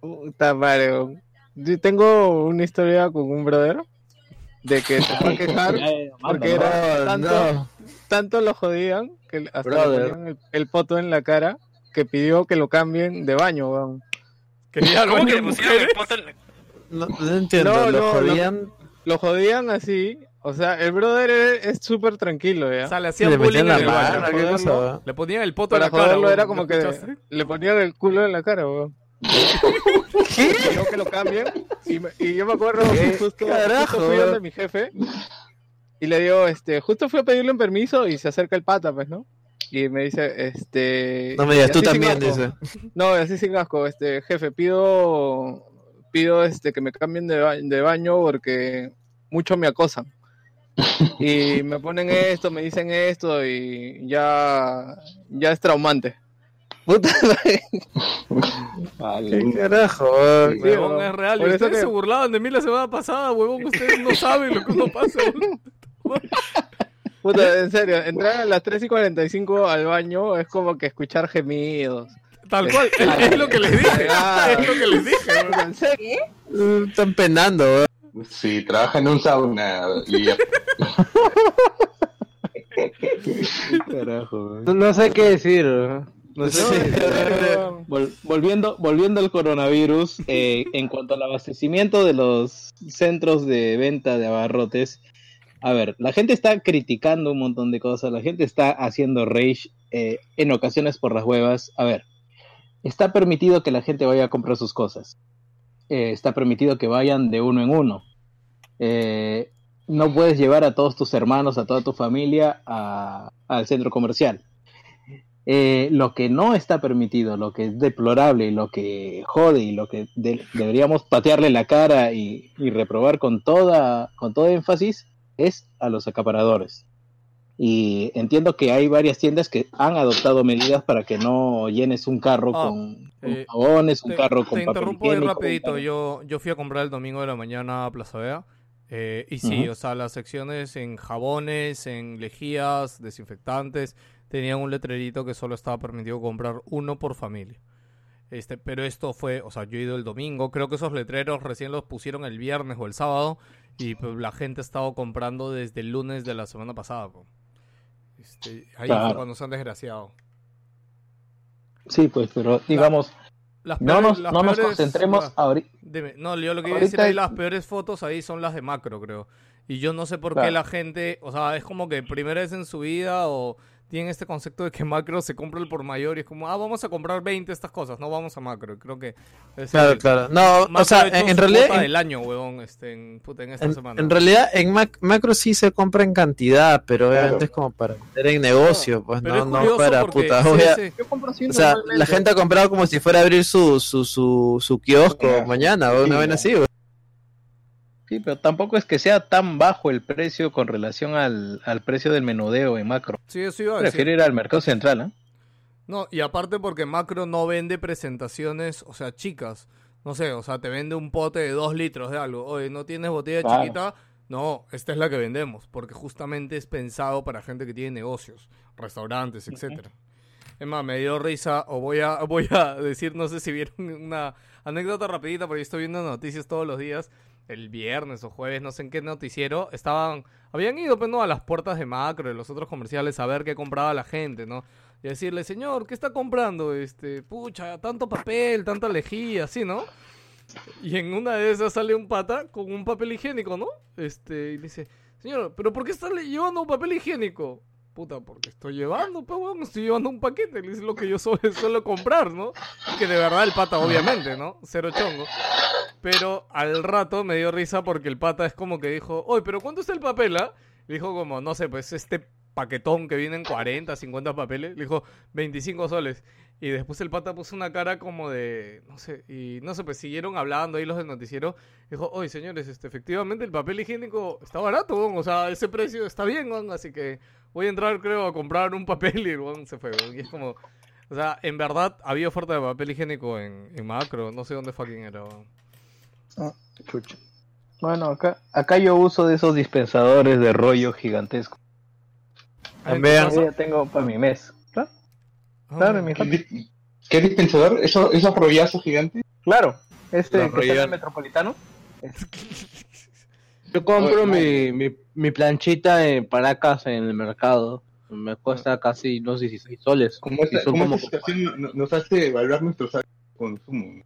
puta madre. Yo tengo una historia con un brother de que se fue a quejar porque era tanto, tanto lo jodían que hasta le Brother. ponían el, el poto en la cara que pidió que lo cambien de baño, weón. ¿Cómo que le pusieron el poto en la- No, no entiendo, No, lo no, jodían, Lo jodían así, o sea, el brother es súper tranquilo, ¿ya? O sea, le le hacían bullying metían en la el baño. mano, ¿qué joderlo. Le ponían el poto Para en la cara. joderlo weón. era ¿Lo como que le ponían el culo en la cara, weón. Pidió que lo cambien, Y, me- y yo me acuerdo ¿Qué que justo, fui donde mi jefe y le digo, este, justo fui a pedirle un permiso y se acerca el pata, pues, ¿no? Y me dice, este... No me digas, tú también, dice. No, así sin asco, este, jefe, pido, pido, este, que me cambien de, ba- de baño porque mucho me acosan. Y me ponen esto, me dicen esto y ya, ya es traumante. Puta ¿Qué carajo? Sí, Huevón, es real. Y Por eso ustedes que- se burlaban de mí la semana pasada, huevón. Ustedes no saben lo que uno pasa. Puta, en serio, entrar a las 3 y 45 al baño es como que escuchar gemidos. Tal cual, es, es lo que les dije. Es lo que les dije. huevón. ¿En serio? Uh, Están penando, weón. Sí, trabaja en un sauna y Carajo, no, no sé qué decir. ¿no? No sé qué decir. Vol- volviendo, volviendo al coronavirus, eh, en cuanto al abastecimiento de los centros de venta de abarrotes, a ver, la gente está criticando un montón de cosas, la gente está haciendo rage eh, en ocasiones por las huevas. A ver, está permitido que la gente vaya a comprar sus cosas. Eh, está permitido que vayan de uno en uno. Eh, no puedes llevar a todos tus hermanos, a toda tu familia a- al centro comercial. Eh, lo que no está permitido, lo que es deplorable y lo que jode y lo que de- deberíamos patearle la cara y, y reprobar con toda con todo énfasis es a los acaparadores. Y entiendo que hay varias tiendas que han adoptado medidas para que no llenes un carro Ah, con, con eh, jabones, un Te- carro con Te papel interrumpo higiénico, rapidito. Yo, yo fui a comprar el domingo de la mañana a Plaza Vea. eh, y sí, o sea, las secciones en jabones, en lejías, desinfectantes, tenían un letrerito que solo estaba permitido comprar uno por familia. Este, pero esto fue, o sea, yo he ido el domingo, creo que esos letreros recién los pusieron el viernes o el sábado y pues, la gente ha estado comprando desde el lunes de la semana pasada. Este, ahí fue Claro. cuando se han desgraciado. Sí, pues, pero digamos, Las no peores- nos, las no nos peores- concentremos ah, ahorita. No, yo lo que iba a decir ahí, las peores fotos ahí son las de macro, creo. Y yo no sé por qué la gente, o sea, es como que primera vez en su vida o tienen este concepto de que macro se compra el por mayor y es como, ah, vamos a comprar 20 estas cosas, no vamos a macro. Creo que es Claro, el- claro. No, o sea, en, realidad. En, del año, huevón, este, en, puta, en esta en- semana. en realidad, en Mac- macro sí se compra en cantidad, pero Claro. obviamente es como para meter en negocio, pues Pero no, no para puta. sí, voy a- sí. Yo O sea, la gente ha comprado como si fuera a abrir su, su, su, su kiosco mañana o una vez ya. así, güey. Sí, pero tampoco es que sea tan bajo el precio con relación al, al precio del menudeo en macro. Sí, eso iba a decir. Prefiero ir al mercado central, ¿eh? No, y aparte porque Macro no vende presentaciones, o sea, chicas. No sé, o sea, te vende un pote de dos litros de algo. Oye, ¿no tienes botella Claro. chiquita? No, esta es la que vendemos, porque justamente es pensado para gente que tiene negocios, restaurantes, etcétera. Es más, me dio risa, o voy a, voy a decir, no sé si vieron una anécdota rapidita, porque estoy viendo noticias todos los días, el viernes o jueves, no sé en qué noticiero, estaban, habían ido pues, ¿no? a las puertas de Macro, de los otros comerciales, a ver qué compraba la gente, ¿no? Y decirle, señor, ¿qué está comprando? Este, pucha, tanto papel, tanta lejía, así, ¿no? Y en una de esas sale un pata con un papel higiénico, ¿no? Este, y dice, señor, ¿pero por qué está le- llevando un papel higiénico? Puta, porque estoy llevando, pues, weón, estoy llevando un paquete, es lo que yo suelo, suelo comprar, ¿no? Que de verdad el pata, obviamente, ¿no? Cero chongo. Pero al rato me dio risa porque el pata es como que dijo, oye, pero ¿cuánto está el papel, ah? Le dijo como, no sé, pues este paquetón que vienen 40, 50 papeles, le dijo 25 soles. Y después el pata puso una cara como de, no sé, y no sé, pues siguieron hablando ahí los del noticiero. Dijo, oye, señores, este, efectivamente el papel higiénico está barato, o sea, ese precio está bien, weón, así que voy a entrar, creo, a comprar un papel y el se fue, weón. Y es como, o sea, en verdad había oferta de papel higiénico en, en macro, no sé dónde fucking era, Chucha. Bueno, acá, acá yo uso de esos dispensadores de rollo gigantesco. Ah, ¿en tu Vean. casa? Ya tengo para mi mes. Claro, Ah, claro, en mi ¿Qué, qué dispensador? ¿Eso, ¿Esos rollazos gigantes? Claro, este Los que está en el metropolitano. Yo compro Oye, mi, mi, mi planchita en Paracas en el mercado. Me cuesta casi unos 16 soles. Como Y esta, son como como- esta situación no- nos hace evaluar nuestros hábitos de consumo.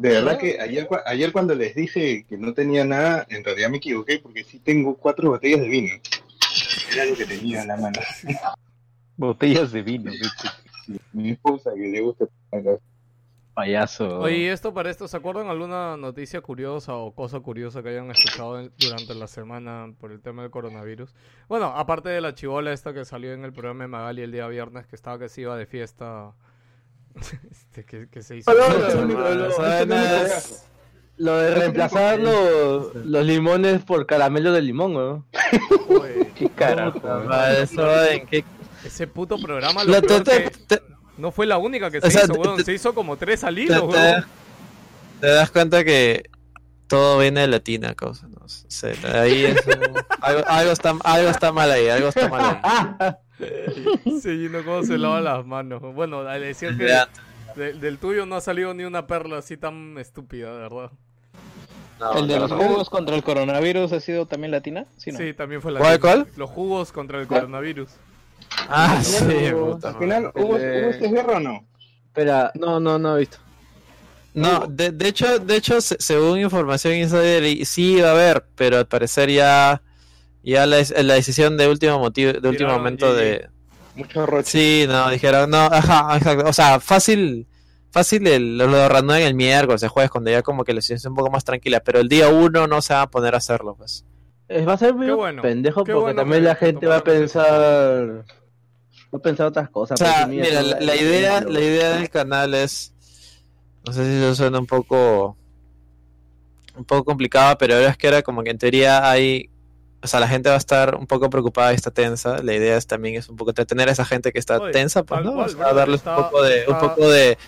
De verdad que ayer, ayer cuando les dije que no tenía nada, en realidad me equivoqué porque sí tengo cuatro botellas de vino. Era lo que tenía en la mano. botellas de vino. Mi esposa que le gusta. payaso. Oye, ¿y esto para esto, ¿se acuerdan alguna noticia curiosa o cosa curiosa que hayan escuchado durante la semana por el tema del coronavirus? Bueno, aparte de la chivola esta que salió en el programa de Magali el día viernes, que estaba que se iba de fiesta, este, que se hizo... No, no, no, no, no, no, Lo de reemplazar los, los limones por caramelo de limón, ¿no? Oye, Qué carajo. Eso en qué- ese puto programa Lo- te- te- no fue la única que O se sea, hizo, te- weón. te- Se hizo como tres al hilo, te- weón. te das cuenta que todo viene de latina, cosa, no sé, ahí es un- algo, algo está algo está mal ahí, algo está mal ahí. Sí, no cómo se lava las manos. Bueno, al decir que de- del tuyo no ha salido ni una perla así tan estúpida, de verdad. No, ¿El de los no. jugos contra el coronavirus ha sido también latina? Sí, Sí, no. también fue la ¿Cuál, cuál? Los jugos contra el coronavirus. Ah, sí, Al puta final, madre. ¿hubo, Eh, ¿hubo este guerra o no? Espera, No, no, no he visto. No, de, de hecho, de hecho, se- según información insider, sí iba a haber, pero al parecer ya, ya la, la decisión de último motivo, de último Tiraron momento de, Mucho roche. sí, no, dijeron, no, ajá, exacto, o sea, fácil, fácil el- lo, lo reanudan el miércoles, el jueves, cuando ya como que la situación es un poco más tranquila, pero el día uno no se va a poner a hacerlo, pues. va a ser medio bueno, pendejo porque bueno también la gente va a pensar... Va a pensar otras cosas. O sea, porque mira, la, la idea, la idea del canal es, no sé si eso suena un poco, un poco complicado, pero es que era como que en teoría hay, o sea, la gente va a estar un poco preocupada y está tensa. La idea es también es un poco entretener a esa gente que está Oye, tensa, pues, ¿no? cual, O sea, darles está- un poco de, un poco de,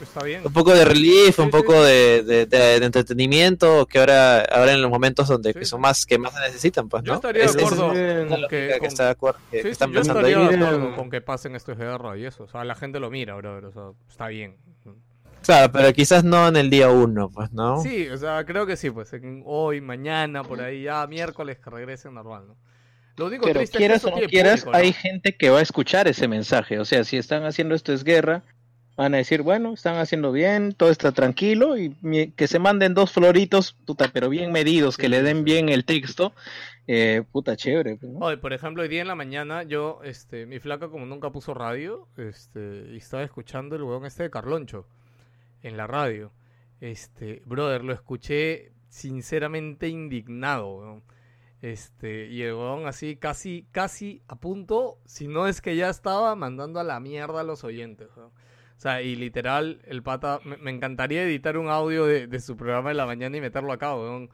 un poco de relief, Sí, un sí. poco de, de, de- de entretenimiento, que ahora, ahora en los momentos donde Sí, que son más, que más se necesitan, pues, Yo ¿no? estaría de Es- acuerdo con que- que con- está de acuerdo, que, están yo pensando ahí. de acuerdo con que pasen estos de guerra y eso. O sea, la gente lo mira, brother. O sea, está bien. Claro, pero quizás no en el día uno, pues, ¿no? Sí, o sea, creo que sí, pues en- hoy, mañana, por ahí, ya miércoles que regresen normal, ¿no? Lo único Pero triste quieras es que o no tiene quieras, público, ¿no? hay gente que va a escuchar ese mensaje. O sea, si están haciendo esto es guerra, van a decir, bueno, están haciendo bien, todo está tranquilo y que se manden dos floritos, puta, pero bien medidos, que le den bien el texto, eh, puta, chévere. pues, ¿no? Oye, por ejemplo, hoy día en la mañana yo, este, mi flaca como nunca puso radio, este, y estaba escuchando el huevón este de Carloncho en la radio. Este, brother, lo escuché sinceramente indignado, weón. Este, y el huevón así casi, casi a punto, si no es que ya estaba mandando a la mierda a los oyentes, weón. O sea, y literal, el pata, me, me encantaría editar un audio de, de su programa de la mañana y meterlo acá, weón.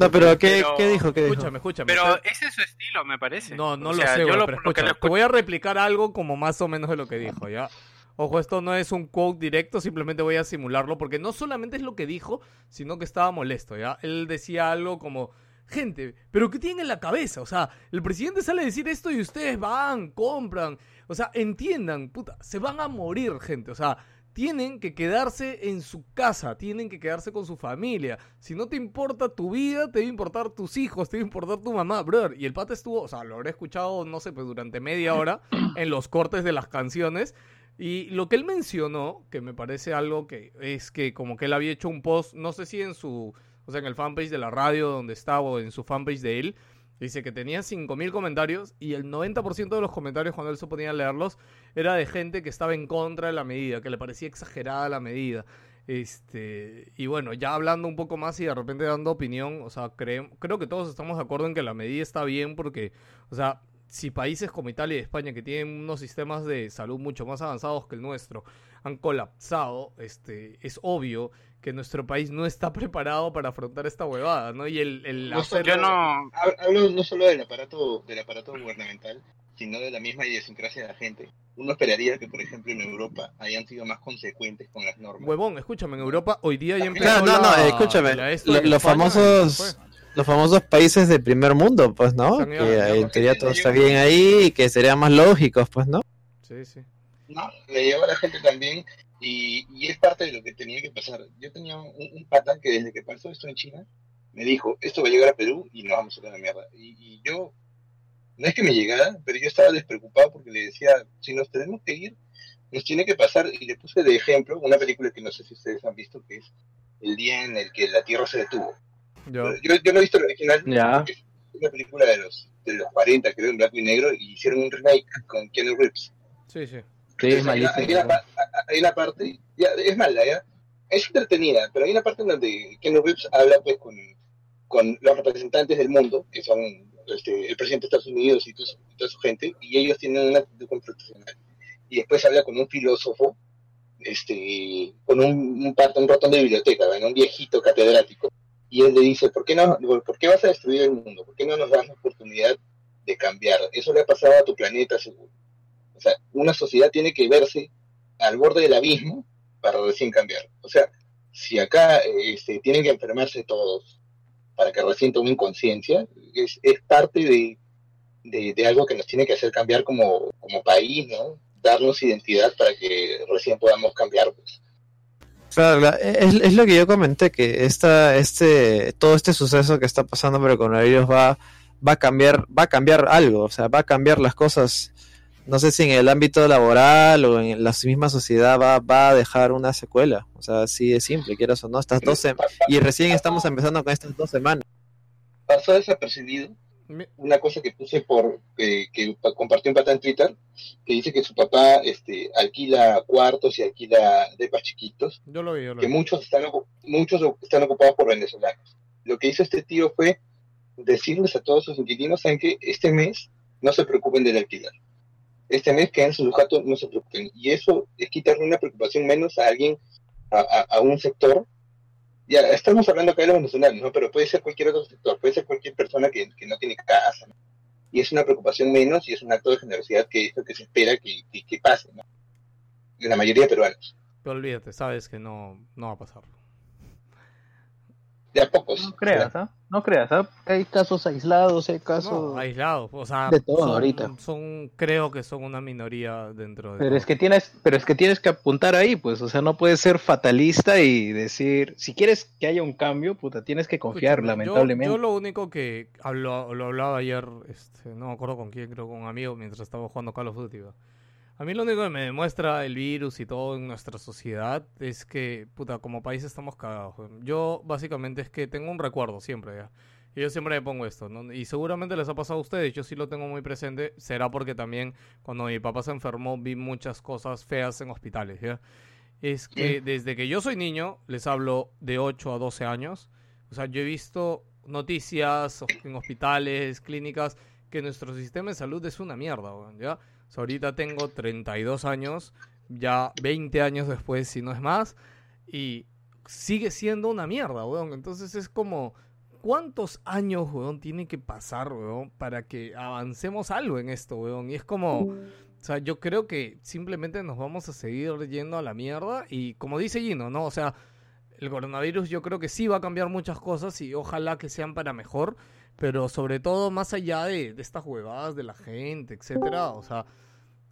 No, pero ¿qué, Pero- ¿qué dijo? ¿Qué dijo? Escúchame, escúchame. Pero está- ese es su estilo, me parece. no, no O lo sea, sé, yo güey, lo- pero lo que escucha, lo te voy a replicar algo como más o menos de lo que dijo, ¿ya? Ojo, esto no es un quote directo, simplemente voy a simularlo, porque no solamente es lo que dijo, sino que estaba molesto, ¿ya? Él decía algo como, gente, ¿pero qué tienen en la cabeza? O sea, el presidente sale a decir esto y ustedes van, compran, o sea, entiendan, puta, se van a morir, gente, o sea, tienen que quedarse en su casa, tienen que quedarse con su familia. Si no te importa tu vida, te debe importar tus hijos, te debe importar tu mamá, brother. Y el pata estuvo, o sea, lo habré escuchado, no sé, pues durante media hora en los cortes de las canciones. Y lo que él mencionó, que me parece algo que es que como que él había hecho un post, no sé si en su, o sea, en el fanpage de la radio donde estaba o en su fanpage de él, dice que tenía 5.000 comentarios y el 90% de los comentarios cuando él se ponía a leerlos era de gente que estaba en contra de la medida, que le parecía exagerada la medida. Este, y bueno, ya hablando un poco más y de repente dando opinión, o sea, creo, creo que todos estamos de acuerdo en que la medida está bien porque, o sea, si países como Italia y España, que tienen unos sistemas de salud mucho más avanzados que el nuestro, han colapsado, este, es obvio que nuestro país no está preparado para afrontar esta huevada, ¿no? Y el, el No, hacer- Yo no. Hab- Hablo no solo del aparato, del aparato gubernamental, sino de la misma idiosincrasia de la gente. Uno esperaría que, por ejemplo, en Europa hayan sido más consecuentes con las normas. Huevón, escúchame, en Europa hoy día ya empezó no, no, la- escúchame. la lo- los España, famosos, los famosos países del primer mundo, pues, ¿no? Que en teoría todo está bien ahí y que serían más lógicos, pues, ¿no? Sí, sí. No, le lleva a la gente también y, y es parte de lo que tenía que pasar. Yo tenía un, un pata que desde que pasó esto en China me dijo, esto va a llegar a Perú y nos vamos a ir a la mierda. Y, y yo, no es que me llegara, pero yo estaba despreocupado porque le decía, si nos tenemos que ir, nos tiene que pasar. Y le puse de ejemplo una película que no sé si ustedes han visto, que es El día en el que la Tierra se detuvo. Yo, Yo, yo no he visto la original, Ya. es una película de los, de los 40, creo, en blanco y negro, y hicieron un remake con Keanu Reeves. sí, sí. Sí, es Entonces, malísimo. La, ahí la parte, ya, es mala, ¿ya? es entretenida, pero hay una parte en donde Keanu Reeves habla pues con, con los representantes del mundo, que son este, el presidente de Estados Unidos y toda, su, y toda su gente, y ellos tienen una actitud confrontacional. Y después habla con un filósofo, este, con un, un, ratón de biblioteca, ¿ven? un viejito catedrático, y él le dice, ¿por qué, no, ¿por qué vas a destruir el mundo? ¿Por qué no nos das la oportunidad de cambiar? Eso le ha pasado a tu planeta, seguro. O sea, una sociedad tiene que verse al borde del abismo para recién cambiar. O sea, si acá este, tienen que enfermarse todos para que recién tomen conciencia, es, parte de, de, de algo que nos tiene que hacer cambiar como, como país, ¿no? Darnos identidad para que recién podamos cambiar. Pues. Claro, la- es, es lo que yo comenté, que esta, este, todo este suceso que está pasando por el coronavirus va, va a cambiar, va a cambiar algo, o sea, va a cambiar las cosas, no sé si en el ámbito laboral o en la misma sociedad va, va a dejar una secuela, o sea, así de simple, quieras o no, estas dos sem- y recién estamos empezando con estas dos semanas. Pasó desapercibido una cosa que puse por, eh, que pa- compartió un pata en Twitter, que dice que su papá este, alquila cuartos y alquila depas chiquitos, Yo lo vi, yo lo que vi. muchos están, muchos están ocupados por venezolanos. Lo que hizo este tío fue decirles a todos sus inquilinos, saben que este mes no se preocupen del alquiler. Este mes queden en su jato, no se preocupen. Y eso es quitarle una preocupación menos a alguien, a, a- a un sector. Ya, estamos hablando acá de los venezolanos, ¿no? Pero puede ser cualquier otro sector, puede ser cualquier persona que, que no tiene casa. Y es una preocupación menos y es un acto de generosidad que es lo que se espera que, que, que pase, ¿no? En la mayoría de peruanos. Pero olvídate, sabes que no, no va a pasar. De a pocos. No creas, ¿ah? No creas, ¿ah? Hay casos aislados, hay casos... No, aislados, o sea, de todo son, ahorita. son, creo que son una minoría dentro de Pero todo. es que tienes, pero es que tienes que apuntar ahí, pues, o sea, no puedes ser fatalista y decir, si quieres que haya un cambio, puta, tienes que confiar, Escúchame, yo- lamentablemente. Yo, lo único que hablo, lo hablaba ayer, este, no me acuerdo con quién, creo con un amigo mientras estaba jugando Call of Duty. ¿va? A mí lo único que me demuestra el virus y todo en nuestra sociedad es que, puta, como país estamos cagados. Yo básicamente es que tengo un recuerdo siempre, ¿ya? Y yo siempre me pongo esto, ¿no? Y seguramente les ha pasado a ustedes, yo sí lo tengo muy presente, será porque también cuando mi papá se enfermó vi muchas cosas feas en hospitales, ¿ya? Es que desde que yo soy niño, les hablo de 8 a 12 años, o sea, yo he visto noticias en hospitales, clínicas, que nuestro sistema de salud es una mierda, ¿ya? O sea, ahorita tengo 32 años, ya 20 años después, si no es más, y sigue siendo una mierda, weón. Entonces es como, ¿cuántos años, weón, tiene que pasar, weón, para que avancemos algo en esto, weón? Y es como, o sea, yo creo que simplemente nos vamos a seguir yendo a la mierda y como dice Gino, ¿no? O sea, el coronavirus yo creo que sí va a cambiar muchas cosas y ojalá que sean para mejor, pero sobre todo más allá de, de estas huevadas de la gente, etcétera, o sea,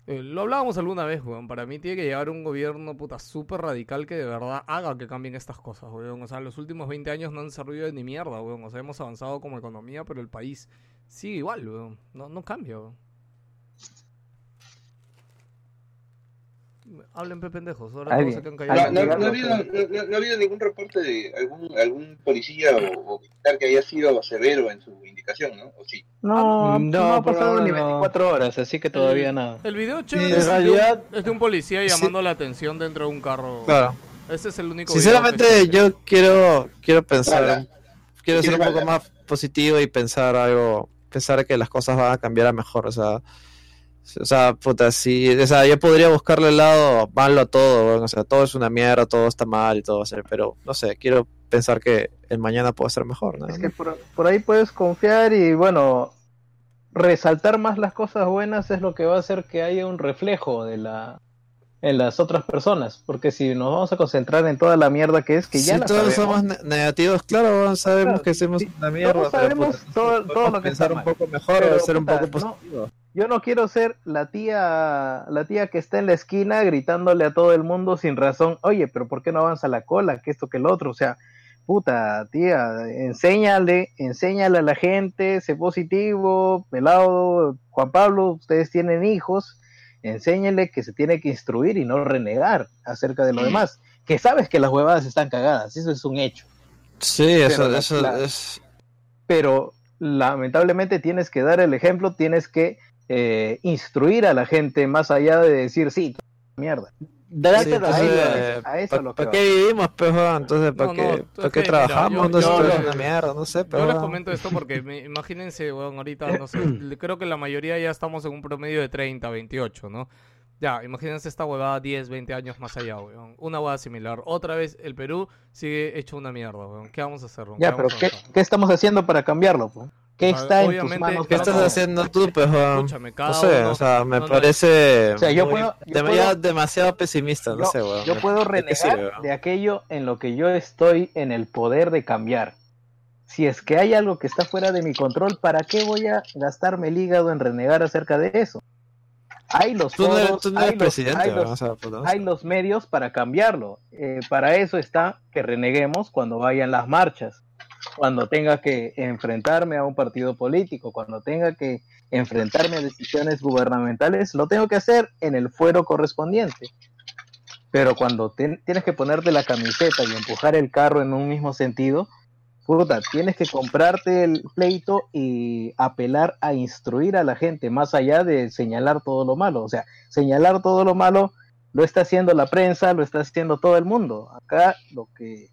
eh, lo hablábamos alguna vez, weón, para mí tiene que llegar un gobierno puta súper radical que de verdad haga que cambien estas cosas, weón, o sea, los últimos 20 años no han servido de ni mierda, weón, o sea, hemos avanzado como economía, pero el país sigue igual, weón, no, no cambia, weón. Hablen pe pendejos, ahora todos se quedan No, callados. no, no ha habido, no- ha habido ningún reporte de algún, algún policía o, o militar que haya sido severo en su indicación, ¿no? ¿O sí? No, no, no, ha pasado ni no. 24 horas, así que todavía el, nada. El video Sí, chévere es, de un- realidad- es de un policía llamando la atención dentro de un carro. Claro. Ese es el único Sinceramente, yo quiero, quiero pensar, quiero ser un ¿Quieres poco más positivo y pensar algo, pensar que las cosas van a cambiar a mejor, o sea, o sea, puta, sí, o sea, yo podría buscarle el lado malo a todo, o sea, todo es una mierda, todo está mal y todo va a ser, pero no sé, quiero pensar que el mañana puede ser mejor, ¿no? Es que por, por ahí puedes confiar y bueno, resaltar más las cosas buenas es lo que va a hacer que haya un reflejo de la en las otras personas, porque si nos vamos a concentrar en toda la mierda que es que ya si la todos sabemos, somos ne- negativos, claro, sabemos que hacemos una mierda, todos pero, sabemos puta, todo, lo que pensar está un poco mejor, Pero, ser un poco no, positivo. Yo no quiero ser la tía, la tía que está en la esquina gritándole a todo el mundo sin razón, oye, pero ¿por qué no avanza la cola? Que esto, que lo otro, o sea, puta, tía, enséñale, enséñale a la gente, sé positivo, pelado, Juan Pablo, ustedes tienen hijos, enséñale que se tiene que instruir y no renegar acerca de lo demás, que sabes que las huevadas están cagadas, eso es un hecho. Sí, eso, la- eso la- es... pero lamentablemente tienes que dar el ejemplo, tienes que eh, instruir a la gente más allá de decir, sí, mierda. A entonces, ellos, a eso ¿pa- ¿Para que qué vivimos, pues, weón? Entonces, ¿para No, qué, no, ¿para es qué que, mira, trabajamos? yo- no sé, yo- una mierda, no sé, Yo pero... les comento esto porque me- imagínense, weón, ahorita, no sé, creo que la mayoría ya estamos en un promedio de 30, 28, ¿no? Ya, imagínense esta huevada 10, 20 años más allá, weón. Una huevada similar. Otra vez, el Perú sigue hecho una mierda, weón. ¿Qué vamos a hacer, weón? Ya, ¿Qué pero vamos a ¿qué, qué estamos haciendo para cambiarlo? po? ¿Qué O sea, está en tus obviamente, manos? ¿Qué para estás haciendo tú, pues? Escúchame, cada No sé, uno- o sea, me no, no, parece... O sea, yo muy- puedo- yo dem- puedo- ya demasiado pesimista, no yo, sé, weón. yo puedo ¿De qué renegar de aquello en lo que yo estoy en el poder de cambiar. Si es que hay algo que está fuera de mi control, ¿para qué voy a gastarme el hígado en renegar acerca de eso? Hay los Tú no eres, foros, tú no hay los- los- o sea, pues, hay los medios para cambiarlo. Eh, para eso está que reneguemos cuando vayan las marchas, cuando tenga que enfrentarme a un partido político, cuando tenga que enfrentarme a decisiones gubernamentales, lo tengo que hacer en el fuero correspondiente. Pero cuando tienes que ponerte la camiseta y empujar el carro en un mismo sentido, puta, tienes que comprarte el pleito y apelar a instruir a la gente, más allá de señalar todo lo malo. O sea, señalar todo lo malo lo está haciendo la prensa, lo está haciendo todo el mundo. Acá lo que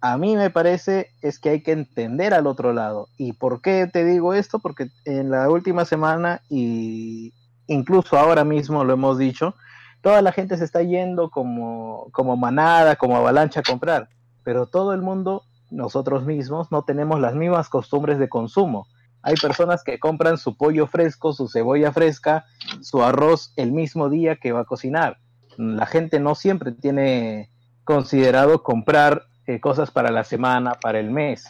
a mí me parece es que hay que entender al otro lado. ¿Y por qué te digo esto? Porque en la última semana y incluso ahora mismo lo hemos dicho, toda la gente se está yendo como, como manada, como avalancha a comprar, pero todo el mundo, nosotros mismos, no tenemos las mismas costumbres de consumo. Hay personas que compran su pollo fresco, su cebolla fresca, su arroz el mismo día que va a cocinar. La gente no siempre tiene considerado comprar eh, cosas para la semana, para el mes.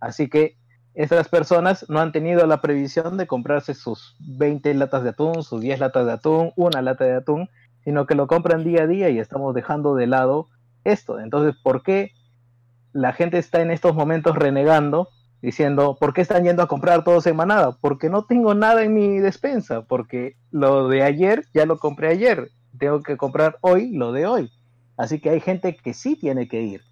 Así que estas personas no han tenido la previsión de comprarse sus 20 latas de atún, sus 10 latas de atún, una lata de atún, sino que lo compran día a día y estamos dejando de lado esto. Entonces, ¿por qué la gente está en estos momentos renegando, diciendo, ¿por qué están yendo a comprar todos en manada? Porque no tengo nada en mi despensa, porque lo de ayer ya lo compré ayer, tengo que comprar hoy lo de hoy. Así que hay gente que sí tiene que ir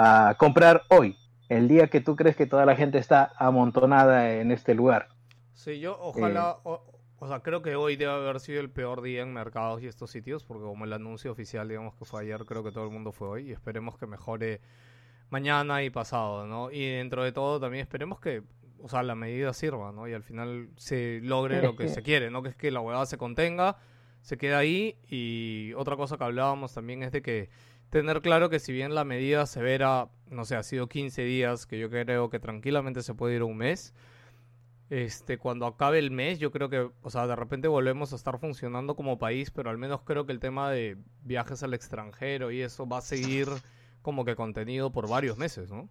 a comprar hoy, el día que tú crees que toda la gente está amontonada en este lugar. Sí, yo ojalá, o, o sea, creo que hoy debe haber sido el peor día en mercados y estos sitios, porque como el anuncio oficial, digamos que fue ayer, creo que todo el mundo fue hoy y esperemos que mejore mañana y pasado, ¿no? Y dentro de todo también esperemos que, o sea, la medida sirva, ¿no? Y al final se logre lo que se quiere, ¿no? Que es que la huevada se contenga, se quede ahí y otra cosa que hablábamos también es de que tener claro que si bien la medida severa, no sé, ha sido 15 días, que yo creo que tranquilamente se puede ir a un mes, este, cuando acabe el mes, yo creo que, o sea, de repente volvemos a estar funcionando como país, pero al menos creo que el tema de viajes al extranjero y eso va a seguir como que contenido por varios meses, ¿no?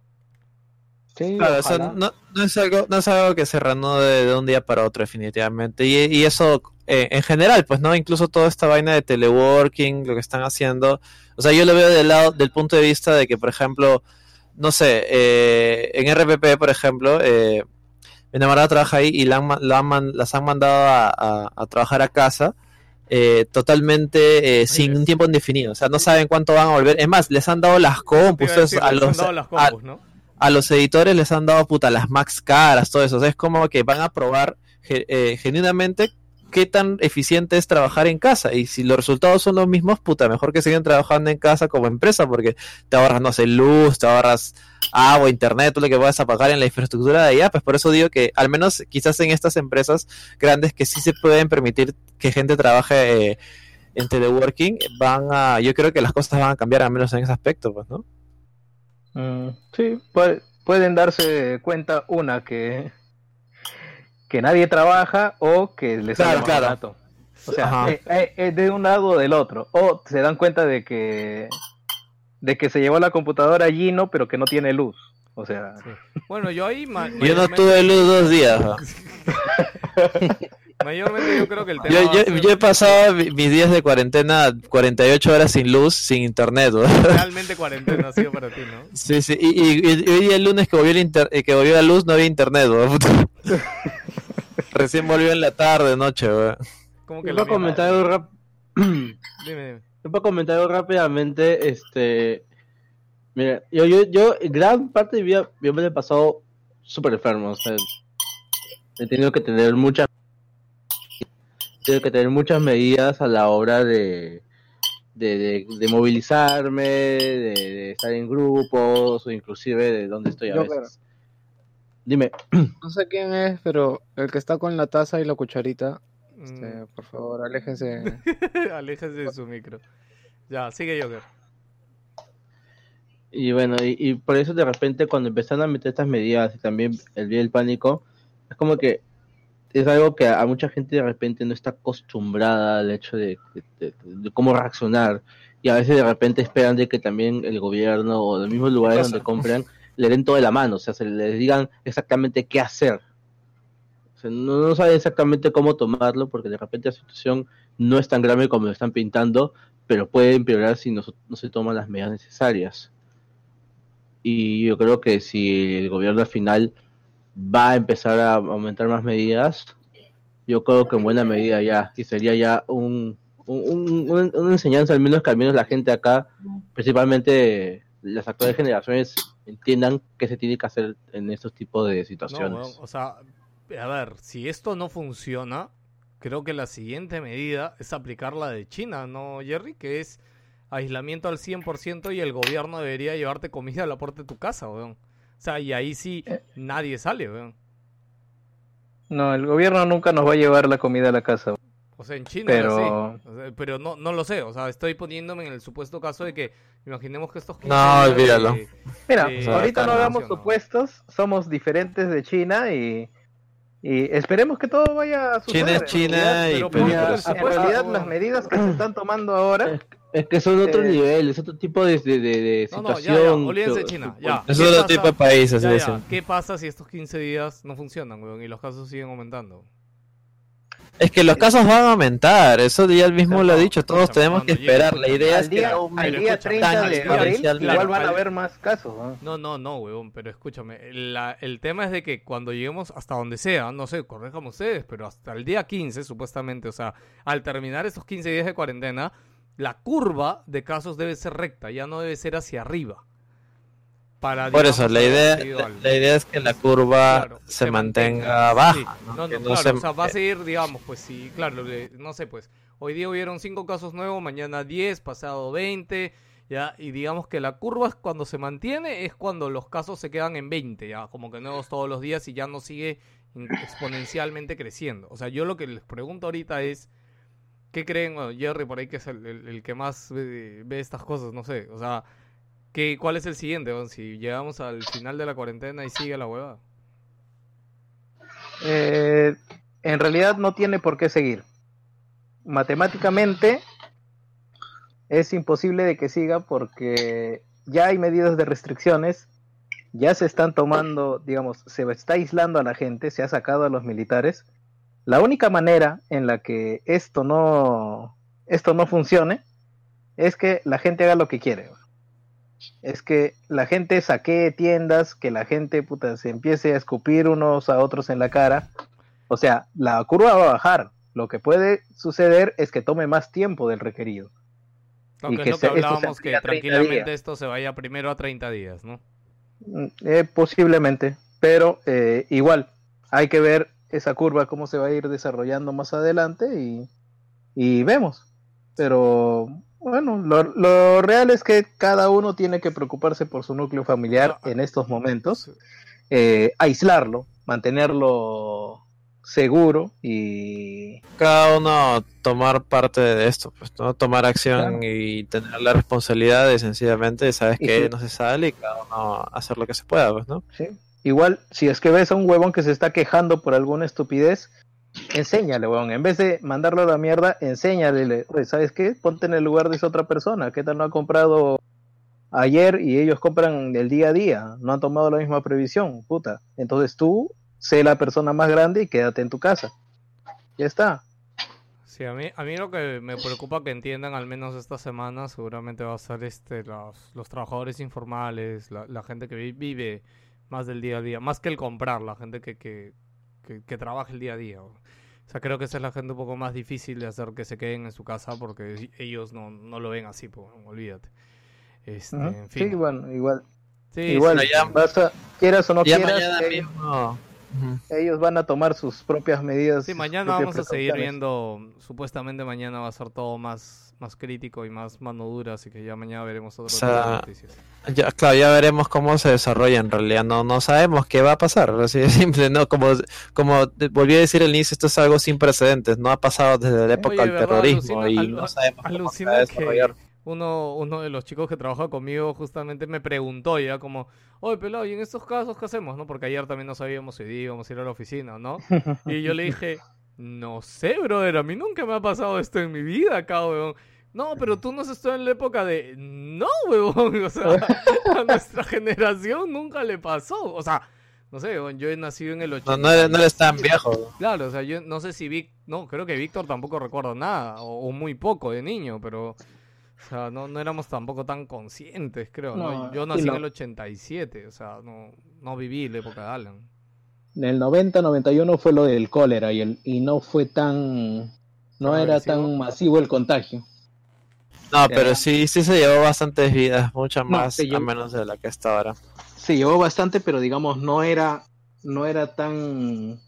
Sí, Claro, o sea, ojalá. no, no es algo, no es algo que se reanude de un día para otro, definitivamente. Y, y eso, eh, en general, pues, ¿no? Incluso toda esta vaina de teleworking, lo que están haciendo. O sea, yo lo veo del lado, del punto de vista de que, por ejemplo, no sé, eh, en RPP, por ejemplo, eh, mi enamorada trabaja ahí y la han ma- la han man- las han mandado a, a- a trabajar a casa. eh, totalmente eh, sin un tiempo indefinido, o sea, no saben cuánto van a volver. Es más, les han dado las compus, decir, a los, dado las a- compus, ¿no? a los editores les han dado puta las max caras, todo eso. O sea, es como que van a probar eh, genuinamente qué tan eficiente es trabajar en casa. Y si los resultados son los mismos, puta, mejor que sigan trabajando en casa como empresa, porque te ahorras, no sé, luz, te ahorras agua, internet, todo lo que puedas pagar en la infraestructura de allá. Pues por eso digo que al menos quizás en estas empresas grandes que sí se pueden permitir que gente trabaje eh, en teleworking, van a, yo creo que las cosas van a cambiar al menos en ese aspecto, pues, ¿no? Mm, sí, pu- pueden darse cuenta una que que nadie trabaja o que les sale Claro, más claro. barato. O sea, Ajá. eh, eh, eh, de un lado o del otro. O se dan cuenta de que de que se llevó la computadora a Gino, pero que no tiene luz. O sea, Bueno, yo ahí Yo no tuve luz dos días. ¿no? Mayormente yo creo que el tema Yo, yo, ser- yo he pasado mi- mis días de cuarentena 48 horas sin luz, sin internet. ¿no? realmente cuarentena ha sido para ti, ¿no? Sí, sí. Y, y- y hoy día el lunes que volvió, el inter- que volvió la luz no había internet. ¿no? Recién volvió en la tarde, noche. ¿no? Como que misma- comentar algo rap- Dime, dime. Yo puedo comentar algo rápidamente, este, mira, yo, yo, yo, gran parte de mi vida, yo me lo he pasado súper enfermo, o sea, he tenido que tener muchas, he tenido que tener muchas medidas a la hora de, de, de- de movilizarme, de, de estar en grupos o inclusive de donde estoy a Yo, veces. Dime. No sé quién es, pero el que está con la taza y la cucharita, Mm. este, por favor, aléjense. Aléjese de su micro. Ya, sigue Joker. Y bueno, y, y por eso de repente cuando empezaron a meter estas medidas y también el día del pánico, es como que es algo que a mucha gente de repente no está acostumbrada al hecho de, de- de- de cómo reaccionar. Y a veces de repente esperan de que también el gobierno o los mismos lugares donde compran le den toda la mano, o sea, se les digan exactamente qué hacer. No, no saben exactamente cómo tomarlo porque de repente la situación no es tan grave como lo están pintando, pero puede empeorar si no, no se toman las medidas necesarias. Y yo creo que si el gobierno al final va a empezar a aumentar más medidas, yo creo que en buena medida ya, y sería ya un- un- un- una enseñanza, al menos que al menos la gente acá, principalmente las actuales generaciones, entiendan qué se tiene que hacer en estos tipos de situaciones. o sea, a ver, si esto no funciona, creo que la siguiente medida es aplicar la de China, ¿no, Jerry? Que es aislamiento al 100% y el gobierno debería llevarte comida a la puerta de tu casa, weón. O sea, y ahí sí nadie sale, weón. No, el gobierno nunca nos va a llevar la comida a la casa. O sea, en China Pero- sí. O sea, pero no, no lo sé. O sea, estoy poniéndome en el supuesto caso de que imaginemos que estos 15 No, olvídalo. de- Mira, de- ahorita no hagamos supuestos, somos diferentes de China y, y esperemos que todo vaya a suceder. China es En China realidad- y pero Perú. por en realidad las medidas que se están tomando ahora Es que son otros Eh, niveles, otro tipo de, de, de- de No, no, ya, ya, situación. olvídense de China, ya. Es ¿Qué otro pasa? tipo de país, así Ya. ¿Qué pasa si estos 15 días no funcionan, weón, y los casos siguen aumentando? Es que los casos van a aumentar, eso ya él mismo lo ha dicho, todos tenemos que esperar. La idea al es que día, no al día escúchame, 30 tan de abril exponencialmente. igual van a haber más casos. ¿no? No, no, weón, pero escúchame, la- el tema es de que cuando lleguemos hasta donde sea, no sé, corrijamos ustedes, pero hasta el día 15, supuestamente, o sea, al terminar esos 15 días de cuarentena, la curva de casos debe ser recta, ya no debe ser hacia arriba. Para, Por eso, la idea, la idea es que la curva Claro, se, mantenga, Sí. baja. ¿no? No, no, no claro, se- o sea, va a seguir, digamos, pues sí, claro, no sé, pues, hoy día hubieron 5 casos nuevos, mañana 10, pasado 20, ya, y digamos que la curva cuando se mantiene es cuando los casos se quedan en 20, ya, como que nuevos todos los días y ya no sigue exponencialmente creciendo. O sea, yo lo que les pregunto ahorita es, ¿qué creen, bueno, Jerry por ahí que es el, el- el que más ve, ve estas cosas, no sé, o sea, ¿qué, ¿cuál es el siguiente, si llegamos al final de la cuarentena y sigue la huevada? Eh, en realidad no tiene por qué seguir. Matemáticamente es imposible de que siga porque ya hay medidas de restricciones, ya se están tomando, digamos, se está aislando a la gente, se ha sacado a los militares. La única manera en la que esto no esto no funcione es que la gente haga lo que quiere. Es que la gente saquee tiendas, que la gente puta, se empiece a escupir unos a otros en la cara. O sea, la curva va a bajar. Lo que puede suceder es que tome más tiempo del requerido. No, Y que que es lo que hablábamos, que amplíe a 30 tranquilamente días. esto se vaya primero a 30 días, ¿no? Mm, eh, posiblemente, pero eh, igual hay que ver esa curva cómo se va a ir desarrollando más adelante y, y vemos. Pero bueno, lo, lo real es que cada uno tiene que preocuparse por su núcleo familiar en estos momentos, eh, aislarlo, mantenerlo seguro y cada uno tomar parte de esto, pues, ¿no? Tomar acción y tener la responsabilidad de sencillamente, sabes que sí. no se sale y cada uno hacer lo que se pueda, pues, ¿no? Sí. Igual, si es que ves a un huevón que se está quejando por alguna estupidez, enséñale, huevón. En vez de mandarlo a la mierda, enséñale. ¿sabes qué? Ponte en el lugar de esa otra persona. ¿Qué tal no ha comprado ayer y ellos compran el día a día? No han tomado la misma previsión, puta. Entonces tú, sé la persona más grande y quédate en tu casa. Ya está. Sí, a mí, a mí lo que me preocupa que entiendan al menos esta semana seguramente va a ser este los, los trabajadores informales, la, la gente que vi- vive más del día a día, más que el comprar, la gente que, que, que, que trabaja el día a día. O sea, creo que esa es la gente un poco más difícil de hacer que se queden en su casa porque ellos no, no lo ven así, pues, olvídate. Este, Ujú. en fin. Sí, bueno, igual. Sí, igual, sí, sí. vas a- quieras o no ya quieras. mañana eh, mismo, ellos van a tomar sus propias medidas. Sí, mañana vamos a seguir viendo, supuestamente mañana va a ser todo más, más crítico y más mano dura, así que ya mañana veremos otro O tipo de sea, noticias. ya, claro, ya veremos cómo se desarrolla en realidad. No, no sabemos qué va a pasar. Así de simple, ¿no? Como, como volví a decir al inicio, esto es algo sin precedentes. No ha pasado desde la época del terrorismo Alucina- y alu- no sabemos cómo se va a que desarrollar. uno, uno de los chicos que trabaja conmigo justamente me preguntó ya como, oye pelado, ¿y en estos casos qué hacemos? ¿no? Porque ayer también no sabíamos si íbamos a ir a la oficina, ¿no? Y yo le dije, no sé, brother, a mí nunca me ha pasado esto en mi vida weón. No, pero tú no has estado en la época de... No, weón. O sea, a nuestra generación nunca le pasó. O sea, no sé, yo he nacido en el 80. No, no, eres- no eres tan viejo. Claro, o sea, yo no sé si Vic, no, creo que Víctor tampoco recuerda nada, o, o muy poco de niño, pero, o sea, no, no éramos tampoco tan conscientes, creo, ¿no? No, Yo nací en el 87, o sea, no, no viví la época de Alan. En el 90-91 fue lo del cólera y, el, y no fue tan. No ¿Tan era agresivo? tan masivo el contagio. No, pero sí, sí se llevó bastantes vidas, muchas No, más se a llevó- menos de la que está ahora. Se llevó bastante, pero digamos, no era. No era tan.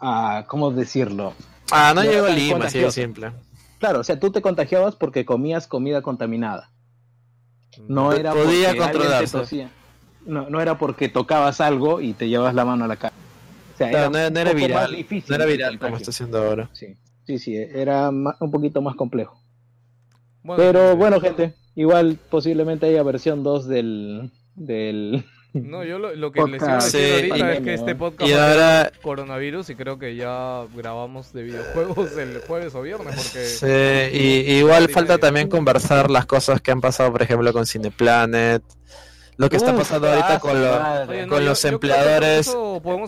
ah, ¿Cómo decirlo? Ah, no No llegó a Lima, así de simple. Claro, o sea, tú te contagiabas porque comías comida contaminada. No era Podía porque alguien te controlarse. tosía. No, no era porque tocabas algo y te llevas la mano a la cara. O sea, Claro, era no, era más viral, difícil no era viral como está haciendo ahora. Sí, sí, sí, era ma- un poquito más complejo. Bueno, Pero eh, bueno, gente, igual posiblemente haya versión 2 del, del... No, yo lo, lo que les iba a podcast decir Sí, ahorita y- es que este podcast y va a ser ahora- coronavirus y creo que ya grabamos de videojuegos el jueves o viernes porque... Sí, y, y igual falta también conversar las cosas que han pasado, por ejemplo, con Cineplanet, lo que está pasando ahorita ah, con, lo- madre. Oye, no, con yo- los yo empleadores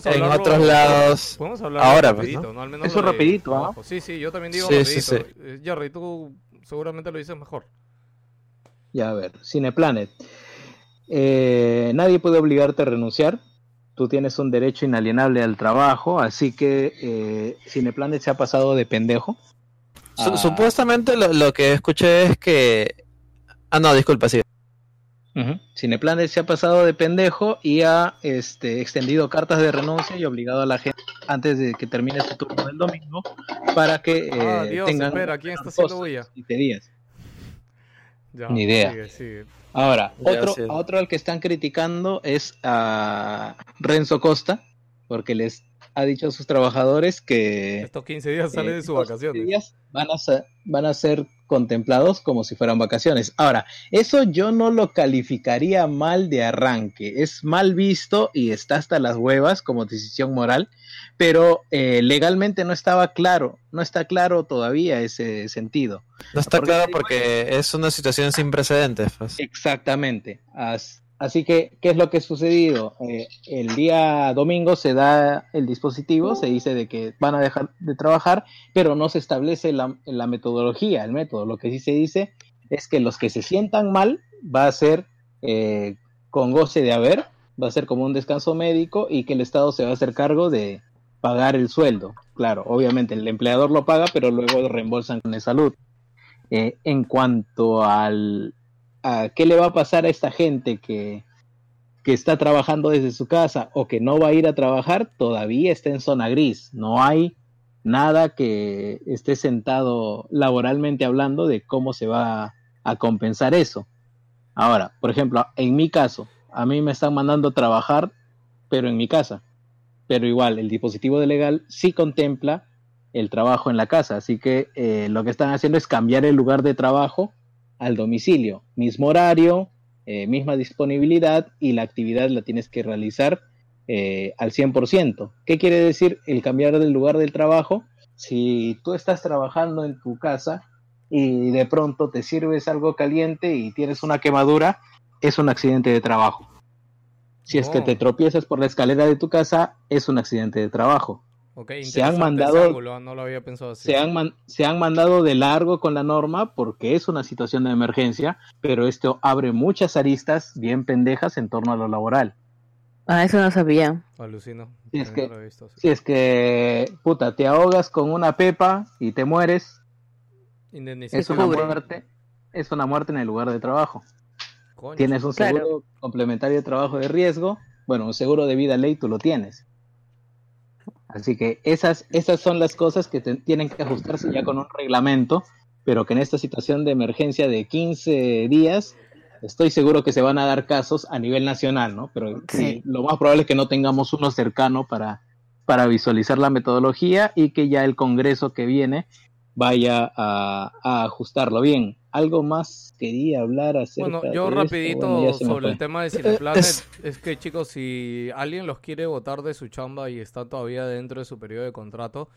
en otros lados. Podemos hablar Ahora, pues, rapidito, ¿no? Al menos Eso de rapidito, ¿ah? Sí, sí, yo también digo Sí, sí, rapidito. Eh, Jerry, tú seguramente lo dices mejor. Ya, a ver, Cineplanet. Eh, nadie puede obligarte a renunciar. Tú tienes un derecho inalienable al trabajo, así que eh, Cineplanet se ha pasado de pendejo. Su- Ah. Supuestamente lo, lo que escuché es que... Ah, no, disculpa, sí. Ujú. Cineplanet se ha pasado de pendejo y ha este, extendido cartas de renuncia y obligado a la gente antes de que termine su turno del domingo para que eh, Ah, Dios, tengan espera, ¿quién está haciendo bulla? 15 días. Ya, Ni idea. Sigue, sigue. Ahora, Ya, otro, otro al que están criticando es a Renzo Costa, porque les ha dicho a sus trabajadores que Estos 15 días sale eh, de sus estos vacaciones. días van a, ser, van a ser contemplados como si fueran vacaciones. Ahora, eso yo no lo calificaría mal de arranque. Es mal visto y está hasta las huevas como decisión moral, pero eh, legalmente no estaba claro, no está claro todavía ese sentido. No está Porque- claro porque es una situación sin precedentes. Pues. Exactamente. As- Así que, ¿qué es lo que ha sucedido? Eh, el día domingo se da el dispositivo, se dice de que van a dejar de trabajar, pero no se establece la, la metodología, el método. Lo que sí se dice es que los que se sientan mal va a ser eh, con goce de haber, va a ser como un descanso médico y que el Estado se va a hacer cargo de pagar el sueldo. Claro, obviamente el empleador lo paga, pero luego reembolsan con el salud. Eh, en cuanto al qué le va a pasar a esta gente que, que está trabajando desde su casa o que no va a ir a trabajar, todavía está en zona gris. No hay nada que esté sentado laboralmente hablando de cómo se va a compensar eso. Ahora, por ejemplo, en mi caso, a mí me están mandando a trabajar, pero en mi casa. Pero igual, el dispositivo de legal sí contempla el trabajo en la casa. Así que eh, lo que están haciendo es cambiar el lugar de trabajo al domicilio. Mismo horario, eh, misma disponibilidad y la actividad la tienes que realizar eh, al 100%. ¿Qué quiere decir el cambiar del lugar del trabajo? Si tú estás trabajando en tu casa y de pronto te sirves algo caliente y tienes una quemadura, es un accidente de trabajo. Si es que Oh. te tropiezas por la escalera de tu casa, es un accidente de trabajo. Se han mandado- ese ángulo, no lo había pensado así. Se han, man- se han mandado de largo con la norma porque es una situación de emergencia, pero esto abre muchas aristas bien pendejas en torno a lo laboral. Ah, eso no sabía. Alucino. Sí, es que- lo he visto, sí. Si es que, puta, te ahogas con una pepa y te mueres, es una muerte, es una muerte en el lugar de trabajo. Coño, Tienes un Claro. seguro complementario de trabajo de riesgo, bueno, un seguro de vida ley tú lo tienes. Así que esas, esas son las cosas que te- tienen que ajustarse ya con un reglamento, pero que en esta situación de emergencia de 15 días, estoy seguro que se van a dar casos a nivel nacional, ¿no? Pero sí, lo más probable es que no tengamos uno cercano para, para visualizar la metodología y que ya el Congreso que viene vaya a, a ajustarlo bien. Algo más quería hablar acerca Bueno, de yo esto? rapidito Bueno, sobre el tema de Eh, Cineplanet, es- es que chicos, si alguien los quiere votar de su chamba y está todavía dentro de su periodo de contrato,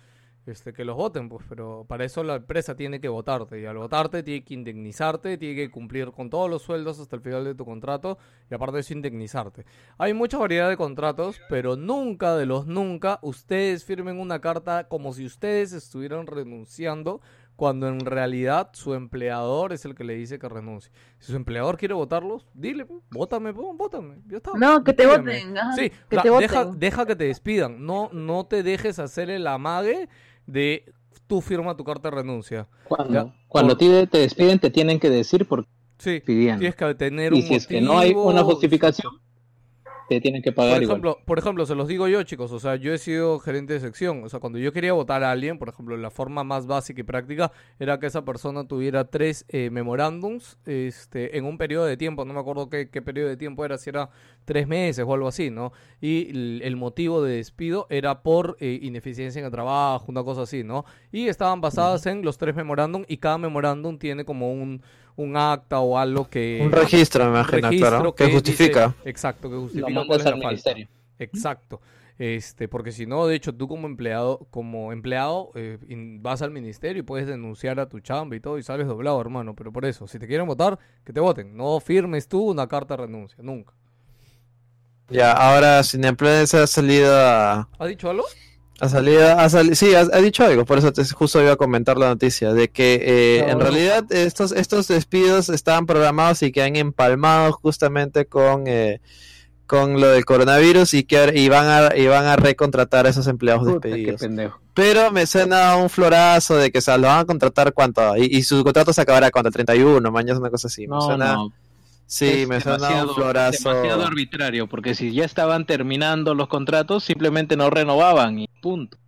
este, que los voten, pues, pero para eso la empresa tiene que votarte, y al votarte tiene que indemnizarte, tiene que cumplir con todos los sueldos hasta el final de tu contrato, y aparte de eso indemnizarte. Hay mucha variedad de contratos, pero nunca de los nunca ustedes firmen una carta como si ustedes estuvieran renunciando cuando en realidad su empleador es el que le dice que renuncie. Si su empleador quiere votarlos, dile, pues, vótame, pues, vótame. Ya está. No, que te voten, ajá, Sí, que o sea, te deja, voten. deja que te despidan. No, no te dejes hacer el amague de tú firma tu carta de renuncia. Cuando, Ya, cuando por- te, te despiden, te tienen que decir por qué Sí, pidiendo. tienes que tener y un si es que no hay una justificación, te tienen que pagar Por igual. ejemplo, por ejemplo, se los digo yo, chicos, o sea, yo he sido gerente de sección, o sea, cuando yo quería votar a alguien, por ejemplo, la forma más básica y práctica era que esa persona tuviera tres eh, memorándums este, en un periodo de tiempo, no me acuerdo qué, qué periodo de tiempo era, si era tres meses o algo así, ¿no? Y el, el motivo de despido era por eh, ineficiencia en el trabajo, una cosa así, ¿no? Y estaban basadas en los tres memorándum y cada memorándum tiene como un, un acta o algo que... Un registro, me imagino, claro, que dice- justifica. exacto, que justifica cuál es la al falta. ministerio. Exacto. Este, porque si no, de hecho, tú como empleado, como empleado, eh, in- vas al ministerio y puedes denunciar a tu chamba y todo y sales doblado, hermano. Pero por eso, si te quieren votar, que te voten. No firmes tú una carta de renuncia, nunca. Ya, ahora Cineplanet se ha salido a... ¿Ha dicho algo? Ha salido, ha sali- sí, ha, ha dicho algo, por eso te, justo iba a comentar la noticia, de que eh, No, en no. realidad estos, estos despidos estaban programados y que han empalmado justamente con, eh, con lo del coronavirus y que y van a, y van a recontratar a esos empleados Puta, despedidos. Pero me suena un florazo de que o sea, lo van a contratar cuánto, y, y su contrato se acabará cuando el 31, mañana una cosa así. me suena, no. Sí, Es me suena un florazo. demasiado arbitrario, porque si ya estaban terminando los contratos, simplemente no renovaban y punto.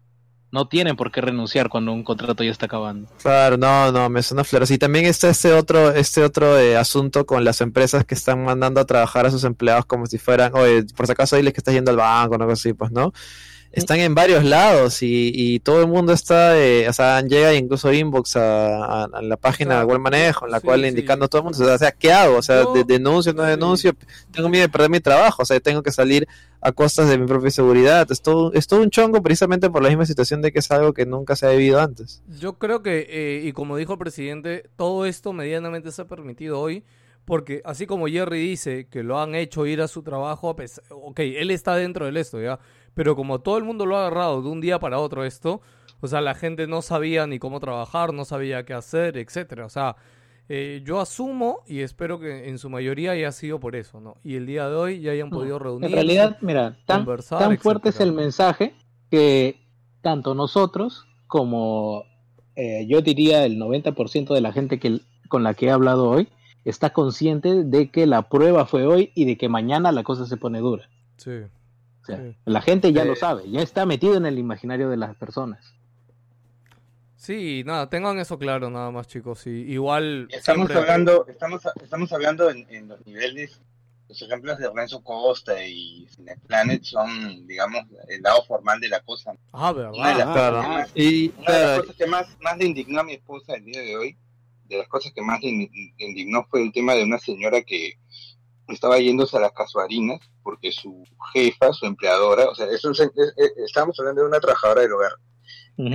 No tienen por qué renunciar cuando un contrato ya está acabando. Claro, no, no, me suena flores. Y también está este otro, este otro eh, asunto con las empresas que están mandando a trabajar a sus empleados como si fueran, oye, por si acaso diles que estás yendo al banco, o algo así, pues, ¿no? Están en varios lados y, y todo el mundo está, eh, o sea, llega incluso inbox a, a- a la página de buen manejo, en la sí, cual sí. indicando a todo el mundo, o sea, ¿qué hago? O sea, Yo- de- denuncio, no denuncio, tengo miedo de perder mi trabajo, o sea, tengo que salir a costas de mi propia seguridad. Es todo, es todo un chongo precisamente por la misma situación de que es algo que nunca se ha vivido antes. Yo creo que, eh, y como dijo el presidente, todo esto medianamente se ha permitido hoy, porque así como Jerry dice que lo han hecho ir a su trabajo, a pesar, ok, él está dentro de esto, ¿ya? Pero como todo el mundo lo ha agarrado de un día para otro esto, o sea, la gente no sabía ni cómo trabajar, no sabía qué hacer, etcétera. O sea, eh, yo asumo y espero que en su mayoría haya sido por eso, ¿no? Y el día de hoy ya hayan podido reunirse. En realidad, mira, tan, conversar, tan fuerte es el mensaje que tanto nosotros como eh, yo diría el 90% de la gente que, con la que he hablado hoy está consciente de que la prueba fue hoy y de que mañana la cosa se pone dura. Sí. O sea, Sí. la gente ya Eh, lo sabe, ya está metido en el imaginario de las personas. Sí, nada, tengan eso claro nada más, chicos. Y igual Estamos siempre- hablando, estamos, estamos hablando en, en los niveles, los ejemplos de Renzo Costa y Cineplanet son, digamos, el lado formal de la cosa. Ah, Una de ¿verdad? las, claro. cosas, que más, Y una de las cosas que más, más le indignó a mi esposa el día de hoy, de las cosas que más le indignó fue el tema de una señora que estaba yéndose a las casuarinas porque su jefa, su empleadora, o sea, eso es- es- es- estamos hablando de una trabajadora del hogar,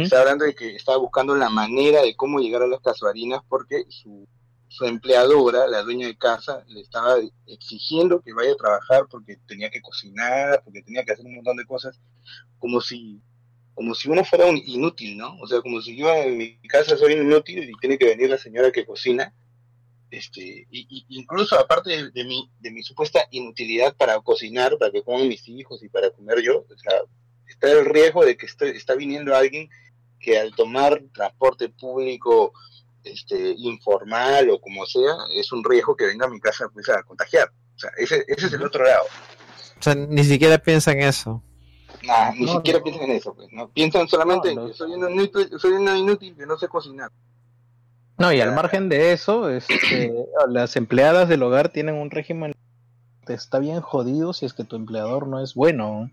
está hablando de que estaba buscando la manera de cómo llegar a las casuarinas porque su, su empleadora, la dueña de casa, le estaba exigiendo que vaya a trabajar porque tenía que cocinar, porque tenía que hacer un montón de cosas, como si como si uno fuera un inútil, ¿no? O sea, como si yo en mi casa soy inútil y tiene que venir la señora que cocina. Este, y, y- incluso aparte de, de mi, de mi supuesta inutilidad para cocinar, para que coman mis hijos y para comer yo, o sea, está el riesgo de que esté- está viniendo alguien que al tomar transporte público este, informal o como sea, es un riesgo que venga a mi casa pues, a contagiar. O sea, ese, ese es el otro lado. o sea, ni siquiera piensa en eso. Nah, ni No, siquiera no. piensan en eso, pues, ¿no? Piensan solamente en que soy una inútil, soy una inútil que no sé cocinar. No, y al margen de eso, este, las empleadas del hogar tienen un régimen que está bien jodido si es que tu empleador no es bueno.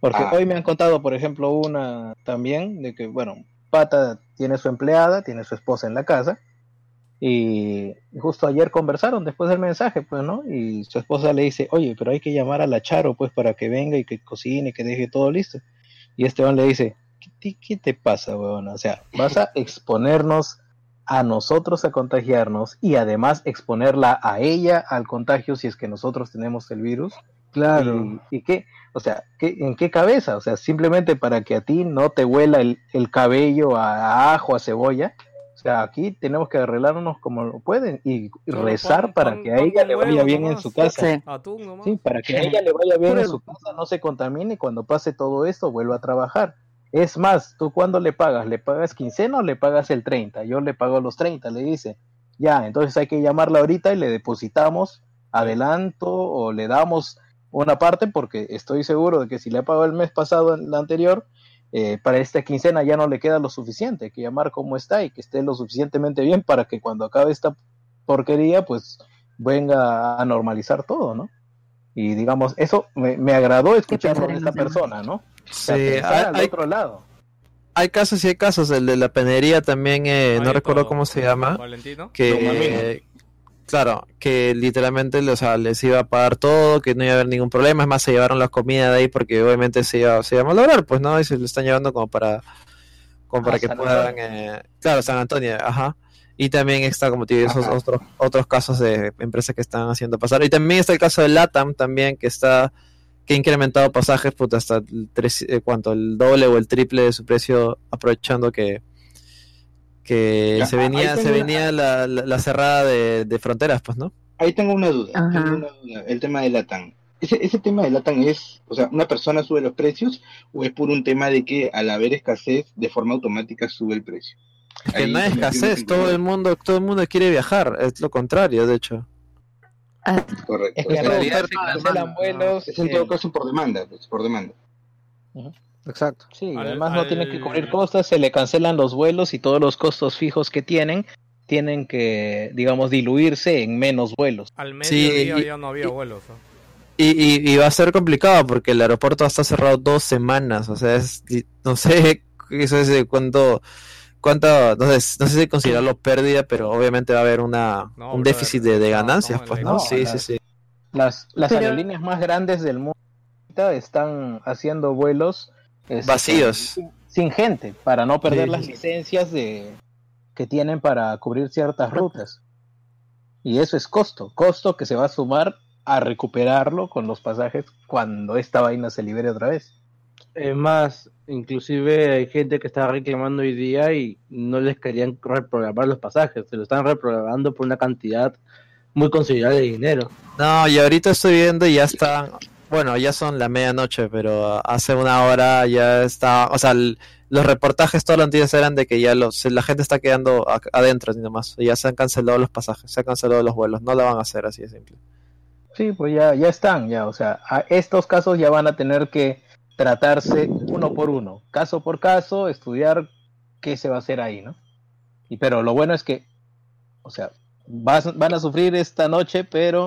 Porque Ah. hoy me han contado, por ejemplo, una también de que, bueno, Pata tiene su empleada, tiene su esposa en la casa, y justo ayer conversaron después del mensaje, pues, ¿no? Y su esposa le dice, oye, pero hay que llamar a la Charo, pues, para que venga y que cocine, que deje todo listo. Y Esteban le dice, ¿qué, te- qué te pasa, weón? O sea, vas a exponernos a nosotros a contagiarnos y además exponerla a ella al contagio si es que nosotros tenemos el virus. Claro. ¿Y, y qué? O sea, ¿qué, ¿en qué cabeza? O sea, simplemente para que a ti no te huela el, el cabello a, a ajo, a cebolla. O sea, aquí tenemos que arreglarnos como pueden y rezar para que a ella le vaya bien en su casa. Sí. Para que a ella le vaya bien en su casa, no se contamine y cuando pase todo esto vuelva a trabajar. Es más, ¿tú cuándo le pagas? ¿Le pagas quincena o le pagas el 30? Yo le pago los 30, le dice. Ya, entonces hay que llamarla ahorita y le depositamos adelanto o le damos una parte porque estoy seguro de que si le ha pagado el mes pasado, la anterior, eh, para esta quincena ya no le queda lo suficiente. Hay que llamar cómo está y que esté lo suficientemente bien para que cuando acabe esta porquería, pues venga a normalizar todo, ¿no? Y digamos, eso me, me agradó escucharlo de esta persona, ¿no? Sí, hay, al hay- otro lado. hay casos y hay casos. El de la penería también, eh, no recuerdo todo. cómo se llama. Valentino. que claro, que literalmente o sea, les iba a pagar todo, que no iba a haber ningún problema, es más se llevaron la comida de ahí porque obviamente se iba, se iba a malograr, pues no, y se lo están llevando como para como para Ah, que San puedan eh, claro, San Antonio, ajá. Y también está como te digo, esos otros otros casos de empresas que están haciendo pasar. Y también está el caso de Latam también que está que ha incrementado pasajes puta, hasta el tres, eh, cuánto, el doble o el triple de su precio aprovechando que que Ya, se venía se venía la, la, la cerrada de, de fronteras, pues, ¿no? Ahí tengo una duda, tengo una duda, el tema de Latam. Ese, ese tema de Latam es, o sea, ¿una persona sube los precios o es por un tema de que al haber escasez de forma automática sube el precio? Es que Ahí no hay escasez, todo el mundo, todo el mundo quiere viajar, es lo contrario, de hecho. Ah, Correcto. Es que en realidad se cancelan demanda. vuelos. es en todo eh, caso por demanda, pues, por demanda. Exacto. Sí, Al- además no tienen que cubrir costos, se le cancelan los vuelos y todos los costos fijos que tienen tienen que, digamos, diluirse en menos vuelos. Al Sí, mediodía y- ya no había y- vuelos. ¿no? Y, y, y va a ser complicado porque el aeropuerto está cerrado dos semanas, o sea, es, no sé eso es de cuánto, cuánto, no sé, no sé si considerarlo pérdida, pero obviamente va a haber una, No, un brother, déficit de, ganancias, pues, ¿no? Sí, sí, sí. Las, las Pero- aerolíneas más grandes del mundo ahorita están haciendo vuelos este, Vacíos. sin, sin gente para no perder Sí, las licencias de que tienen para cubrir ciertas rutas. Y eso es costo, costo que se va a sumar a recuperarlo con los pasajes cuando esta vaina se libere otra vez. Es más, inclusive hay gente que está reclamando hoy día y no les querían reprogramar los pasajes, se lo están reprogramando por una cantidad muy considerable de dinero. No, y ahorita estoy viendo y ya están, bueno, ya son la medianoche, pero hace una hora ya está, o sea, el- los reportajes todos los días eran de que ya los, la gente está quedando adentro, ni nomás, ya se han cancelado los pasajes, se han cancelado los vuelos, no lo van a hacer así de simple. Sí, pues ya, ya están, ya, o sea, a estos casos ya van a tener que tratarse uno por uno, caso por caso, estudiar qué se va a hacer ahí, ¿no? Y pero lo bueno es que, o sea, vas- van a sufrir esta noche, pero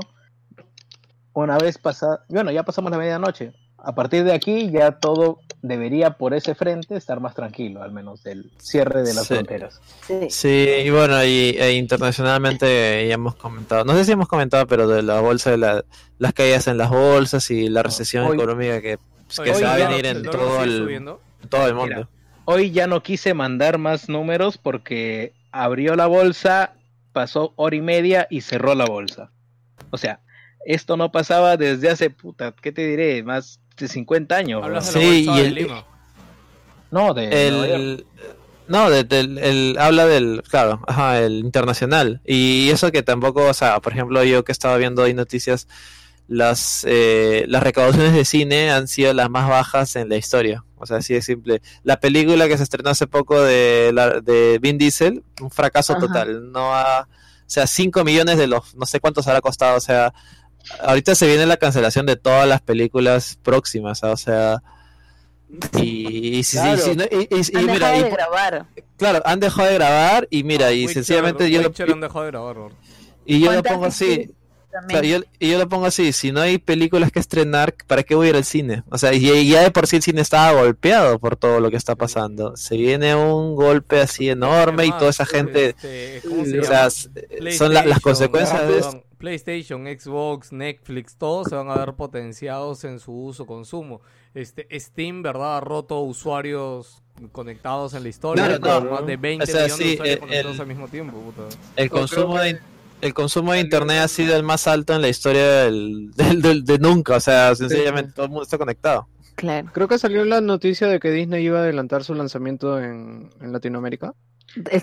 una vez pasada, bueno, ya pasamos la medianoche. A partir de aquí ya todo debería por ese frente estar más tranquilo, al menos del cierre de las Sí. fronteras. sí. Sí, y bueno, y, e internacionalmente ya hemos comentado, no sé si hemos comentado, pero de la bolsa, de la- las caídas en las bolsas y la recesión Hoy- económica que, pues, que se va a venir en todo el, subiendo. en todo el mundo. Mira, Hoy ya no quise mandar más números porque abrió la bolsa, pasó hora y media y cerró la bolsa. O sea, esto no pasaba desde hace, puta, ¿qué te diré? Más de 50 años. Hablas de la Sí, bolsa y de el- Lima. No, de el no de- del- el, habla del claro ajá, el internacional y eso que tampoco o sea por ejemplo yo que estaba viendo ahí noticias las eh, las recaudaciones de cine han sido las más bajas en la historia o sea así de simple la película que se estrenó hace poco de la, de Vin Diesel un fracaso Ajá. total no ha o sea 5 millones de los no sé cuántos habrá costado o sea ahorita se viene la cancelación de todas las películas próximas o sea Y, y si- Claro. si- si no- y- y- y Han mira, dejado y de grabar. claro, han dejado de grabar y mira, y Witcher- sencillamente yo lo, han dejado de grabar, y yo lo pongo así. O sea, yo, y yo lo pongo así, si no hay películas que estrenar, ¿para qué voy a ir al cine? O sea, y y ya de por sí el cine estaba golpeado por todo lo que está pasando. Se viene un golpe así enorme y toda esa gente, Este, ¿cómo se o llama? sea, s- son la- las consecuencias de perdón, PlayStation, Xbox, Netflix, todos se van a ver potenciados en su uso, consumo. Este, Steam, ¿verdad? Ha roto usuarios conectados en la historia. Claro, con no. más de 20 O sea, millones de sí, usuarios el- conectados el- al mismo tiempo. puta. el consumo de, el consumo de internet ha sido el más alto en la historia del, del- del- de nunca. O sea, sencillamente todo el mundo está conectado. Claro. Creo que salió la noticia de que Disney iba a adelantar su lanzamiento en, en Latinoamérica.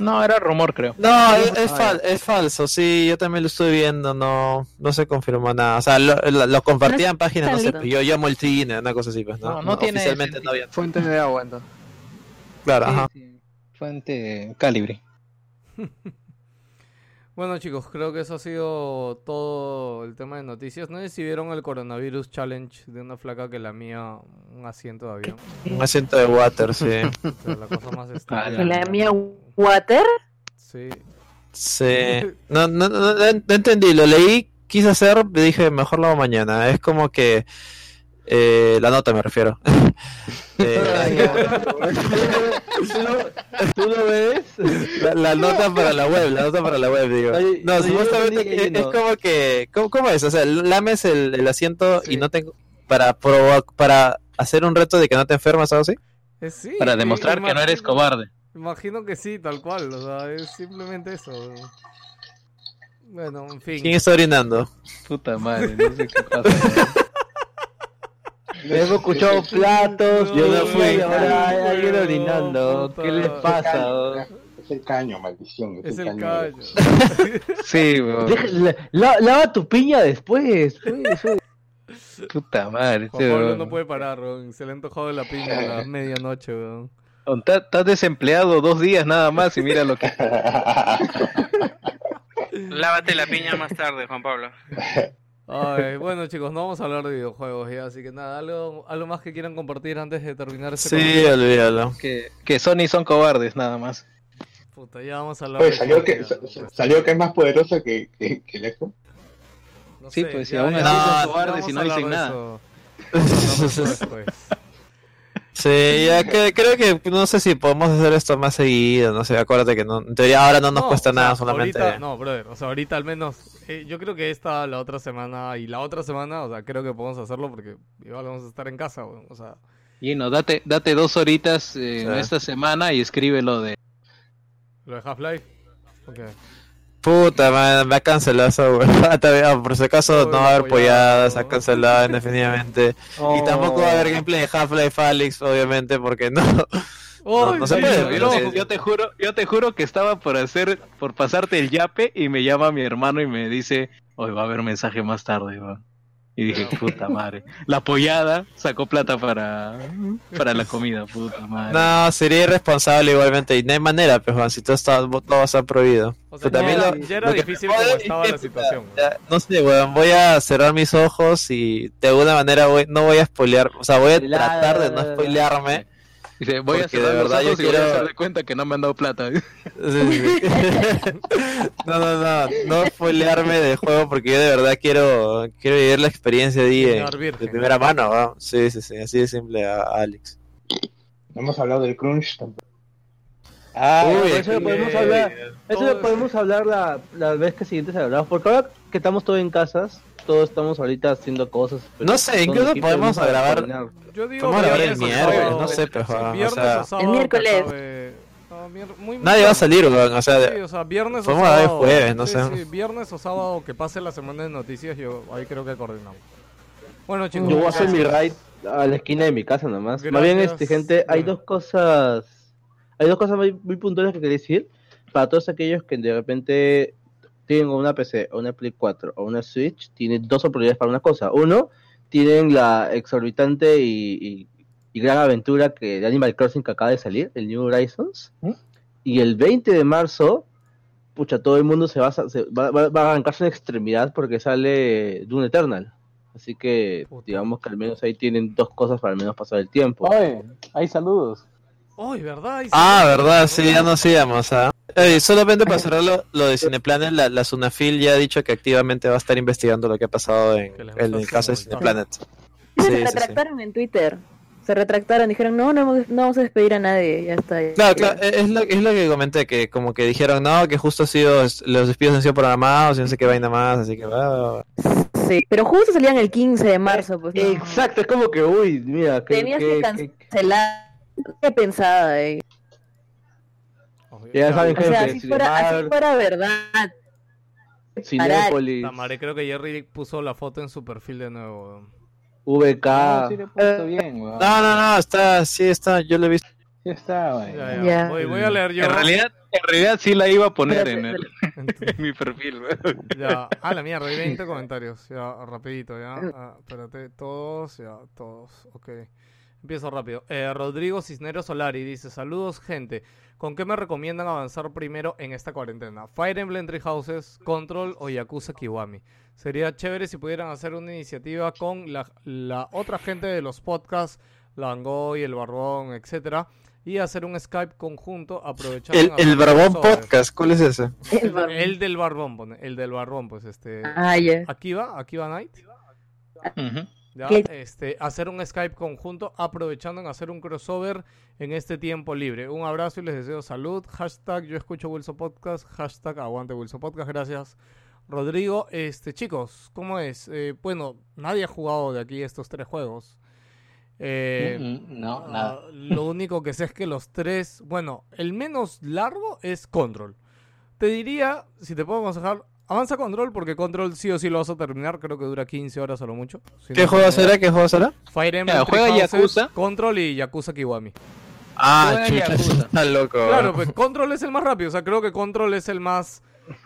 No, era rumor, creo. No, es, es fal- es falso, sí, yo también lo estuve viendo, no no se confirmó nada. O sea, lo, lo- lo compartía en páginas, no sé, yo llamo el cine, una cosa así, pues, ¿no? No, no tiene Oficialmente sentido. no había. Fuente de agua, entonces. Claro, Sí, ajá. sí. Fuente calibre. Bueno, chicos, creo que eso ha sido todo el tema de noticias. No sé si vieron el coronavirus challenge de una flaca que la mía un asiento de avión. Un asiento de water, sí. O sea, la cosa más estúpida. ¿Y la mía Water? Sí. Sí. No, no, no, no- no entendí, lo leí, quise hacer, le dije, mejor lo hago mañana. Es como que eh, la nota me refiero. Eh, ¿Tú lo ves? la, la nota para la web, la nota para la web, digo. No, supuestamente que es, no. es como que, ¿cómo, cómo es? O sea, lames el, el asiento y no tengo, para probar, para hacer un reto de que no te enfermas o algo así. Eh, sí, Para sí, demostrar que no eres cobarde. Imagino que sí, tal cual. O sea, es simplemente eso. Bueno, en fin. ¿Quién está orinando? Puta madre, no sé qué pasa. Hemos escuchado platos, Yo no fui. ahora hay alguien orinando. puta. ¿Qué les pasa? Es el caño, maldición. Es el caño. Sí, weón. Deja- la- lava tu piña después. Puta madre. Juan Pablo weón. no puede parar, weón. Se le ha antojado la piña a la medianoche, weón. Estás desempleado dos días nada más y mira lo que... Lávate la piña más tarde, Juan Pablo. Ay, bueno, chicos, no vamos a hablar de videojuegos ya, así que nada, algo, algo más que quieran compartir antes de terminar este Sí, olvídalo. que, que Sony son cobardes nada más. Puta, ya vamos a hablar Oye, de salió que, pues. salió que es más poderosa que, que, que el Xbox. No Sí, sé, pues, si aún así son cobardes y no dicen nada. eso. Eso después. Sí, ya que creo que no sé si podemos hacer esto más seguido, no sé, acuérdate que no, en teoría ahora no nos No, cuesta o sea, nada, solamente ahorita- no, brother, o sea, ahorita al menos, eh, yo creo que esta, la otra semana y la otra semana, o sea, creo que podemos hacerlo porque igual vamos a estar en casa, o sea, Y no, date, date dos horitas eh, en esta semana y escríbelo de... lo de Half-Life. Ok. Puta, man, me ha cancelado eso, güey. Todavía, Por si acaso no va a haber polladas, ha cancelado definitivamente. Y tampoco va a haber gameplay de Half-Life Alyx, obviamente, porque no. No, no se puede. yo, yo te juro, yo te juro que estaba por hacer, por pasarte el yape y me llama mi hermano y me dice, hoy va a haber mensaje más tarde, weón". Y dije, puta madre. La apoyada sacó plata para, para la comida, puta madre. No, sería irresponsable igualmente. Y no hay manera, pues, Juan, si todo, está, todo va a estar prohibido. O sea, también ya, lo- ya era lo difícil como estaba es la situación. ya, No sé, weón, voy a cerrar mis ojos y de alguna manera voy, no voy a spoilear, o sea, voy a La- tratar de no spoilearme. Dice, voy a cerrar de los verdad yo voy a quiero- hacer de cuenta que no me han dado plata. Sí, sí, sí. no, no, no, no spoilearme del juego porque yo de verdad quiero quiero vivir la experiencia de, de primera mano, ¿va? Sí, sí, sí, así de simple a Alex. No hemos hablado del crunch tampoco. Ah, Uy, eso lo podemos hablar. Eso lo podemos hablar la, la vez que siguiente se hablamos. Porque ahora que estamos todos en casas, todos estamos ahorita haciendo cosas. pero No sé, incluso podemos para grabar-. Yo digo a grabar el miércoles, sábado. no sé, Juan, o sea- El miércoles. no, muy- muy Nadie va a salir, weón, o sea, Sí, o sea, viernes o podemos sábado. jueves, no Sí, sé. sí, viernes o sábado que pase la semana de noticias, yo ahí creo que coordinamos. Bueno, chicos. Yo voy a hacer mi gracias. ride a la esquina de mi casa nomás. Más bien, Gracias. este, gente, hay Bueno. dos cosas. Hay dos cosas muy, muy puntuales que quería decir. Para todos aquellos que de repente tienen una PC, o una Play 4 o una Switch, tienen dos oportunidades para una cosa. Uno, tienen la exorbitante y, y- y gran aventura que de Animal Crossing que acaba de salir, el New Horizons. Y el 20 de marzo, pucha, todo el mundo se va, a- se va, va- va a arrancarse en extremidad porque sale Doom Eternal. Así que digamos que al menos ahí tienen dos cosas para al menos pasar el tiempo. Oye, hay saludos. Uy, ¿verdad? Ah, verdad, sí, ya nos íbamos. ¿ah? Eh, solamente para cerrar lo, lo de Cineplanet, la, la Sunafil ya ha dicho que activamente va a estar investigando lo que ha pasado en, el caso de Cineplanet. Se Sí, sí, sí. retractaron en Twitter. Se retractaron, dijeron, no, no, vamos- no vamos a despedir a nadie, ya está. Claro, claro, es lo, es lo que comenté, que como que dijeron, no, que justo ha sido, los despidos han sido programados y no sé qué vaina más, así que va. Sí, pero justo salían el 15 de marzo, pues. no. Exacto, es como que, uy, mira, que, Tenías que- cancelar. Qué pensada, eh. Ya saben O sea, gente, si fuera, así fuera verdad. Cinépolis, Puta madre, creo que Jerry puso la foto en su perfil de nuevo. VK. No, sí le puesto bien, weón. No, no, no, está, sí está, yo lo he visto. Sí está, güey. Ya, ya. Ya. Voy, voy a leer yo. En realidad, en realidad sí la iba a poner en, el, en mi perfil. weón. Ya, ah, la mierda, hay 20 comentarios. Ya, rapidito, ya. Ah, espérate, todos, ya, todos. Ok. Empiezo rápido. Eh, Rodrigo Cisneros Solari dice: Saludos, gente. ¿Con qué me recomiendan avanzar primero en esta cuarentena? ¿Fire Emblem Three Houses, Control o Yakuza Kiwami? Sería chévere si pudieran hacer una iniciativa con la, la otra gente de los podcasts, Langoy, El Barbón, etcétera, y hacer un Skype conjunto aprovechando. El, el Barbón. Podcast, ¿cuál es ese? El del Barbón, el del Barbón, pues este. Ah, ya. Aquí va, aquí va Night. Ujú. Ya, ¿Qué? este, hacer un Skype conjunto, aprovechando en hacer un crossover en este tiempo libre. Un abrazo y les deseo salud. Hashtag yo escucho Wilson Podcast. Hashtag aguante Wilson Podcast. Gracias. Rodrigo, este, chicos, ¿cómo es? Eh, bueno, nadie ha jugado de aquí estos tres juegos. Eh, Mm, mm, No, ah, nada. Lo único que sé es que los tres, bueno, el menos largo es Control. Te diría, si te puedo aconsejar, avanza Control porque Control sí o sí lo vas a terminar. Creo que dura 15 horas a lo mucho. Si ¿Qué no- juego será? ¿Qué juego será? Fire Emblem, juega Houses, Yakuza. Control y Yakuza Kiwami. Ah, chucha, Yakuza. está loco. Claro, pues Control es el más rápido. O sea, creo que Control es el más.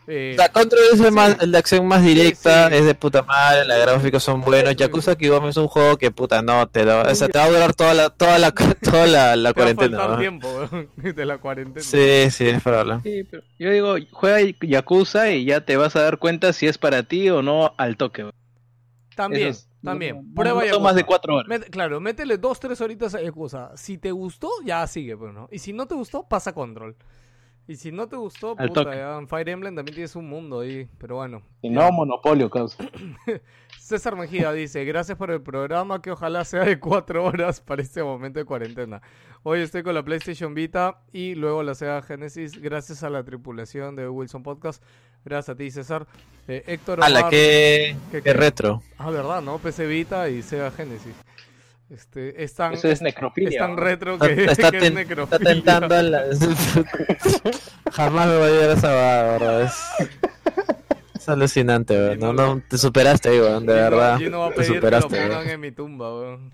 Eh, La Control es el, más, el de acción más directa, sí. es de puta madre, los gráficos son buenos. Yakuza Kiwami es un juego que puta no te da, o sea, te va a durar toda la toda la toda la, la te va a cuarentena. faltar ¿no? tiempo de la cuarentena. Sí, sí, es probable. Sí, pero yo digo, juega Yakuza y ya te vas a dar cuenta si es para ti o no al toque. weón. También, es- también. no- Prueba no más de cuatro horas. Met- claro, métele dos, tres horitas a Yakuza. Si te gustó, ya sigue, pues, ¿no? Y si no te gustó, pasa Control. Y si no te gustó, Al puta, toque. ya en Fire Emblem también tienes un mundo ahí. Pero bueno. Si no, monopolio, causa. César Mejía dice, gracias por el programa que ojalá sea de cuatro horas para este momento de cuarentena. Hoy estoy con la PlayStation Vita y luego la Sega Genesis gracias a la tripulación de Wilson Podcast. Gracias a ti, César. Eh, Héctor Omar- qué, ¿Qué- qué qué? retro. Ah, verdad, ¿no? PC Vita y Sega Genesis. Este, es tan, Eso es es, necrofilia. es tan ¿no? retro que, está que es necrofilia. está tentando a la... Jamás me voy a llegar a esa ¿verdad? Es, es alucinante, weón. No, no, te superaste weón, de verdad. Gino va a Te pedir que lo superaste, pongan weón. en mi tumba, weón.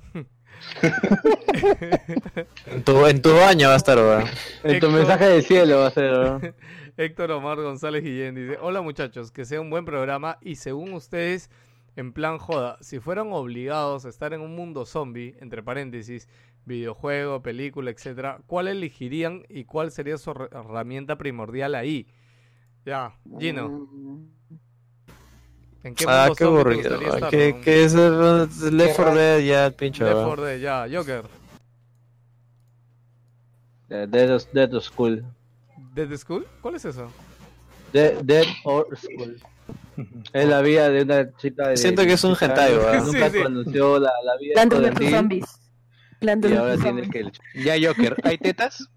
En tu, en tu baño va a estar, weón. En tu Héctor- mensaje del cielo va a ser. ¿no? Héctor Omar González Guillén dice, hola muchachos, que sea un buen programa y según ustedes, en plan joda, si fueran obligados a estar en un mundo zombie, entre paréntesis, videojuego, película, etcétera, ¿cuál elegirían y cuál sería su her- herramienta primordial ahí? Ya, Gino. ¿En qué Ah, mundo qué zombie te aburrido. ¿Qué, no? qué es el Left 4 Dead ya, el pincho, Left weón. 4 Dead, ya, Joker. Dead, Dead or School. ¿Dead School? ¿Cuál es eso? Dead, Dead or School. Es la vida de una chica de. Siento que es un 16 hentai, weón. Nunca Sí, sí. conoció la, la vida Plantas versus estudiantil zombies. Plantas y ahora versus tiene zombies. que. Ya, Joker, ¿hay tetas?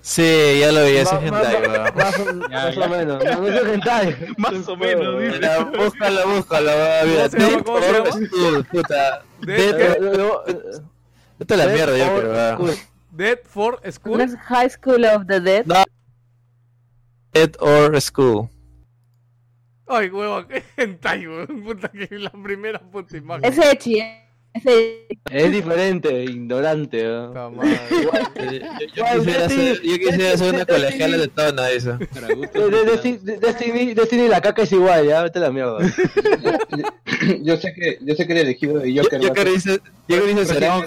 Sí, ya lo vi, es ma- hentai. Más, o- más o menos. No, es un hentai. Más o menos, dice. Búscalo, búscalo. Mira, ¿Cómo se llama? Dead puta. Vete a la mierda, yo or creo, weón. School. Dead for ¿No School. High School of the Dead? Dead or School. Ay, qué hentai, huevón. Puta que la primera puta imagen. Es Echi, eh. Es diferente, ignorante. ¿no? Madre. Eh, Yo, yo quisiera hacer, yo quisiera hacer una colegiala de. De- de- Destiny, la caca es igual, ya, vete a la mierda. Yo sé que, yo sé que el elegido de Joker, Joker ser- dice, Joker dice, será un,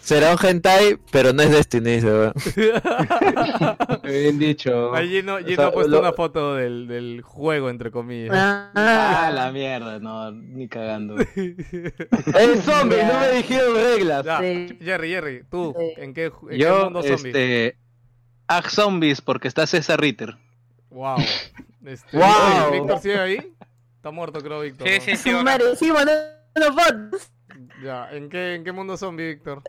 Será un hentai, pero no es Destiny, weón. Bien dicho. Ahí Gino, Gino O sea, ha puesto lo- una foto del, del juego, entre comillas. Ah, la mierda, no, ni cagando. ¡Es zombie! No me dijeron reglas. Ya, Jerry, Jerry, tú, ¿en qué, mundo zombie? este. Ag Zombies, porque está César Ritter. Wow. Este, Wow. ¿Víctor sigue ahí? Está muerto, creo, Víctor. Sí, ¿no? sí, sí. Ya, ¿en qué, ¿en qué mundo zombie, Víctor?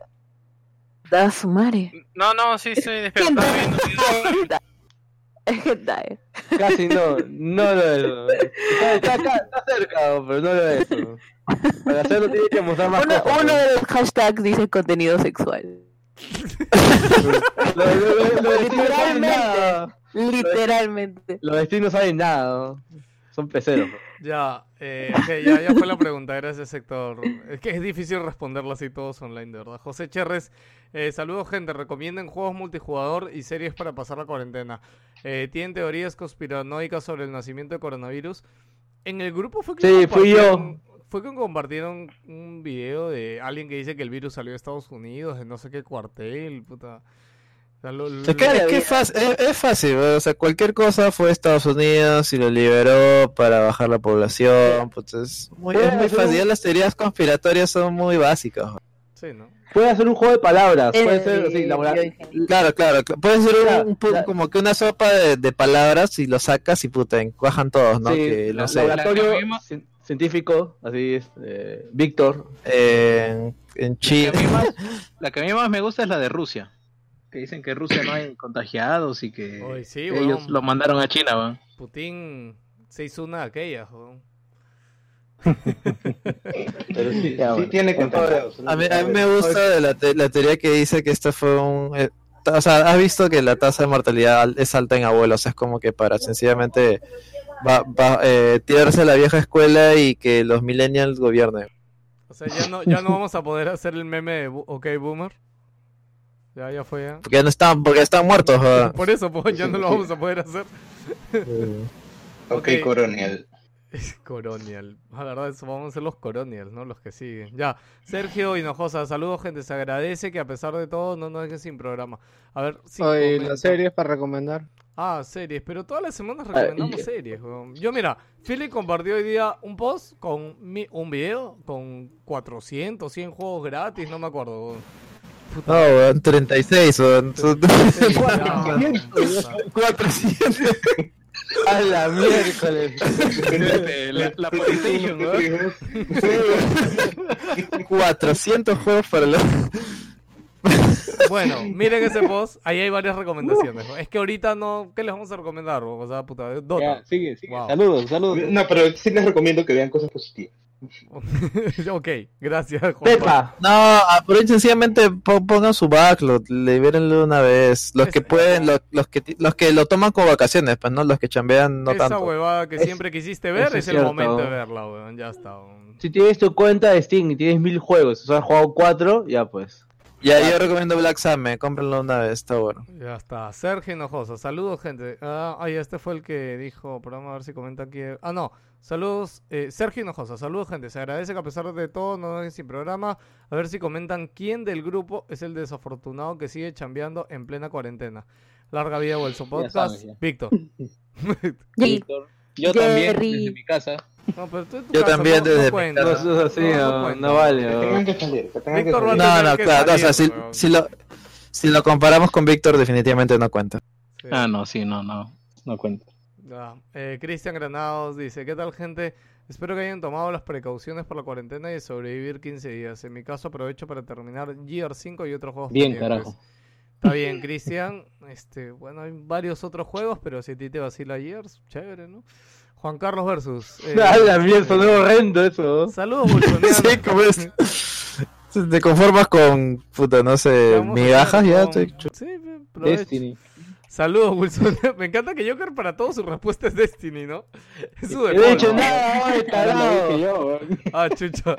Da su madre. No, no, sí, estoy despierto. Es hentai. Casi no, no lo es. Está, está acá, está cerca, pero no lo es. Para hacerlo tiene que mostrar más Uno, cosas. uno de los hashtags dice contenido sexual. Lo, lo, lo nada. Literalmente. Los destinos no saben nada. ¿no? Son peceros. Ya, eh, ya, ya fue la pregunta, gracias sector. Es que es difícil responderla así todos online, de verdad. José Cherres, eh, saludos gente, recomienden juegos multijugador y series para pasar la cuarentena. Eh, ¿Tienen teorías conspiranoicas sobre el nacimiento de coronavirus? En el grupo fue que Sí, fui yo. compartieron- Fue que compartieron un video de alguien que dice que el virus salió de Estados Unidos, de no sé qué cuartel, puta. Lo- Es que, es, que es fácil, es, es fácil, o sea, cualquier cosa fue a Estados Unidos y lo liberó para bajar la población, pues es muy, es muy fácil, ya las teorías conspiratorias son muy básicas. Sí, ¿no? Puede hacer un juego de palabras. Eh, Puede ser, sí, dije. Claro, claro, cl- puede ser un- un, ya. como que una sopa de, de palabras y lo sacas y puta, encuajan todos, ¿no? sí, que, no la- sé, laboratorio La científico, así es. eh, Víctor. en, en La Chile. la que a mí más me gusta es la de Rusia. Que dicen que Rusia no hay contagiados y que Oy, sí, ellos weón. lo mandaron a China, weón. Putin se hizo una de aquellas, weón. Pero sí, Ya, sí bueno. tiene contagiados. A mí, a mí me gusta de la, te- la teoría que dice que esto fue un... eh, o sea, has visto que la tasa de mortalidad al- es alta en abuelos, es como que para sencillamente va, va, eh, tirarse a la vieja escuela y que los millennials gobiernen. O sea, ya no, ya no vamos a poder hacer el meme de OK Boomer. Ya, ya fue ya. Porque ya no están, porque están muertos. joder. Por eso, pues, ya no lo vamos a poder hacer. Ok, Ok. Coronel. Coronial. La verdad, eso vamos a ser los Coronial, ¿no? Los que siguen. Ya. Sergio Hinojosa, saludos, gente. Se agradece que a pesar de todo no nos dejen sin programa. A ver, si las series para recomendar. Ah, series, pero todas las semanas recomendamos y- series. Yo, mira, Philip compartió hoy día un post con mi- un video con 400, 100 juegos gratis, no me acuerdo. No, weón, 36, weón. Son- Sí, ya, weón. 400. A la miércoles. la, la PlayStation, weón. 400 juegos para los... Bueno, miren ese post, ahí hay varias recomendaciones. ¿no? Es que ahorita no, ¿qué les vamos a recomendar? O sea, puta, Dota. Ya, sigue, sigue. Wow. Saludos, saludos. No, pero sí les recomiendo que vean cosas positivas. ok, gracias, Juan. Pepa. No, ah, pero sencillamente po- pongan su backlog, libérenlo una vez. Los que Es- pueden, los, los que los que lo toman como vacaciones, pues no, los que chambean no Esa tanto. huevada que Es- siempre quisiste ver es el cierto. momento de verla, weón. Ya está. weón. Si tienes tu cuenta de Steam y tienes mil juegos, o sea, has jugado cuatro, ya pues. Ya, yo recomiendo Black Summer, cómprenlo una vez, está bueno. Ya está. Sergio Hinojosa, saludos, gente. Ah, ay, este fue el que dijo, pero vamos a ver si comenta aquí. Ah, no. Saludos, eh, Sergio Hinojosa, saludos, gente. Se agradece que a pesar de todo no dejen sin programa. A ver si comentan quién del grupo es el desafortunado que sigue chambeando en plena cuarentena. Larga vida Wilson Podcast. sabes, ya. Víctor. Sí. Yo también, Jerry. desde mi casa. No, pero tú Yo casa también no- desde no mi cuenta. No, eso es así, No, no no, cuenta. no vale. Que tengan que salir, que tengan que salir. No, no, claro, o sea, si, si lo, si lo comparamos con Víctor, definitivamente no cuenta. Sí. Ah, no, sí, no, no. No cuenta. Eh, Cristian Granados dice, ¿qué tal gente? Espero que hayan tomado las precauciones por la cuarentena y sobrevivir 15 días. En mi caso aprovecho para terminar Gear 5 y otros juegos Bien, pendientes". carajo. Está bien, Cristian. Este, bueno, hay varios otros juegos, pero si a ti te vacila Gears, chévere, ¿no? Juan Carlos versus. eh, la mierda, sonó horrendo eso. Saludos, bolsonianos. Sí, como es. Te conformas con, puta, no sé, migajas, ya con- estoy chu- Sí, pe, aprovecho. Destiny. Saludos, Wilson. Me encanta que Joker para todo su respuesta es Destiny, ¿no? Es su No he default, dicho ¿no? tarado. yo. Ah, chucha.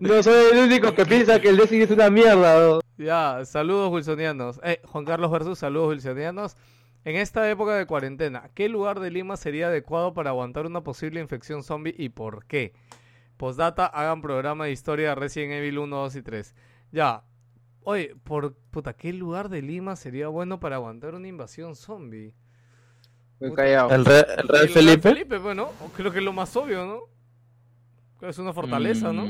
No soy el único que piensa que el Destiny es una mierda. Ya, saludos wilsonianos. Eh, Juan Carlos versus saludos wilsonianos. En esta época de cuarentena, ¿qué lugar de Lima sería adecuado para aguantar una posible infección zombie y por qué? Postdata, hagan programa de historia de Resident Evil 1, 2 y 3. Ya, Oye, por puta, ¿qué lugar de Lima sería bueno para aguantar una invasión zombie? Muy callado. El, re- el Real El Felipe. Felipe, bueno, creo que es lo más obvio, ¿no? Creo que Es una fortaleza, ¿no?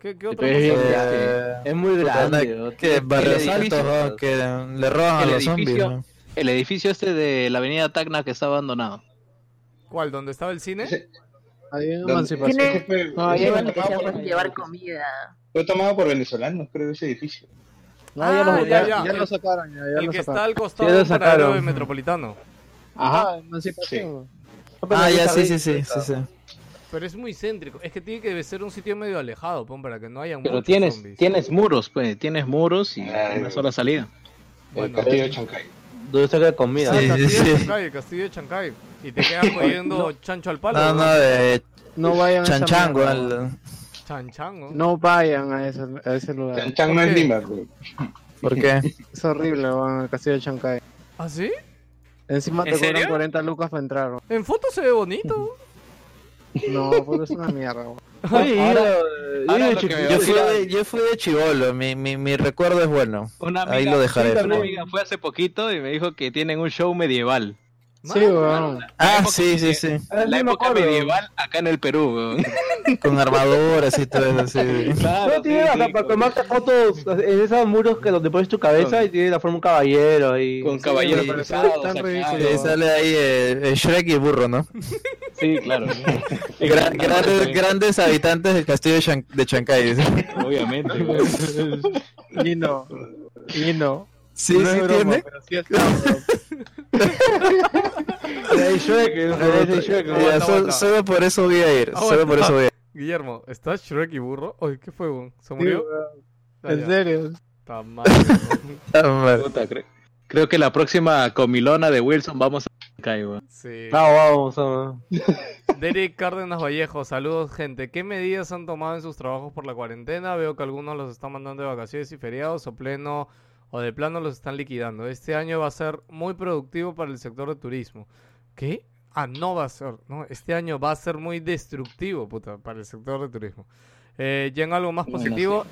¿Qué, qué otro es? Eh, es muy grande. no, ¿no? Que barrios ¿no? que le roban a El los zombies. edificio- ¿no? El edificio este de la avenida Tacna que está abandonado. ¿Cuál? ¿Dónde estaba el cine? Ahí en ¿Dónde- Emancipación. No, fue van que tomado sea por- fácil llevar comida. Fue tomado por venezolanos, creo, ese edificio. No, ya, lo, Ah, ya, ya, ya, lo sacaron. Ya, ya el lo que está sacaron. al costado Sí, del paradero Metropolitano. Ajá, Emancipación. Ah, ya, sí, sí, sí, sí, sí. Pero es muy céntrico. Es que tiene que ser un sitio medio alejado, pon, para que no haya Pero tienes, zombies. tienes muros, pues, tienes muros y Ah, una sola salida. El Bueno. castillo de Chancay. ¿Dónde está la comida? Ah, Sí, el castillo sí, de. Chancay, el castillo de Chancay. Y te quedas cogiendo chancho al palo. No, ¿no? de No vayan a Chanchango. mierda, al- Chanchango. No vayan a ese, a ese lugar. Chanchan no ¿Por es? Lima. ¿Por qué? Es horrible, weón, el castillo de Chancay. ¿Ah, sí? Encima ¿En te cobran serio? 40 lucas para entrar. weón. En foto se ve bonito. No, pues es una mierda. Ahora- yo- ahora fui de, yo fui de chivolo, mi, mi, mi recuerdo es bueno. Una Ahí lo dejaré. Una amiga fue hace poquito y me dijo que tienen un show medieval. Sí, weón. Ah, época sí, sí, sí. La época medieval acá en el Perú, weón. Con armaduras y todo eso, sí. Claro, No, tiene sí, hasta sí, para tomarte fotos en esos muros que donde pones tu cabeza Con- y tiene la forma de un caballero ahí. Con caballeros sí, tan sale ahí eh, Shrek y burro, ¿no? Sí, claro. Gra- grandes, grandes habitantes del castillo de, Chan- de Chancay. Obviamente. weón. Y no. No. Sí, No es sí broma, tiene. pero sí está, Shrek, solo por eso voy a ir. Solo por eso voy a ir. Guillermo, ¿está Shrek y burro? Oye, ¿qué fue? ¿Se murió? Ah, En serio. Está mal. Ah. Puta, cre- Creo que la próxima comilona de Wilson vamos a caer, weón. Sí. Vamos, vamos. Derek Cárdenas Vallejo, saludos gente. ¿Qué medidas han tomado en sus trabajos por la cuarentena? Veo que algunos los están mandando de vacaciones y feriados o pleno o de plano los están liquidando. Este año va a ser muy productivo para el sector de turismo. ¿Qué? Ah, no va a ser. No, este año va a ser muy destructivo, puta, para el sector de turismo. Eh, ya en algo más Bueno, positivo,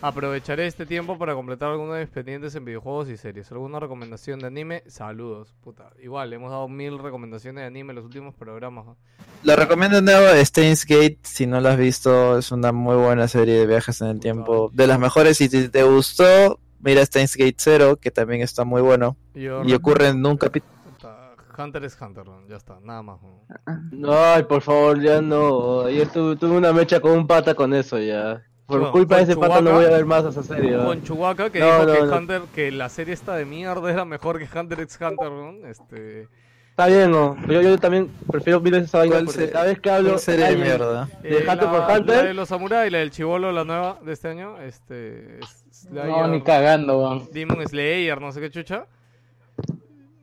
aprovecharé este tiempo para completar algunos de mis pendientes en videojuegos y series. ¿Alguna recomendación de anime? Saludos, puta. Igual, hemos dado mil recomendaciones de anime en los últimos programas. ¿no? Lo recomiendo de nuevo, Steins Gate, si no lo has visto, es una muy buena serie de viajes en el tiempo. De las mejores, si te, te gustó, mira Steins Gate 0, que también está muy bueno. Yo Y ocurre en un capítulo. Hunter es Hunter, ya está, nada más. ¿no? Ay, por favor, ya no. Ayer tuve, tuve una mecha con un pata con eso ya. Por Bueno, culpa de ese pata no Chewbacca- voy a ver más esa serie. ¿no? Con Chewbacca que No, dijo no, que no. Hunter, que la serie esta de mierda era mejor que Hunter x Hunter, ¿no? Este, Está bien, ¿no? Yo, yo también prefiero mirar esa vaina ¿Cuál porque se- cada vez que hablo ¿Cuál serie de mierda? ¿De eh, Hunter la, por Hunter? la de los samuráis, la del chivolo, la nueva de este año, este, Slayer, No, ni cagando, weón. Demon Slayer, no sé qué chucha.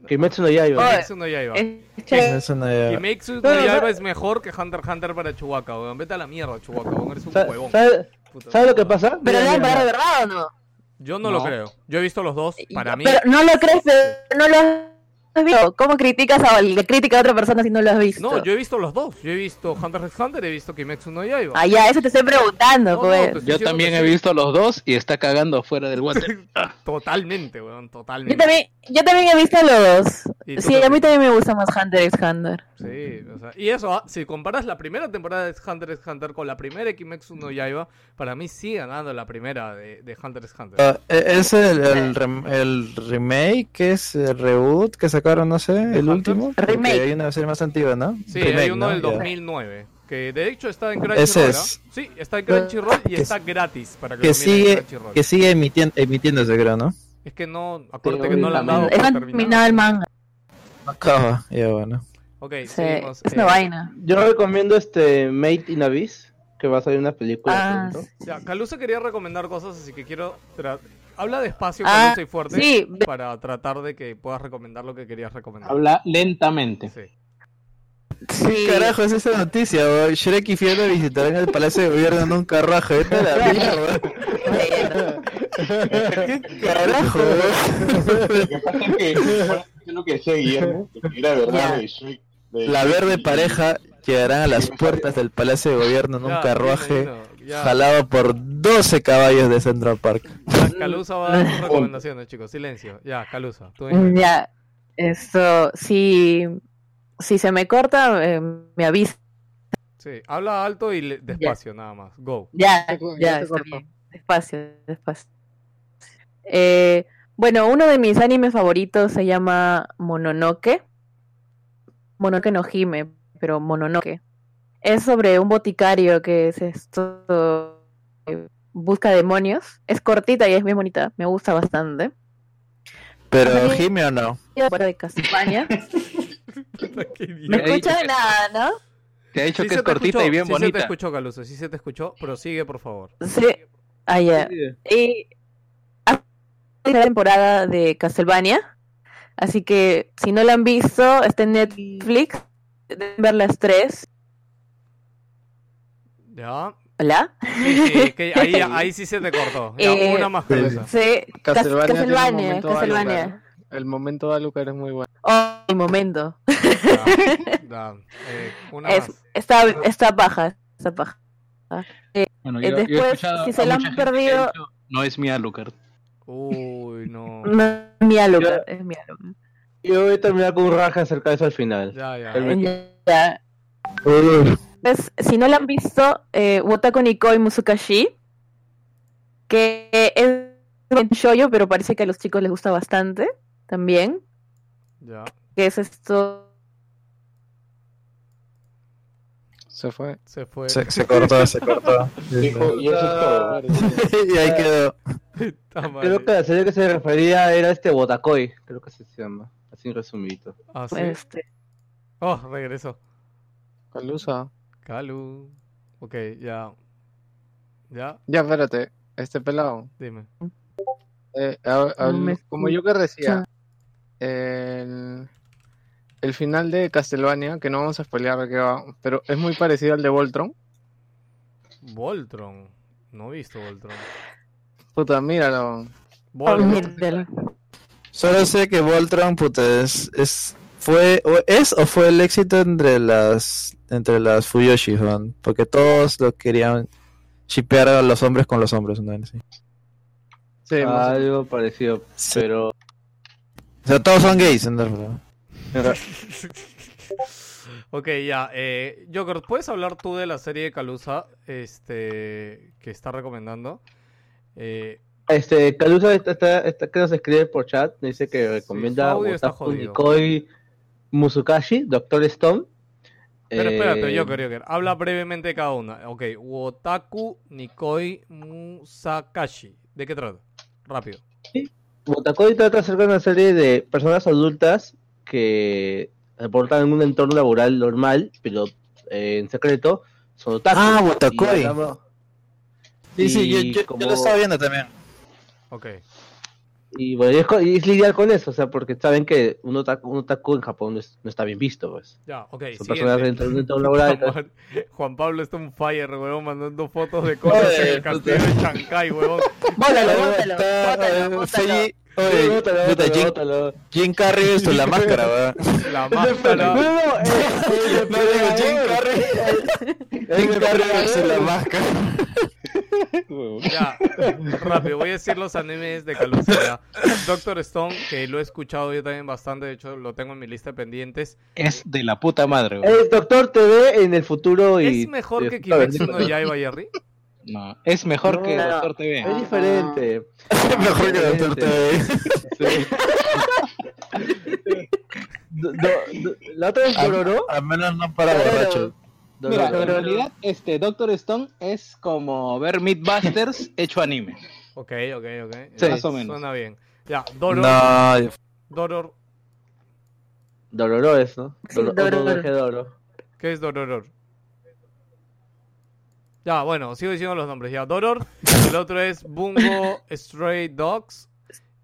Kimetsu no Yaiba. Kimetsu no Yaiba. No Kimetsu no Yaiba no. es mejor que Hunter x Hunter para Chewbacca, weón. Vete a la mierda, Chewbacca, weón. Eres un huevón. ¿Sabes Puta. ¿sabes lo que pasa? Pero mira, ¿para de verdad o no? Yo no, lo No. creo. Yo he visto los dos. Para mí, Pero no lo crees, pero no lo has visto. ¿Cómo criticas a la crítica a otra persona si no lo has visto? no, yo he visto los dos. Yo he visto Hunter x Hunter, he visto Kimetsu no Yaiba. Ah, ya, eso te estoy preguntando, No, no, pues. te estoy Yo también he sí. visto los dos y está cagando afuera del water. Totalmente, weón, totalmente. Yo también, yo también he visto los dos. ¿Y Sí, a mí también me gusta más Hunter x Hunter. Sí, o sea, y eso, ah, si comparas la primera temporada de Hunter x Hunter con la primera de Kimetsu no Yaiba, para mí sigue ganando la primera de, de Hunter x Hunter. Ah, e- es el, el, rem- el remake, que es el reboot que sacaron, no sé, el Hunter? último. Remake. hay una serie más antigua, ¿no? sí, Remake, hay uno ¿no? del Ya. 2009, que de hecho está en Ese Crunchyroll. es. Sí, está en Crunchyroll y Que- está gratis para que, Que lo en sigue, Crunchyroll. que sigue emitiendo, emitiéndose, creo, ¿no? Es que no, acuérdate que no la han dado Es terminado. terminado el manga. Acaba, ya bueno. Ok, Sí, seguimos. es una Eh, vaina. Yo recomiendo este Made in Abyss, que va a salir una película Ah, pronto. Ya, Calusa quería recomendar cosas, así que quiero... Habla despacio, Ah, y fuerte, sí. para tratar de que puedas recomendar lo que querías recomendar. Habla lentamente. Sí. Sí. Carajo, es esa noticia, weón. Shrek y Fiona visitarán el Palacio de Gobierno en un. Vete la mierda. ¿Qué carajo? Lo que pasa es que, es lo que decía Guillermo, que era verdad de Shrek. La verde pareja llegarán a las puertas del Palacio de Gobierno en un Ya, carruaje jalado por 12 caballos de Central Park. Calusa va a dar sus recomendaciones, chicos. Silencio. Ya, Calusa. Tú dime. Ya, eso, si, si se me corta, eh, me avisa. Sí, habla alto y le- despacio, nada más. Go. Ya, ya, está bien. Despacio, despacio. Eh, bueno, uno de mis animes favoritos se llama Mononoke. Mononoke no Hime, pero Mononoke. Es sobre un boticario que es esto, eh, busca demonios. Es cortita y es bien bonita, me gusta bastante. Pero, ¿Jime o no? Fuera de Castlevania. No escucha que- nada, ¿no? Te ha dicho Sí que es cortita escuchó, y bien sí se te bonita. escuchó, Calusa. Sí se te escuchó. Prosigue, por favor. Sí. Ah, ya. Y hace la temporada de Castlevania. Así que si no la han visto, está en Netflix. Deben ver las tres. Ya. ¿Hola? Sí, sí, que ahí, ahí sí se te cortó. Ya, Eh, una más, Calusa. Sí, Cas- Castlevania, Castlevania. El momento de Alucard es muy bueno. Oh, el momento. Ya, eh, una Es- más. está, está baja. Está baja. Eh, Bueno, yo, yo he después, escuchado si se la han que perdido, dicho, no es mi Alucard. Uy, no. no es mi Alucard, es mi Alucard. Yo voy a terminar con un raja acerca de eso al final. Ya, ya. Ya. Pues, si no la han visto, eh, Wotako Nikoi Musukashi, que es un shoyo, pero parece que a los chicos les gusta bastante también, Ya. que es esto... Se fue. Se fue. Se, se cortó, se cortó. Dijo, y eso es todo. y ahí quedó. Creo que la serie que se refería era este Botacoy, creo que así se llama, así resumido. Ah, sí. Este, Oh, regresó. Calusa. Calu. Ok, ya. Ya, Ya, espérate. Este pelado. dime. Eh, a- a- No me como yo que decía, el, el final de Castlevania, que no vamos a spoilear de qué va, pero es muy parecido al de Voltron. Voltron. No he visto Voltron. Puta, míralo. Voltron. Solo sé que Voltron, puta, es, es, fue, o es o fue el éxito entre las, entre las Fuyoshi, Juan, porque todos lo querían shipear a los hombres con los hombres, ¿no? Sí. Sí, más- Algo parecido, pero... O sea, todos son gays, ¿no? Ok, ya. Eh, Joker, ¿puedes hablar tú de la serie de Calusa este, que está recomendando? Eh, Este, Calusa está, está, está- que nos escribe por chat, dice que recomienda. Nikoi Musukashi, Doctor Stone. Pero espérate, Eh, Joker, Joker. Habla brevemente de cada una. Ok, Wotaku Nikoi Musakashi. ¿De qué trata? Rápido. Botacoy trata acerca de una serie de personas adultas que reportan en un entorno laboral normal, pero eh, en secreto son. Ah, hablamos- Sí, sí, yo, yo- yo lo estaba viendo también. Ok. Y bueno, y es, es lidiar con eso, o sea, porque saben que un otaku, un otaku en Japón no, es- no está bien visto, pues. Ya, ok. Son siguiente. personas dentro de un entorno laboral. Juan, Juan Pablo está un fire, huevón, mandando fotos de cosas en el castillo de Chancay, huevón. Bótalo, bótalo, bótalo, bótalo. Oye, Bótalo, puta, bótalo, Jim, bótalo. Jim Carrey es la máscara, weón. La No, máscara. no, eh, No digo Jim Carrey. Jim Carrey es la máscara. Ya, rápido, voy a decir los animes de Calusa. ya. Doctor Stone, que lo he escuchado yo también bastante, de hecho lo tengo en mi lista de pendientes. Es de la puta madre, güey. El Doctor TV en el futuro y... ¿Es mejor que Kimetsu no Yaiba Jerry? No, es mejor que No, Doctor TV. Es diferente. Mejor que Doctor TV. Do- do- do- la otra es Dororo. Al menos no para Dororo. borracho. Mira, Dororo. en realidad, este Doctor Stone es como ver Mythbusters hecho anime. Ok, ok, ok. Sí. Más o menos. Suena bien. Ya, Doror. No, Doror. Dororo es, ¿no? Dororo. Dororo es Doro. ¿Qué es Dororor? Ya, bueno, sigo diciendo los nombres. Ya, Doror. El otro es Bungo Stray Dogs.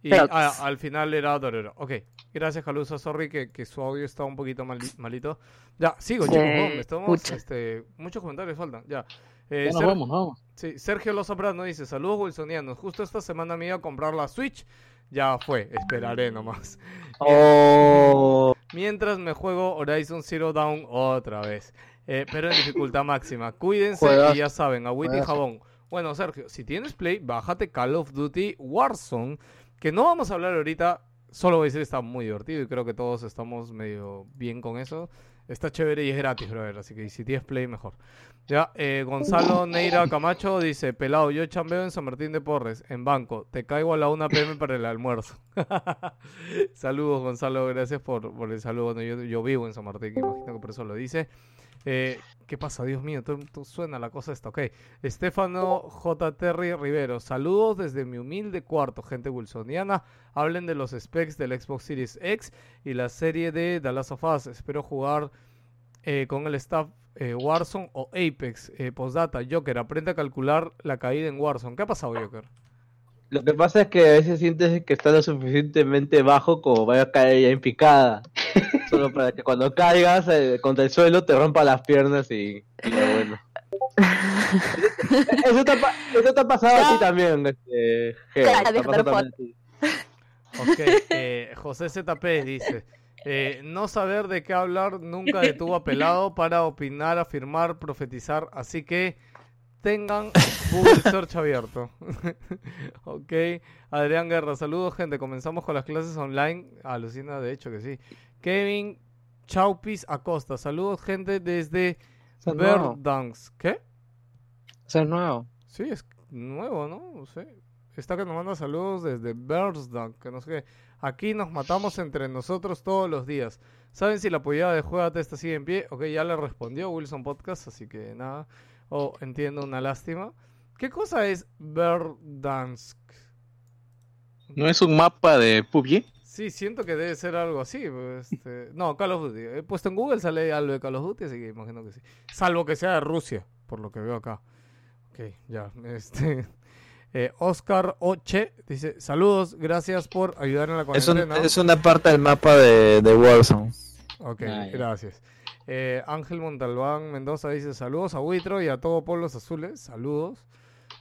Y ah, al final era Dororo. Ok. Gracias, Calusa. Sorry que, que su audio está un poquito mali- malito. Ya, sigo, Sí, chicos. vamos, estamos, este, muchos comentarios faltan. Ya. Eh, Ya nos Ser- vamos, nos vamos. Sí, Sergio Lozaprano dice, saludos wilsonianos, justo esta semana me iba a comprar la Switch, ya fue, esperaré nomás. Oh. Mientras me juego Horizon Zero Dawn otra vez, eh, pero en dificultad máxima. Cuídense y ya saben, agüita y jabón. Bueno, Sergio, si tienes Play, bájate Call of Duty Warzone, que no vamos a hablar ahorita, solo voy a decir está muy divertido y creo que todos estamos medio bien con eso. Está chévere y es gratis, brother, así que si tienes Play, mejor. Ya, eh, Gonzalo Neira Camacho dice, pelado, yo chambeo en San Martín de Porres, en banco, te caigo a la 1 pm para el almuerzo. Saludos, Gonzalo, gracias por, por el saludo. Bueno, yo, yo vivo en San Martín, imagino que por eso lo dice. Eh, ¿Qué pasa? Dios mío, todo, todo suena la cosa esta. Ok. Estefano J. Terry Rivero. Saludos desde mi humilde cuarto, gente wilsoniana. Hablen de los specs del Xbox Series X y la serie de The Last of Us. Espero jugar eh, con el staff eh, Warzone o Apex. Eh, postdata, Joker, aprende a calcular la caída en Warzone. ¿Qué ha pasado, Joker? Lo que pasa es que a veces sientes que está lo suficientemente bajo como vaya a caer ya en picada. Solo para que cuando caigas eh, contra el suelo te rompa las piernas y, y ya bueno. Eso te, ha, pa- eso te ha pasado a ti también, este, Geo, Ya, te pasado también a ti. Ok, eh, José ZP dice, eh, no saber de qué hablar nunca detuvo a Pelado para opinar, afirmar, profetizar, así que tengan Google Search abierto. ok, Adrián Guerra, saludos gente, comenzamos con las clases online, alucina de hecho que sí. Kevin Chaupis Acosta, saludos gente desde. Verdansk, ¿qué? Eso es nuevo. Sí, es nuevo, ¿no? No sé. Está que nos manda saludos desde Bernsdam, que no sé qué. Aquí nos matamos entre nosotros todos los días. ¿Saben si la apoyada de Juegate está sigue en pie? Ok, ya le respondió Wilson Podcast, así que nada. Oh, entiendo, una lástima. ¿Qué cosa es Verdansk? ¿No es un mapa de PUBG? Sí, siento que debe ser algo así. pues, este, No, Call of Duty. He puesto en Google, sale algo de Call of Duty, así que imagino que sí. Salvo que sea de Rusia, por lo que veo acá. Ok, ya. Este, eh, Oscar Oche dice, saludos, gracias por ayudar en la Es, un- cuarentena. es una parte del mapa de, de Warzone. Ok, Ah, gracias. Eh, Ángel Montalbán Mendoza dice, saludos a Huitro y a todo Pueblos Azules. Saludos.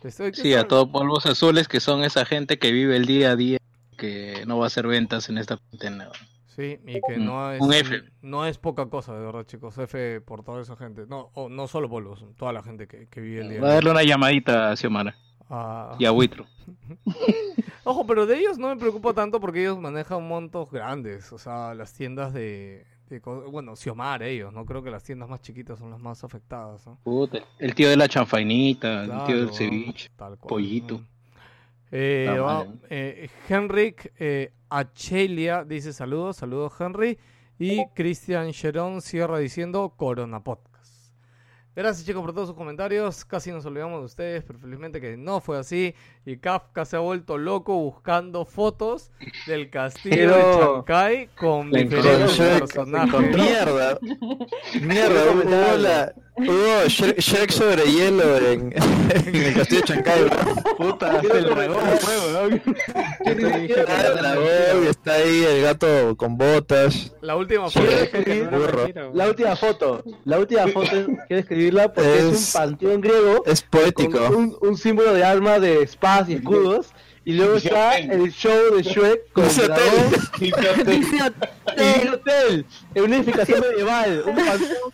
Estoy- Sí, a todos polvos azules que son esa gente que vive el día a día, que no va a hacer ventas en esta cuarentena. Sí, y que Mm, no es, un F. no es poca cosa, de verdad, chicos. F por toda esa gente. No, o no solo Polvos, toda la gente que, que vive el día. Va a darle una llamadita a Xiomara Ah. y a Huitro. Ojo, pero de ellos no me preocupa tanto porque ellos manejan montos grandes. O sea, las tiendas de. bueno, Xiomar, ellos. No creo que las tiendas más chiquitas son las más afectadas. ¿no? Puta, el tío de la chanfainita, el tío del ceviche, tal cual, pollito. ¿no? Eh, mal, eh, Henrik eh, Achelia dice saludos, saludos Henry. Y Cristian Cherón cierra diciendo Corona Podcast. Gracias chicos por todos sus comentarios. Casi nos olvidamos de ustedes, pero felizmente que no fue así. Y Kafka se ha vuelto loco buscando fotos del castillo de Chancay con Le diferentes personajes. Mierda. Mierda, hubo, la- hubo Shrek, Shrek sobre hielo en, en el castillo de Chancay. bro. Puta, el dragón dragón, está ahí el gato con botas. La última foto. La última foto, la última foto, quiero escribirla porque es, Es- un panteón griego Es con poético. un, un símbolo de armas de espadas y escudos. Y luego está el show de Shrek con Dice el dragón. Y un hotel, en una edificación medieval, un panteón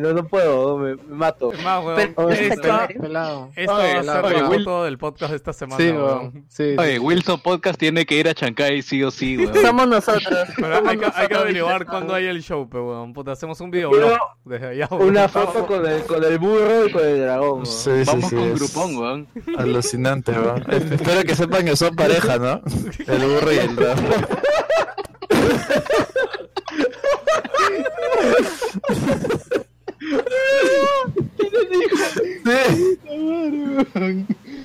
no, no puedo, me, me mato. Es más, weón, Pero- esta, Pelado. va a ser oye, la Will- foto del podcast de esta semana. Sí, weón. weón. Sí, Oye, sí. Wilson Podcast tiene que ir a Chancay sí o sí, weón. Somos nosotros. Pero somos hay que, hay que nosotros, averiguar cuándo hay el show, pero weón. Puta, hacemos un video Quiero desde allá. weón. Una foto con el, con el burro y con el dragón. Sí, sí, Vamos sí, con es grupón, weón. Alucinante, weón. Espero que sepan que son pareja, ¿no? El burro y el dragón.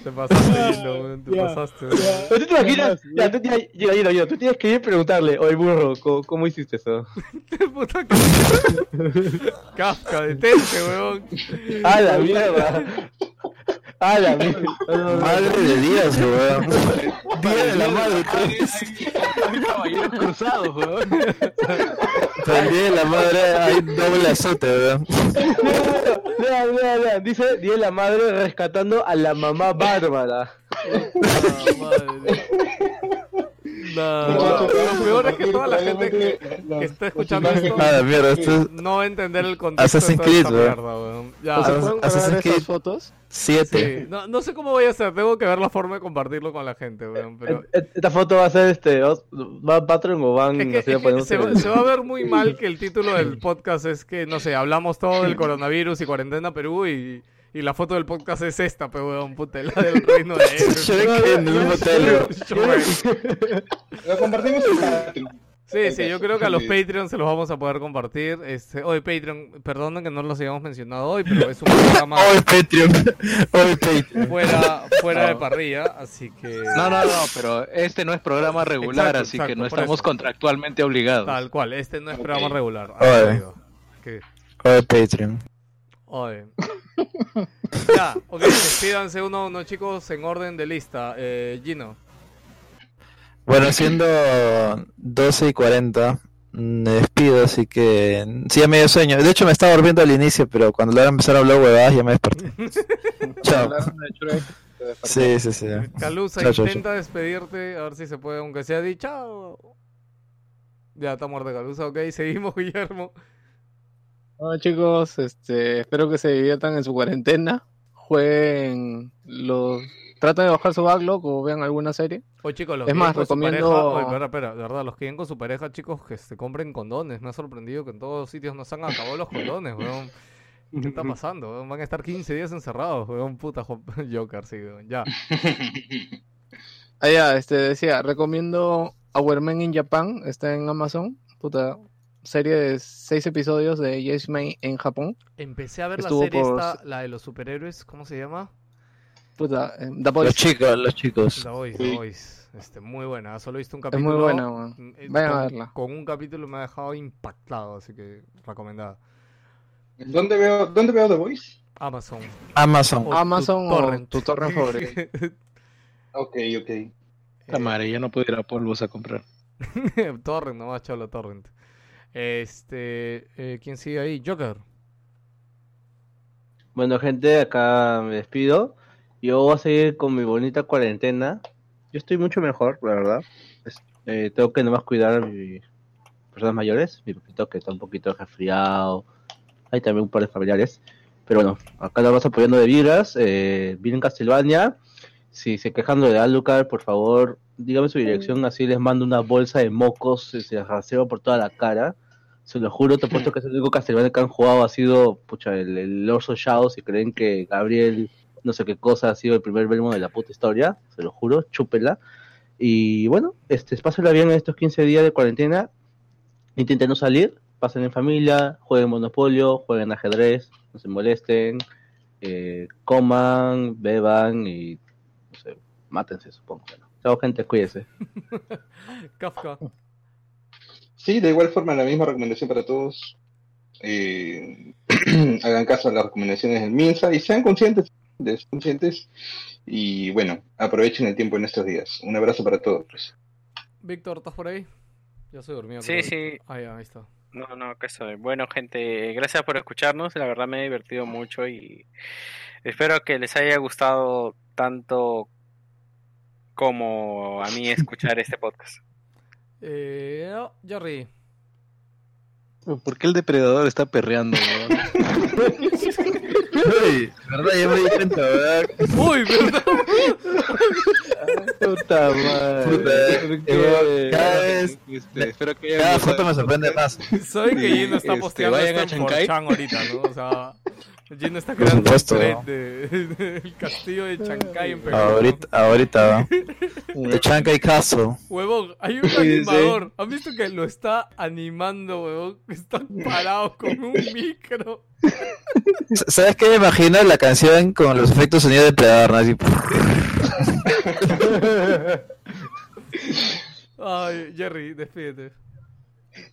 Te pasaste, lindo, weón. Te Ya, pasaste. Pero tú te imaginas, ya, tú tienes, tú tienes que ir a preguntarle, oye burro, ¿cómo, cómo hiciste eso? Puta que- Kafka, detente, weón. ¡A la mierda! ¡A la! Madre de Dios, weón. Día de la madre, pues. Hay caballeros cruzados, weón. Día de la madre hay doble azote, weón. Vean, vean, vean, dice, dice la madre rescatando a la mamá bárbara. Ah, madre. No, Muchachos, lo peor es que toda la gente que, que está escuchando esto Ah, esto es no va a entender el contexto Assassin's de toda esta Creed, weón. mierda, weón. Ya, ¿O se Assassin's- pueden Assassin's Creed. esas fotos? 7. sí, no, no sé cómo voy a hacer, tengo que ver la forma de compartirlo con la gente, weón, pero... Et- Esta foto va a ser este. ¿Va a Patreon o van Es que, es que se, va, se va a ver muy mal que el título del podcast es que, no sé, hablamos todo del coronavirus y cuarentena Perú y, y la foto del podcast es esta, pero weón, puta, la del reino de Shrek en un hotel. Lo compartimos en Patreon. Sí, sí, yo creo que a los Patreon se los vamos a poder compartir. Este, hoy Patreon, perdonen que no los hayamos mencionado hoy, pero es un programa Hoy Patreon. Hoy Patreon. fuera, fuera de parrilla, así que No, no, no, pero este no es programa regular, Exacto, así exacto, que no estamos eso. contractualmente obligados. tal cual, este no es programa regular. Ah, Hoy Patreon. Oye. Ya, ok, despídanse uno a uno, chicos, en orden de lista. Eh, Gino. Bueno, siendo 12 y 40, me despido, así que sí, ya me dio sueño. De hecho, me estaba durmiendo al inicio, pero cuando le van a empezar a hablar huevadas, ya me desperté. Chao. Sí, sí, sí. Calusa, Chao, chao, intenta despedirte, a ver si se puede, aunque sea di chao. Ya está muerta Calusa, ok, seguimos, Guillermo. Bueno, chicos, este, espero que se diviertan en su cuarentena. Jueguen los. Traten de bajar su backlog o vean alguna serie. Oye, chicos, los Es más, recomiendo- pareja, oye, espera, espera, de verdad, los que viven con su pareja, chicos, que se compren condones. Me ha sorprendido que en todos sitios no se han acabado los condones, weón. ¿Qué está pasando? weón? Van a estar 15 días encerrados, weón, puta jo- Joker, sí, weón. Ya. Ah, ya, este, decía, recomiendo Our Men in Japan, está en Amazon. Puta, serie de seis episodios de Yes May en Japón. Empecé a ver la serie por- esta, la de los superhéroes, ¿cómo se llama? Puta, eh, The Boys. Los chicos, los chicos. The Voice, The Voice. Este, muy buena, solo he visto un Es capítulo. muy buena, weón. Mm, eh, Vayan a con- verla. Con un capítulo me ha dejado impactado, así que recomendada. ¿Dónde veo, ¿Dónde veo The Voice? Amazon. Amazon. O Amazon tu o torrent. tu torrent favorito. Ok, ok. La madre, ya no puedo ir a polvos a comprar. torrent, nomás cholo, Torrent. Este, eh, ¿quién sigue ahí? Joker. Bueno, gente, acá me despido. Yo voy a seguir con mi bonita cuarentena. Yo estoy mucho mejor, la verdad. Es- eh, tengo que nomás cuidar a mis personas mayores. Mi papito que está un poquito resfriado. Hay también un par de familiares. Pero bueno, acá lo vamos apoyando de vibras. Eh, en Castlevania. Si se quejan de Alucard, por favor, dígame su dirección. Así les mando una bolsa de mocos. y Se raseo por toda la cara. Se lo juro, te apuesto que es el único Castlevania que han jugado ha sido pucha, el, el Orso Shadow. Si creen que Gabriel, no sé qué cosa, ha sido el primer Belmo de la puta historia, se lo juro, chúpela. Y bueno, este, pásenla bien en estos 15 días de cuarentena. Intenten no salir, pasen en familia, jueguen Monopolio, jueguen ajedrez, no se molesten, eh, coman, beban y no sé, mátense, supongo. Chao, gente, cuídense. Kafka. Sí, de igual forma, la misma recomendación para todos. Eh, hagan caso a las recomendaciones del MINSA y sean conscientes, des- conscientes. Y bueno, aprovechen el tiempo en estos días. Un abrazo para todos. pues. Víctor, ¿estás por ahí? Ya soy dormido. Sí, sí. Ah, ya, ahí está. No, no, acá estoy. Bueno, gente, gracias por escucharnos. La verdad me he divertido mucho y espero que les haya gustado tanto como a mí escuchar este podcast. Eh, oh, Jerry. ¿Por qué el depredador está perreando? Uy, verdad, ya me di cuenta, ¿verdad? Uy, ¿verdad? Puta madre. Cada vez, Este, espero que cada foto me sorprende más. Saben que Gino está este, posteando vayan esto a en Chancay. 4chan ahorita, ¿no? O sea, Gino está Por creando un supuesto, thread ¿no? de, del castillo de Chancay en Perú. Ahorita, ahorita, ¿va? De Chancay Castle. Huevón, hay un animador. ¿Han visto que lo está animando, huevón? Está parado con un micro. ¿Sabes qué me imagino? La canción con los efectos sonidos de Predador, ¿no? Así, Ay, Jerry, despídete.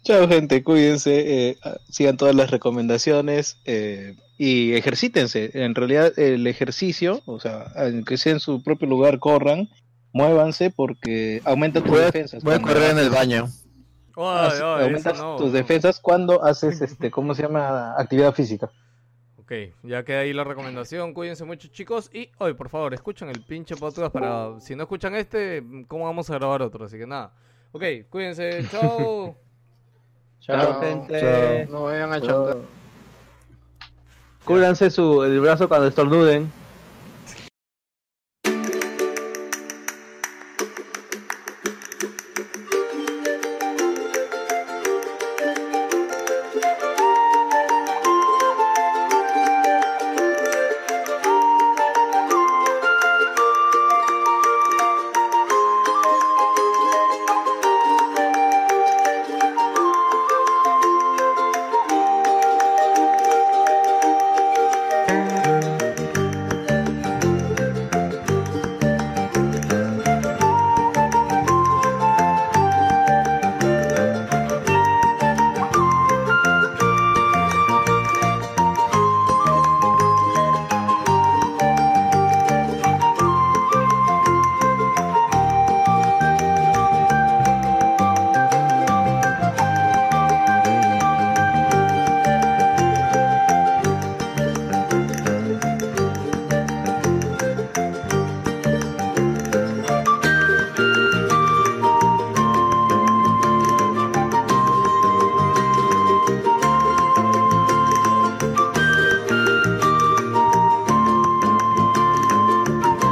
Chao gente, cuídense, eh, sigan todas las recomendaciones eh, y ejercítense. En realidad el ejercicio, o sea, aunque sea en su propio lugar, corran, muévanse porque aumenta tus defensas. voy a correr en el baño. Ay, haces- ay, aumentas no. tus defensas cuando haces, este, ¿cómo se llama? Actividad física. Ok, ya queda ahí la recomendación. Cuídense mucho, chicos. Y hoy, por favor, escuchen el pinche podcast para. Si no escuchan este, ¿cómo vamos a grabar otro? Así que nada. Ok, cuídense. Chao. Chao, gente. No vayan a chantar. Cúbranse su, el brazo cuando estornuden.